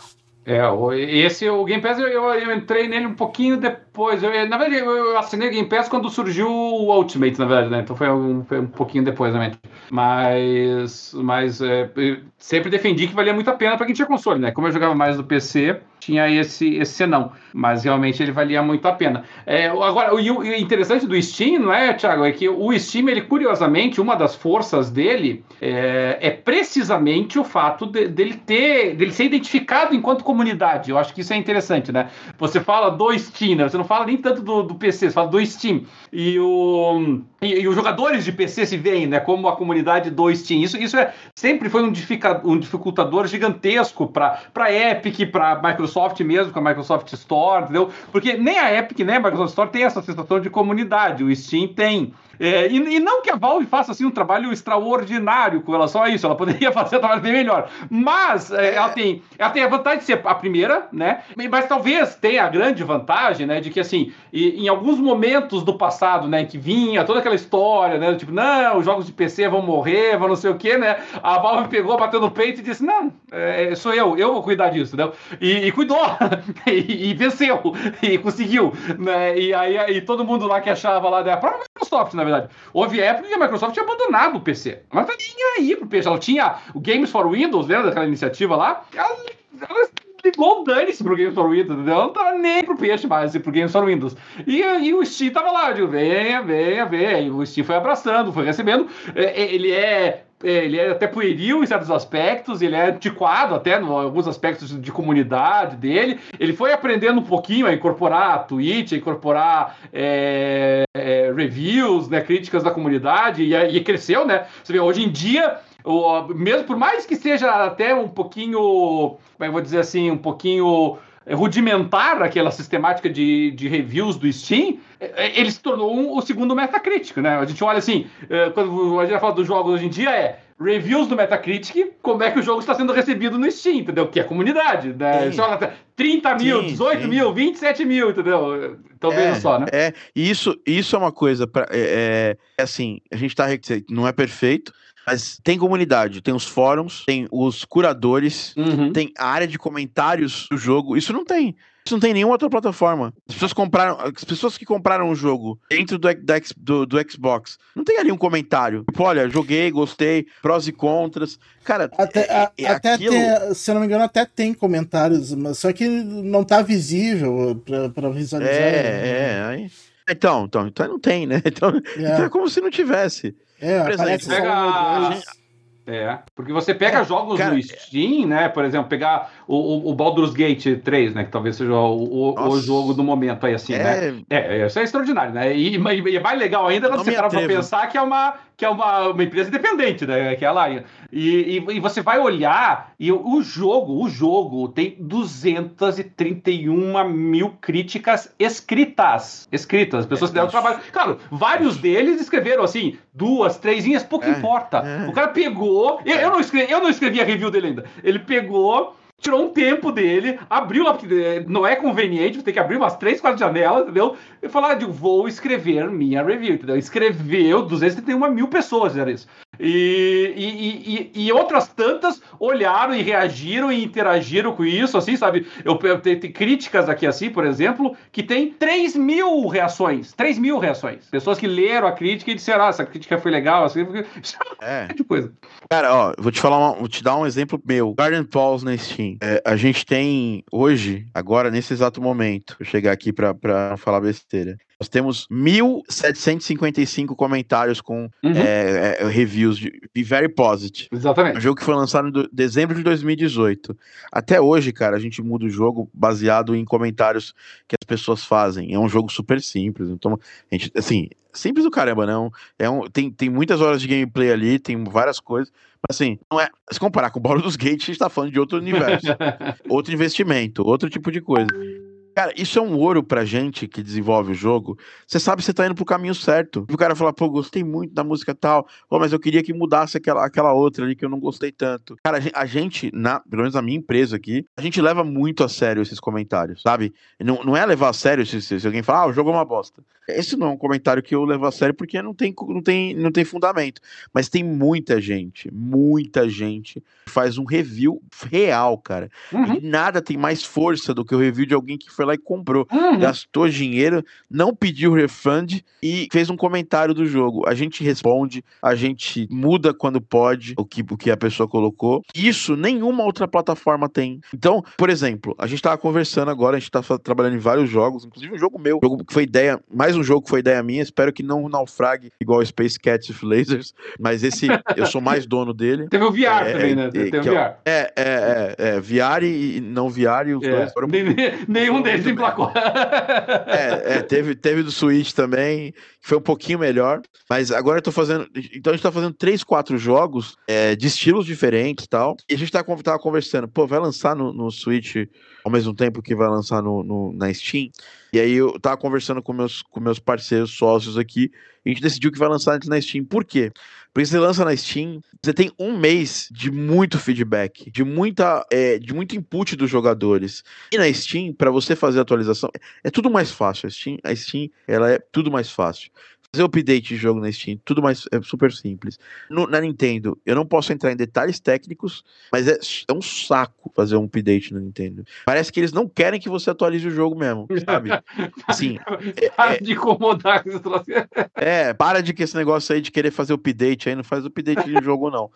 É, esse, o Game Pass, eu, eu entrei nele um pouquinho depois. Eu, na verdade, eu assinei o Game Pass quando surgiu o Ultimate, na verdade, né? Então foi um, foi um pouquinho depois, realmente. Mas, mas é, sempre defendi que valia muito a pena para quem tinha console, né? Como eu jogava mais no PC, tinha esse, esse senão. Mas realmente ele valia muito a pena. É, agora, o, o, interessante do Steam, não é, Thiago? É que o Steam, ele curiosamente, uma das forças dele é, é precisamente o fato de, dele ter, dele ser identificado enquanto comunidade. Eu acho que isso é interessante, né? Você fala do Steam, né? Você não fala nem tanto do, do PC, você fala do Steam. E, o, e, e, os jogadores de PC se veem, né? Como a comunidade do Steam. Isso, isso é, sempre foi um, um dificultador gigantesco para Epic, para Microsoft Microsoft mesmo, com a Microsoft Store, entendeu? Porque nem a Epic, nem a Microsoft Store tem essa sensação de comunidade, o Steam tem. É, e, e, não que a Valve faça assim um trabalho extraordinário com relação a isso, ela poderia fazer um trabalho bem melhor. Mas é, ela, tem, ela tem a vantagem de ser a primeira, né? Mas talvez tenha a grande vantagem, né? De que assim, em alguns momentos do passado, né, que vinha toda aquela história, né? Tipo, não, os jogos de PC vão morrer, vão não sei o quê, né? A Valve pegou, bateu no peito e disse: Não, é, sou eu, eu vou cuidar disso, entendeu? E, e cuidou, e, e, venceu, e conseguiu, né? E aí e todo mundo lá que achava lá, né, Microsoft, na verdade. Houve época que a Microsoft tinha abandonado o PC. Mas não tinha aí pro PC. Ela tinha o Games for Windows, lembra daquela iniciativa lá? Ela, ela ligou o dane-se pro Games for Windows, entendeu? Não tava nem pro peixe mais, pro Games for Windows. E, e o Steam tava lá, eu digo, venha, venha, venha. E o Steam foi abraçando, foi recebendo. É, é, ele é ele é até pueril em certos aspectos, ele é antiquado até em alguns aspectos de comunidade dele. Ele foi aprendendo um pouquinho a incorporar Twitch, a incorporar é, é, reviews, né, críticas da comunidade, e, e cresceu, né? Você vê, hoje em dia o, mesmo por mais que seja até um pouquinho, como é eu vou dizer assim, um pouquinho rudimentar aquela sistemática de, de reviews do Steam, é, é, ele se tornou um, o segundo Metacritic, né? A gente olha assim, é, quando a gente fala dos jogos hoje em dia, é reviews do Metacritic, como é que o jogo está sendo recebido no Steam, entendeu? Que é comunidade, né? Sim. Olha, 30 mil, sim, 18 sim. mil, 27 mil, entendeu? Então é, veja só, né? É, isso, isso é uma coisa, pra, é, é, assim, a gente tá, não é perfeito, mas tem comunidade, tem os fóruns, tem os curadores, uhum. tem a área de comentários do jogo. Isso não tem. Isso não tem nenhuma outra plataforma. As pessoas compraram. As pessoas que compraram o jogo dentro do, do, do, Xbox, não tem ali um comentário. Tipo, olha, joguei, gostei, prós e contras. Cara, até, é, é até aquilo... tem, se eu não me engano, até tem comentários, mas só que não tá visível pra, pra visualizar. É, é. Aí... Então, então, então não tem, né? Então é, então é como se não tivesse. É, Por exemplo, pega... É, porque você pega é, jogos cara, no Steam, né? Por exemplo, pegar o, o, o, Baldur's Gate 3, né? Que talvez seja o, o, o jogo do momento aí, assim, é... né? É, isso é extraordinário, né? E, e, é mais legal ainda quando você para pra pensar que é uma, que é uma, uma empresa independente, né? Que é a Lion. E, e, e, você vai olhar e o jogo, o jogo tem 231 mil críticas escritas. Escritas, as pessoas é, deram trabalho. Claro, vários deles escreveram assim, duas, três linhas, pouco é, importa. É. O cara pegou. Eu, eu, não escrevi, eu não escrevi a review dele ainda. Ele pegou tirou um tempo dele, abriu lá, porque eh, não é conveniente, tem que abrir umas três, quatro janelas, entendeu? E falar, ah, vou escrever minha review, entendeu? Escreveu 231 mil pessoas fizeram isso. E, e, e, e, outras tantas olharam e reagiram e interagiram com isso, assim, sabe? Eu, eu tenho, críticas aqui, assim, por exemplo, que tem 3 mil reações. 3 mil reações. Pessoas que leram a crítica e disseram, ah, essa crítica foi legal, assim, é. de coisa. Cara, ó, vou te falar, uma, vou te dar um exemplo meu. Garden Falls na Steam. É, a gente tem hoje, agora, nesse exato momento, vou chegar aqui pra, pra falar besteira. Nós temos 1.755 comentários com uhum. é, é, reviews de Be Very Positive. Exatamente. Um jogo que foi lançado em dezembro de 2018. Até hoje, cara, a gente muda o jogo baseado em comentários que as pessoas fazem. É um jogo super simples. Então, a gente, assim, simples do caramba, não. É um, tem, tem muitas horas de gameplay ali, tem várias coisas. Mas assim, não é. Se comparar com o Baldur's Gate, a gente tá falando de outro universo. outro investimento, outro tipo de coisa. Cara, isso é um ouro pra gente que desenvolve o jogo. Você sabe que você tá indo pro caminho certo. O cara fala, pô, gostei muito da música tal, pô, mas eu queria que mudasse aquela, aquela outra ali que eu não gostei tanto. Cara, a gente, na, pelo menos a minha empresa aqui, a gente leva muito a sério esses comentários, sabe? Não, não é levar a sério se, se, se alguém falar, ah, o jogo é uma bosta. Esse não é um comentário que eu levo a sério porque não tem, não tem, não tem fundamento. Mas tem muita gente, muita gente que faz um review real, cara. Uhum. E nada tem mais força do que o review de alguém que foi foi lá e comprou. Uhum. Gastou dinheiro, não pediu refund e fez um comentário do jogo. A gente responde, a gente muda quando pode o que, o que a pessoa colocou. Isso nenhuma outra plataforma tem. Então, por exemplo, a gente tava conversando agora, a gente tá trabalhando em vários jogos, inclusive um jogo meu, um jogo que foi ideia, mais um jogo que foi ideia minha, espero que não naufrague igual Space Cats with Lasers, mas esse eu sou mais dono dele. Teve o VR é, também, né? Teve o VR. É, é, é, é, VR e não VR, os é. dois foram... Nenhum deles eles emplacou. é, é, teve, teve do Switch também, que foi um pouquinho melhor. Mas agora eu tô fazendo. Então a gente tá fazendo três, quatro jogos é, de estilos diferentes e tal. E a gente tá, tava conversando, pô, vai lançar no, no Switch ao mesmo tempo que vai lançar no, no, na Steam. E aí eu tava conversando com meus, com meus parceiros sócios aqui. E a gente decidiu que vai lançar antes na Steam. Por quê? Porque você lança na Steam, você tem um mês de muito feedback, de muita, é, de muito input dos jogadores. E na Steam, para você fazer atualização, é tudo mais fácil. A Steam, a Steam, ela é tudo mais fácil fazer update de jogo na Steam, tudo mais é super simples. No, na Nintendo, eu não posso entrar em detalhes técnicos, mas é, é um saco fazer um update na Nintendo. Parece que eles não querem que você atualize o jogo mesmo, sabe? Assim, para é, de incomodar com É, para de que esse negócio aí de querer fazer update aí, não faz update de jogo não.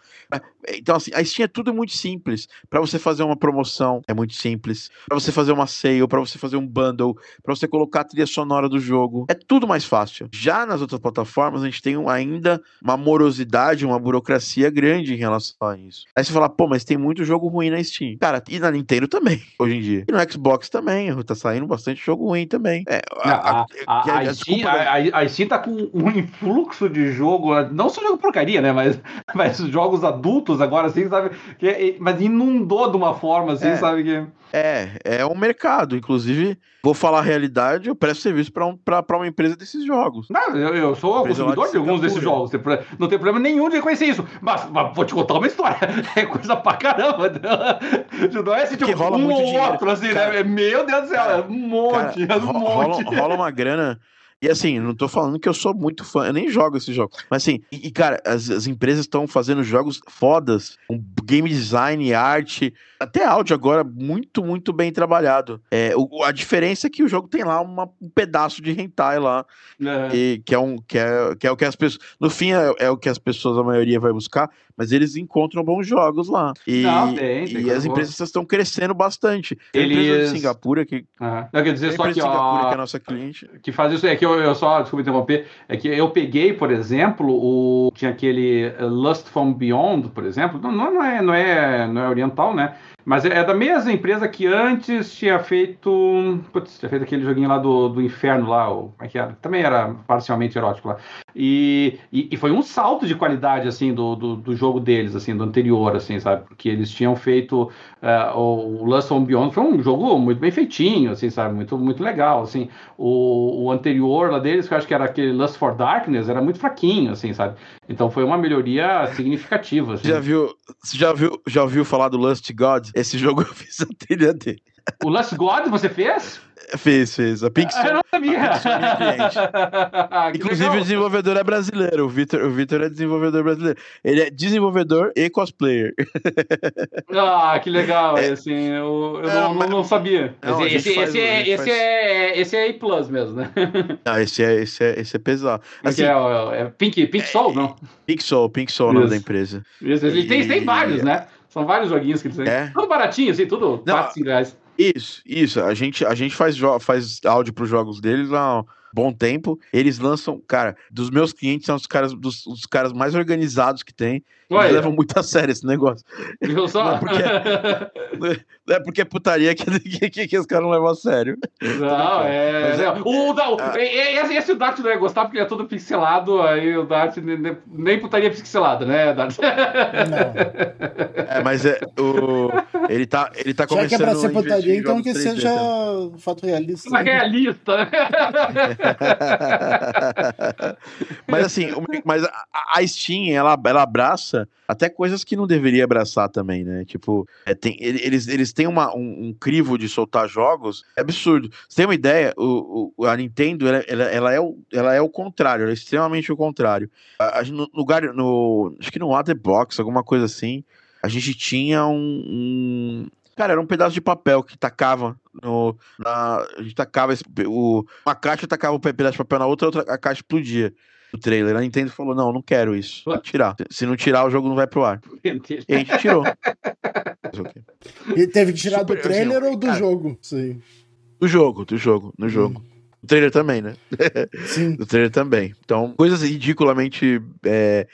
Então assim, a Steam é tudo muito simples. Para você fazer uma promoção é muito simples. Para você fazer uma sale, para você fazer um bundle, para você colocar a trilha sonora do jogo, é tudo mais fácil. Já nas outras plataformas a gente tem ainda uma morosidade, uma burocracia grande em relação a isso. Aí você fala, pô, mas tem muito jogo ruim na Steam. Cara, e na Nintendo também, hoje em dia. E no Xbox também, tá saindo bastante jogo ruim também. É, a, a, a, a, Steam, tá com um influxo de jogo, não só jogo porcaria, né, mas, mas jogos adultos agora, assim, sabe? Que, é, mas inundou de uma forma, assim, é. sabe? Que... É, é um mercado. Inclusive, vou falar a realidade, eu presto serviço para um, uma empresa desses jogos. Não, eu, eu sou consumidor de alguns desses jogos. Não tem problema nenhum de reconhecer isso. Mas, mas, vou te contar uma história. É coisa pra caramba. Não é assim, tipo, rola um ou outro, assim, cara, né? Meu Deus do céu, cara, é um monte, cara, é um monte. Rola, rola uma grana e assim, não tô falando que eu sou muito fã, eu nem jogo esse jogo. Mas assim, e, e cara, as, as empresas estão fazendo jogos fodas, com game design, arte, até áudio agora, muito, muito bem trabalhado. É, o, a diferença é que o jogo tem lá uma, um pedaço de hentai lá, é. E, que, é um, que, é, que é o que as pessoas. No fim, é, é, o que as pessoas, a maioria, vai buscar, mas eles encontram bons jogos lá. E, não, tem, tem e as empresas estão crescendo bastante. Eles... empresa de Singapura que. Uhum. Não, quer dizer só que, Singapura, ó, que é a nossa cliente. Que faz isso, é que eu, eu só, desculpa interromper, é que eu peguei, por exemplo, o tinha aquele Lust from Beyond, por exemplo, não, não, é, não, é, não é oriental, né? Mas é, é da mesma empresa que antes tinha feito. Putz, tinha feito aquele joguinho lá do, do inferno lá, o, como é que era? Também era parcialmente erótico lá. E, e, e foi um salto de qualidade, assim, do, do, do, jogo deles, assim, do anterior, assim, sabe? Porque eles tinham feito. Uh, o Lust on Beyond foi um jogo muito bem feitinho, assim, sabe? Muito, muito legal, assim. O, o anterior lá deles, que eu acho que era aquele Lust for Darkness, era muito fraquinho, assim, sabe? Então foi uma melhoria significativa. Assim. Já viu, já viu, já ouviu falar do Lust God? Esse jogo eu fiz a trilha dele. O Last God você fez? Fez, fez. A Pixel. Eu não sabia. É Inclusive, legal. o desenvolvedor é brasileiro. O Victor, o Victor é desenvolvedor brasileiro. Ele é desenvolvedor e cosplayer. Ah, que legal. É, assim, eu, eu é, não, mas... não, sabia. Não, esse, esse, é, esse, é, esse é A Plus mesmo, né? Não, esse é, esse é, esse é pesado. Assim, é, é, Pink, Pink Soul, não? Pink Soul, Pink Soul, o nome da empresa. Isso, e... tem, tem vários, né? São vários joguinhos que eles têm. É. Tudo baratinho, assim, tudo 4, 5 reais. Isso, isso. A gente, a gente faz, faz áudio para os jogos deles um bom tempo. Eles lançam, cara, dos meus clientes são os caras, dos, os caras mais organizados que tem. Eles levam muito a sério esse negócio. Viu só? Não é porque, não é, porque é putaria que, que, que, os caras não levam a sério. Não, é. Mas, é o, o, ah, esse, esse o Dart não ia gostar porque ele é todo pixelado, aí o Dart nem, nem putaria pixelada, né, Dart? Não. É, mas é, o, ele tá, ele tá começando Já que é pra ser putaria, então que seja fato realista. Mas realista. mas assim, mas a, Steam, ela, ela abraça até coisas que não deveria abraçar também, né? Tipo, é, tem, eles, eles têm uma, um, um, crivo de soltar jogos é absurdo. Você tem uma ideia? O, o a Nintendo, ela, ela, ela, é o, ela é o contrário, ela é extremamente o contrário. A, a, no lugar, no, acho que no Waterbox, alguma coisa assim, a gente tinha um, um Cara, era um pedaço de papel que tacava no. Na, a gente tacava esse, o, uma caixa tacava um pedaço de papel na outra, outra a caixa explodia o trailer. A Nintendo falou: não, não quero isso. Vou tirar. Se não tirar, o jogo não vai pro ar. E a gente tirou. e teve que tirar do trailer ou do cara, jogo? Sim. Do jogo, do jogo, no hum. jogo. Hum. O trailer também, né? Sim. o trailer também. Então, coisas ridiculamente, é,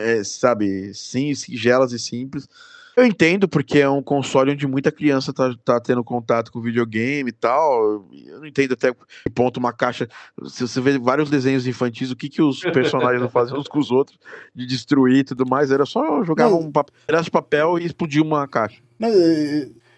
é, sabe, sim, singelas e simples eu entendo, porque é um console onde muita criança tá, tá tendo contato com videogame e tal. Eu não entendo até que ponto uma caixa. Se você vê vários desenhos infantis, o que, que os personagens não fazem uns com os outros, de destruir e tudo mais, era só jogar um pedaço de papel e explodir uma caixa. Não,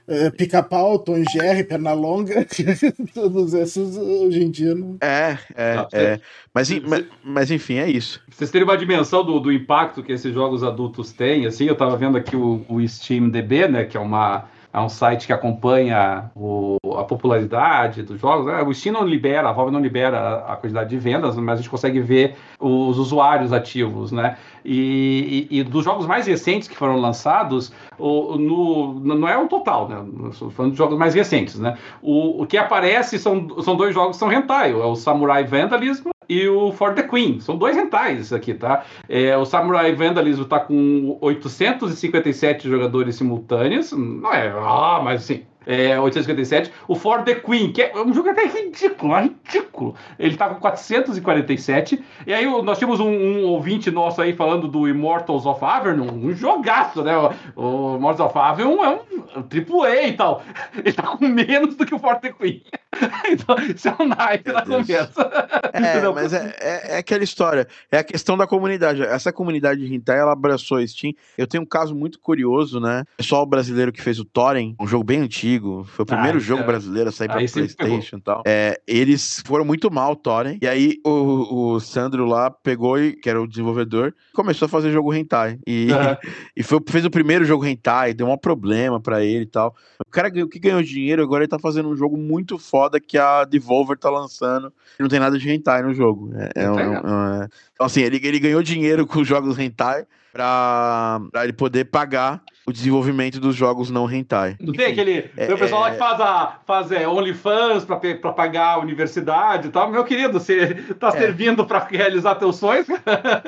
é, Pica-Pau, Tom Jerry, Pernalonga, todos esses hoje em dia não. É, é, ah, é. Mas, mas, mas, enfim, é isso. Vocês terem uma dimensão do, do impacto que esses jogos adultos têm, assim, eu tava vendo aqui o, o Steam DB, né, que é uma é um site que acompanha o, a popularidade dos jogos. Né? O Steam não libera, a Valve não libera a quantidade de vendas, mas a gente consegue ver os usuários ativos, né? E, e, e dos jogos mais recentes que foram lançados, o, no, não é o total, né? Estou falando de jogos mais recentes, né? O, o que aparece são, são dois jogos que são hentai, é o Samurai Vandalism e o For the Queen. São dois rentais aqui, tá? É, o Samurai Vandalism tá com 857 jogadores simultâneos. Não é, ah, mas assim, é, 857. O For the Queen, que é um jogo até ridículo, é ridículo. Ele tá com 447. E aí nós tínhamos um, um, ouvinte nosso aí falando do Immortals of Avernon, um jogaço, né? O, o Immortals of Avernon é um, um AAA e tal. Ele tá com menos do que o For the Queen. então, isso é um naipe na conversa. É, mas é, é, é, aquela história. É a questão da comunidade. Essa comunidade de Hentai, ela abraçou a Steam. Eu tenho um caso muito curioso, né? O pessoal brasileiro que fez o Torrent, um jogo bem antigo, antigo, foi o primeiro ah, jogo é. brasileiro a sair pra Playstation e tal. É, eles foram muito mal, Thorin, e aí o, o Sandro lá pegou, e, que era o desenvolvedor, começou a fazer jogo hentai. E, e foi, fez o primeiro jogo hentai, deu um problema pra ele e tal. O cara o que ganhou dinheiro, agora ele tá fazendo um jogo muito foda que a Devolver tá lançando, e não tem nada de hentai no jogo. É, é, um, é, então, assim, ele, ele ganhou dinheiro com os jogos hentai pra, pra ele poder pagar o desenvolvimento dos jogos não hentai. Não tem aquele. É, tem o pessoal é... lá que faz, a, faz é, OnlyFans pra, pra pagar a universidade e tal. Meu querido, você tá é. servindo pra realizar teus sonhos?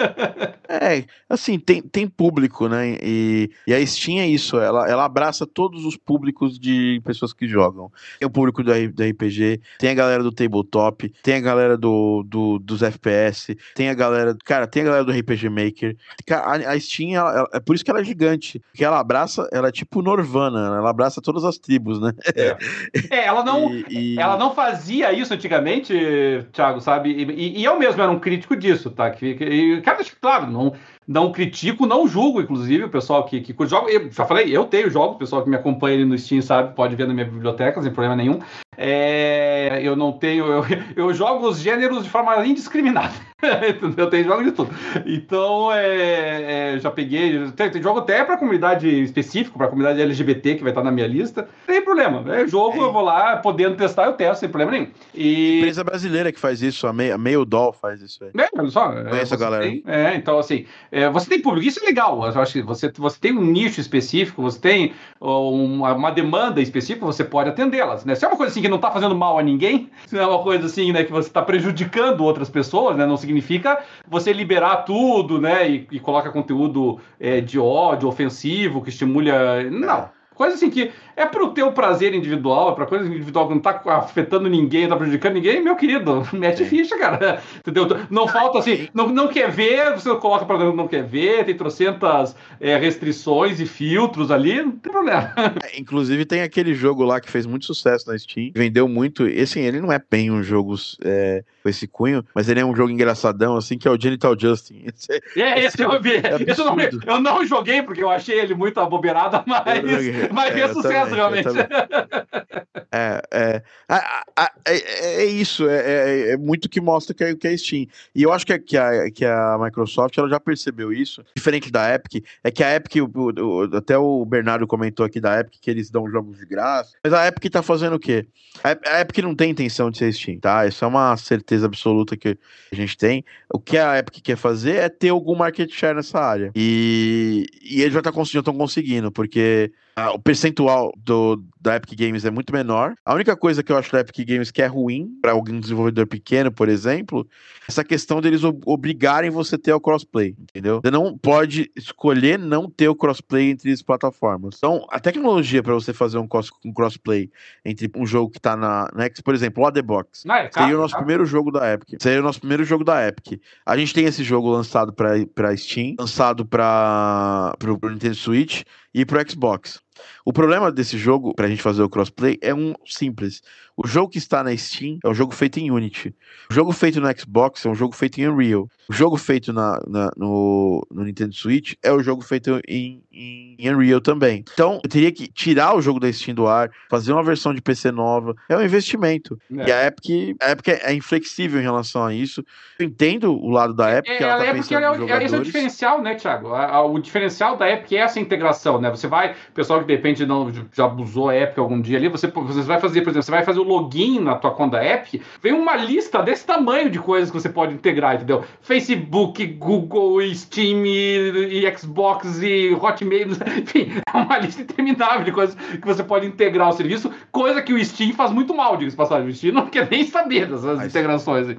é, assim, tem, tem público, né? E, e a Steam é isso, ela, ela abraça todos os públicos de pessoas que jogam. Tem o público do, do RPG, tem a galera do tabletop, tem a galera do, do, dos FPS, tem a galera. Cara, tem a galera do RPG Maker. A, a Steam, ela, ela, é por isso que ela é gigante. Porque ela abraça, ela é tipo Norvana, ela abraça todas as tribos, né? É, é ela não e, e... ela não fazia isso antigamente, Thiago, sabe? E, e, eu mesmo era um crítico disso, tá? Que, e quero deixar claro, não, não critico, não julgo, inclusive, o pessoal que, que joga. Eu já falei, eu tenho jogos, o pessoal que me acompanha ali no Steam sabe, pode ver na minha biblioteca, sem problema nenhum. É, eu não tenho. Eu, eu jogo os gêneros de forma indiscriminada. eu tenho jogos de tudo. Então, é, é, já peguei. Tem, tem jogo até para comunidade específica, para comunidade LGBT, que vai estar na minha lista. Não tem problema. É jogo, é. eu vou lá, podendo testar, eu testo, sem problema nenhum. E... Empresa brasileira que faz isso, a Meio, Meio Doll faz isso aí. É, olha só. Conhece a galera. Tem, é, então, assim, é, você tem público, isso é legal. Eu acho que você, você tem um nicho específico, você tem uma, uma demanda específica, você pode atendê-las, né? Se é uma coisa assim que não está fazendo mal a ninguém, se não é uma coisa assim, né, que você está prejudicando outras pessoas, né? Não significa você liberar tudo, né? E, e coloca conteúdo é, de ódio, ofensivo, que estimule. Não. Coisa assim que é para o teu prazer individual, é para coisa individual que não está afetando ninguém, não tá prejudicando ninguém, meu querido, mete ficha, cara. Entendeu? Não falta assim, não, não quer ver, você coloca para não quer ver, tem trocentas é, restrições e filtros ali, não tem problema. É, inclusive tem aquele jogo lá que fez muito sucesso na Steam, vendeu muito, e assim, ele não é bem um jogo é, com esse cunho, mas ele é um jogo engraçadão, assim, que é o Genital Justin. Esse, é, esse, esse eu vi. É esse eu, não, eu não joguei porque eu achei ele muito abobeirado, mas, mas é, sucesso realmente. É, é, é, é, isso, é, é, muito que mostra que é, que é Steam. E eu acho que, que, a, que a Microsoft ela já percebeu isso, diferente da Epic, é que a Epic, até o Bernardo comentou aqui da Epic que eles dão jogos de graça, mas a Epic tá fazendo o quê? A Epic não tem intenção de ser Steam, tá? Isso é uma certeza absoluta que a gente tem. O que a Epic quer fazer é ter algum market share nessa área. E, e eles já estão tá, conseguindo, porque o percentual do, da Epic Games é muito menor. A única coisa que eu acho da Epic Games que é ruim para algum desenvolvedor pequeno, por exemplo, é essa questão deles obrigarem você a ter o crossplay, entendeu? Você não pode escolher não ter o crossplay entre as plataformas. Então, a tecnologia para você fazer um, cross, um, crossplay entre um jogo que está na, na por exemplo, o The Box, ah, é, seria o nosso primeiro jogo da Epic. Seria o nosso primeiro jogo da Epic. A gente tem esse jogo lançado para Steam, lançado para o Nintendo Switch e para o Xbox. O problema desse jogo, pra gente fazer o crossplay, é um simples. O jogo que está na Steam é um jogo feito em Unity. O jogo feito no Xbox é um jogo feito em Unreal. O jogo feito na, na no, no, Nintendo Switch é o jogo feito em, em, em, Unreal também. Então, eu teria que tirar o jogo da Steam do ar, fazer uma versão de PC nova. É um investimento. É. E a Epic, a Epic é inflexível em relação a isso. Eu entendo o lado da Epic. É, ela, tá é porque ela é, esse é o diferencial, né, Thiago? O diferencial da Epic é essa integração, né? Você vai, o pessoal que de repente não já abusou a Epic algum dia ali, você, você vai fazer, por exemplo, você vai fazer o login na tua conta Epic, vem uma lista desse tamanho de coisas que você pode integrar, entendeu? Facebook, Google, Steam e, e Xbox e Hotmail, enfim, é uma lista interminável de coisas que você pode integrar ao serviço, coisa que o Steam faz muito mal, diga-se passagem. O Steam não quer nem saber dessas mas integrações. É,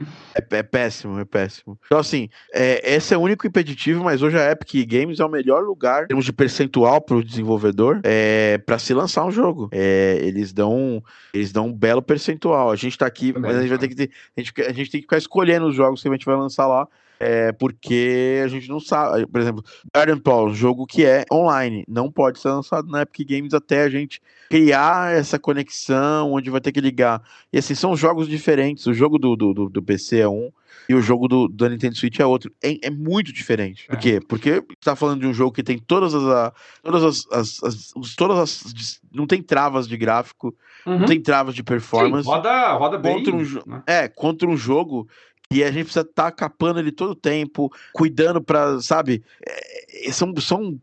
é, péssimo, é péssimo. Então, assim, é, esse é o único impeditivo, mas hoje a Epic Games é o melhor lugar, em termos de percentual para o desenvolvedor, é, para se lançar um jogo. É, eles dão eles dão um belo percentual. A gente tá aqui, mas a gente vai ter que ter, a gente, a gente tem que ficar escolhendo os jogos que a gente vai lançar lá é, porque a gente não sabe. Por exemplo, Garden Paul, um jogo que é online, não pode ser lançado na Epic Games até a gente criar essa conexão, onde vai ter que ligar. E assim, são jogos diferentes. O jogo do, do, do PC é um, e o jogo do, do Nintendo Switch é outro. É, é muito diferente. Por é. quê? Porque está falando de um jogo que tem todas as. todas as, as, as, todas as. Não tem travas de gráfico, uhum. não tem travas de performance. Sim, roda, roda bem. Um, né? É, contra um jogo e a gente precisa estar tá capando ele todo o tempo, cuidando para, sabe? É, é, são, são,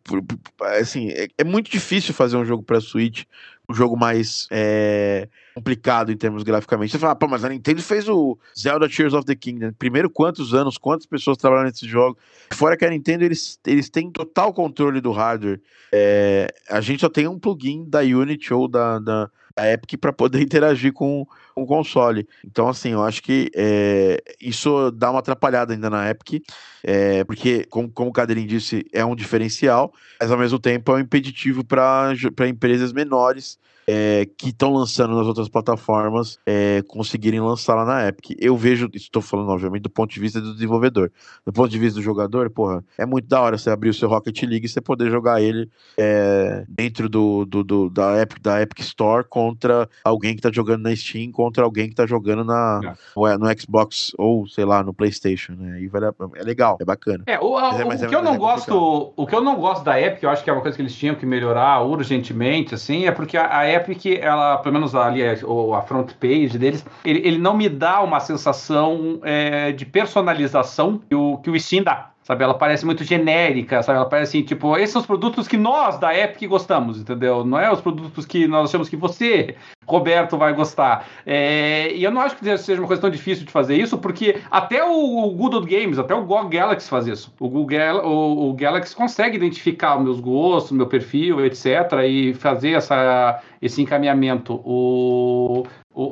assim, é, é, muito difícil fazer um jogo para Switch, um jogo mais é, complicado em termos graficamente. Você fala, pô, mas a Nintendo fez o Zelda Tears of the Kingdom. Primeiro, quantos anos, quantas pessoas trabalham nesse jogo? Fora que a Nintendo, eles, eles têm total controle do hardware. É, a gente só tem um plugin da Unity ou da, da a Epic para poder interagir com, o console. Então, assim, eu acho que é, isso dá uma atrapalhada ainda na Epic, é, porque, como, como o Cadeirinho disse, é um diferencial, mas ao mesmo tempo é um impeditivo para empresas menores é, que estão lançando nas outras plataformas é, conseguirem lançar lá na Epic. Eu vejo, estou falando, obviamente, do ponto de vista do desenvolvedor. Do ponto de vista do jogador, porra, é muito da hora você abrir o seu Rocket League e você poder jogar ele é, dentro do, do, do, da, Epic, da Epic Store contra alguém que está jogando na Steam, contra alguém que está jogando na, é. no Xbox ou, sei lá, no PlayStation, né? E é legal, é bacana. É, o, o que eu não gosto, o que eu não gosto da Epic, eu acho que é uma coisa que eles tinham que melhorar urgentemente, assim, é porque a, a Epic, ela, pelo menos ali, é, a front page deles, ele, ele não me dá uma sensação é, de personalização que o, que o Steam dá sabe? Ela parece muito genérica, sabe? Ela parece assim, tipo, esses são os produtos que nós da Epic gostamos, entendeu? Não é os produtos que nós achamos que você, Roberto, vai gostar. É, e eu não acho que seja uma coisa tão difícil de fazer isso, porque até o, o Good Games, até o GOG Galaxy faz isso. O, Google, o, o Galaxy consegue identificar os meus gostos, meu perfil, etc., e fazer essa, esse encaminhamento. O,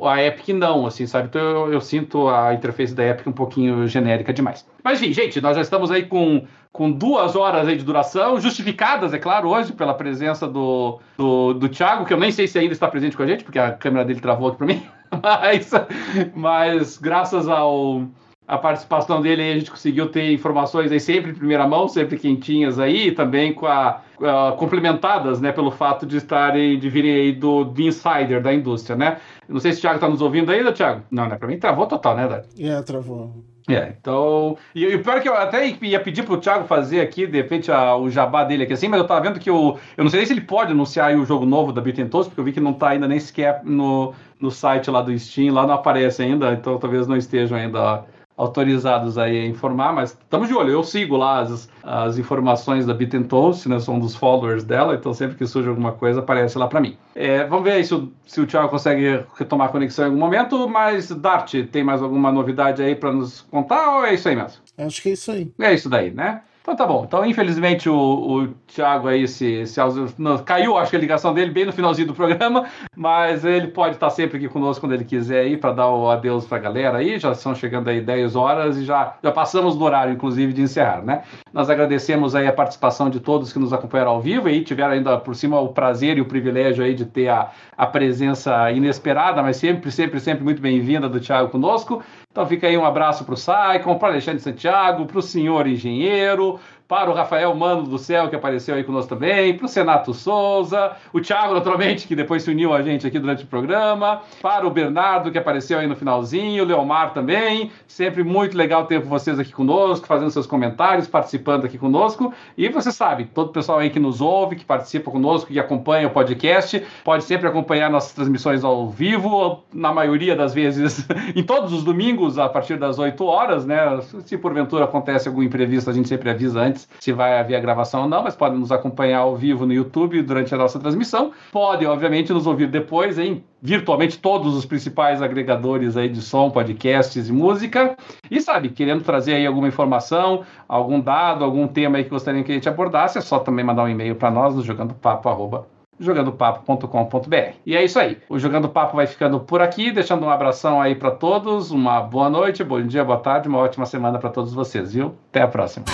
a Epic não, assim, sabe? Então eu, eu, sinto a interface da Epic um pouquinho genérica demais. Mas enfim, gente, nós já estamos aí com, com duas horas aí de duração, justificadas, é claro, hoje, pela presença do, do, do Thiago, que eu nem sei se ainda está presente com a gente, porque a câmera dele travou aqui para mim. Mas, mas graças ao a participação dele a gente conseguiu ter informações aí sempre em primeira mão, sempre quentinhas aí, e também com a, a, complementadas, né, pelo fato de estarem, de virem aí do, insider da indústria, né? Não sei se o Thiago está nos ouvindo ainda, Thiago? Não, né? Para mim travou total, né, Dani? É, travou. É, então. E, e o pior é que eu até ia pedir pro Thiago fazer aqui, de repente, a, o jabá dele aqui assim, mas eu tava vendo que o. Eu não sei se ele pode anunciar o jogo novo da Toast, porque eu vi que não tá ainda nem sequer no, no site lá do Steam, lá não aparece ainda, então talvez não estejam ainda autorizados aí a informar, mas estamos de olho. Eu sigo lá as, as informações da Bit Toast, né? Sou um dos followers dela, então sempre que surge alguma coisa aparece lá para mim. É, vamos ver aí se o, se o Thiago consegue retomar a conexão em algum momento, mas Dart, tem mais alguma novidade aí para nos contar ou é isso aí mesmo? Acho que é isso aí. É isso daí, né? Então tá bom. Então, infelizmente, o, o Thiago aí se, se caiu, acho que a ligação dele bem no finalzinho do programa, mas ele pode estar sempre aqui conosco quando ele quiser aí para dar o adeus para a galera aí. Já estão chegando aí 10 horas e já, já passamos do horário, inclusive, de encerrar, né? Nós agradecemos aí a participação de todos que nos acompanharam ao vivo e tiveram ainda por cima o prazer e o privilégio aí de ter a, a presença inesperada, mas sempre, sempre, sempre muito bem-vinda do Thiago conosco. Então fica aí um abraço para o Saicon, para Alexandre Santiago, para o senhor engenheiro, para o Rafael Mano do Céu, que apareceu aí conosco também, para o Senato Souza, o Thiago, naturalmente, que depois se uniu a gente aqui durante o programa, para o Bernardo, que apareceu aí no finalzinho, o Leomar também. Sempre muito legal ter vocês aqui conosco, fazendo seus comentários, participando aqui conosco. E você sabe, todo o pessoal aí que nos ouve, que participa conosco, que acompanha o podcast, pode sempre acompanhar nossas transmissões ao vivo, na maioria das vezes, em todos os domingos, a partir das 8 horas, né? Se porventura acontece algum imprevisto, a gente sempre avisa antes se vai haver a gravação ou não, mas podem nos acompanhar ao vivo no YouTube durante a nossa transmissão. Podem, obviamente, nos ouvir depois em virtualmente todos os principais agregadores aí de som, podcasts e música. E sabe, querendo trazer aí alguma informação, algum dado, algum tema aí que gostariam que a gente abordasse, é só também mandar um e-mail para nós no jogandopapo jogandopapo.com.br. E é isso aí. O Jogando Papo vai ficando por aqui, deixando um abração aí para todos, uma boa noite, bom dia, boa tarde, uma ótima semana para todos vocês, viu? Até a próxima.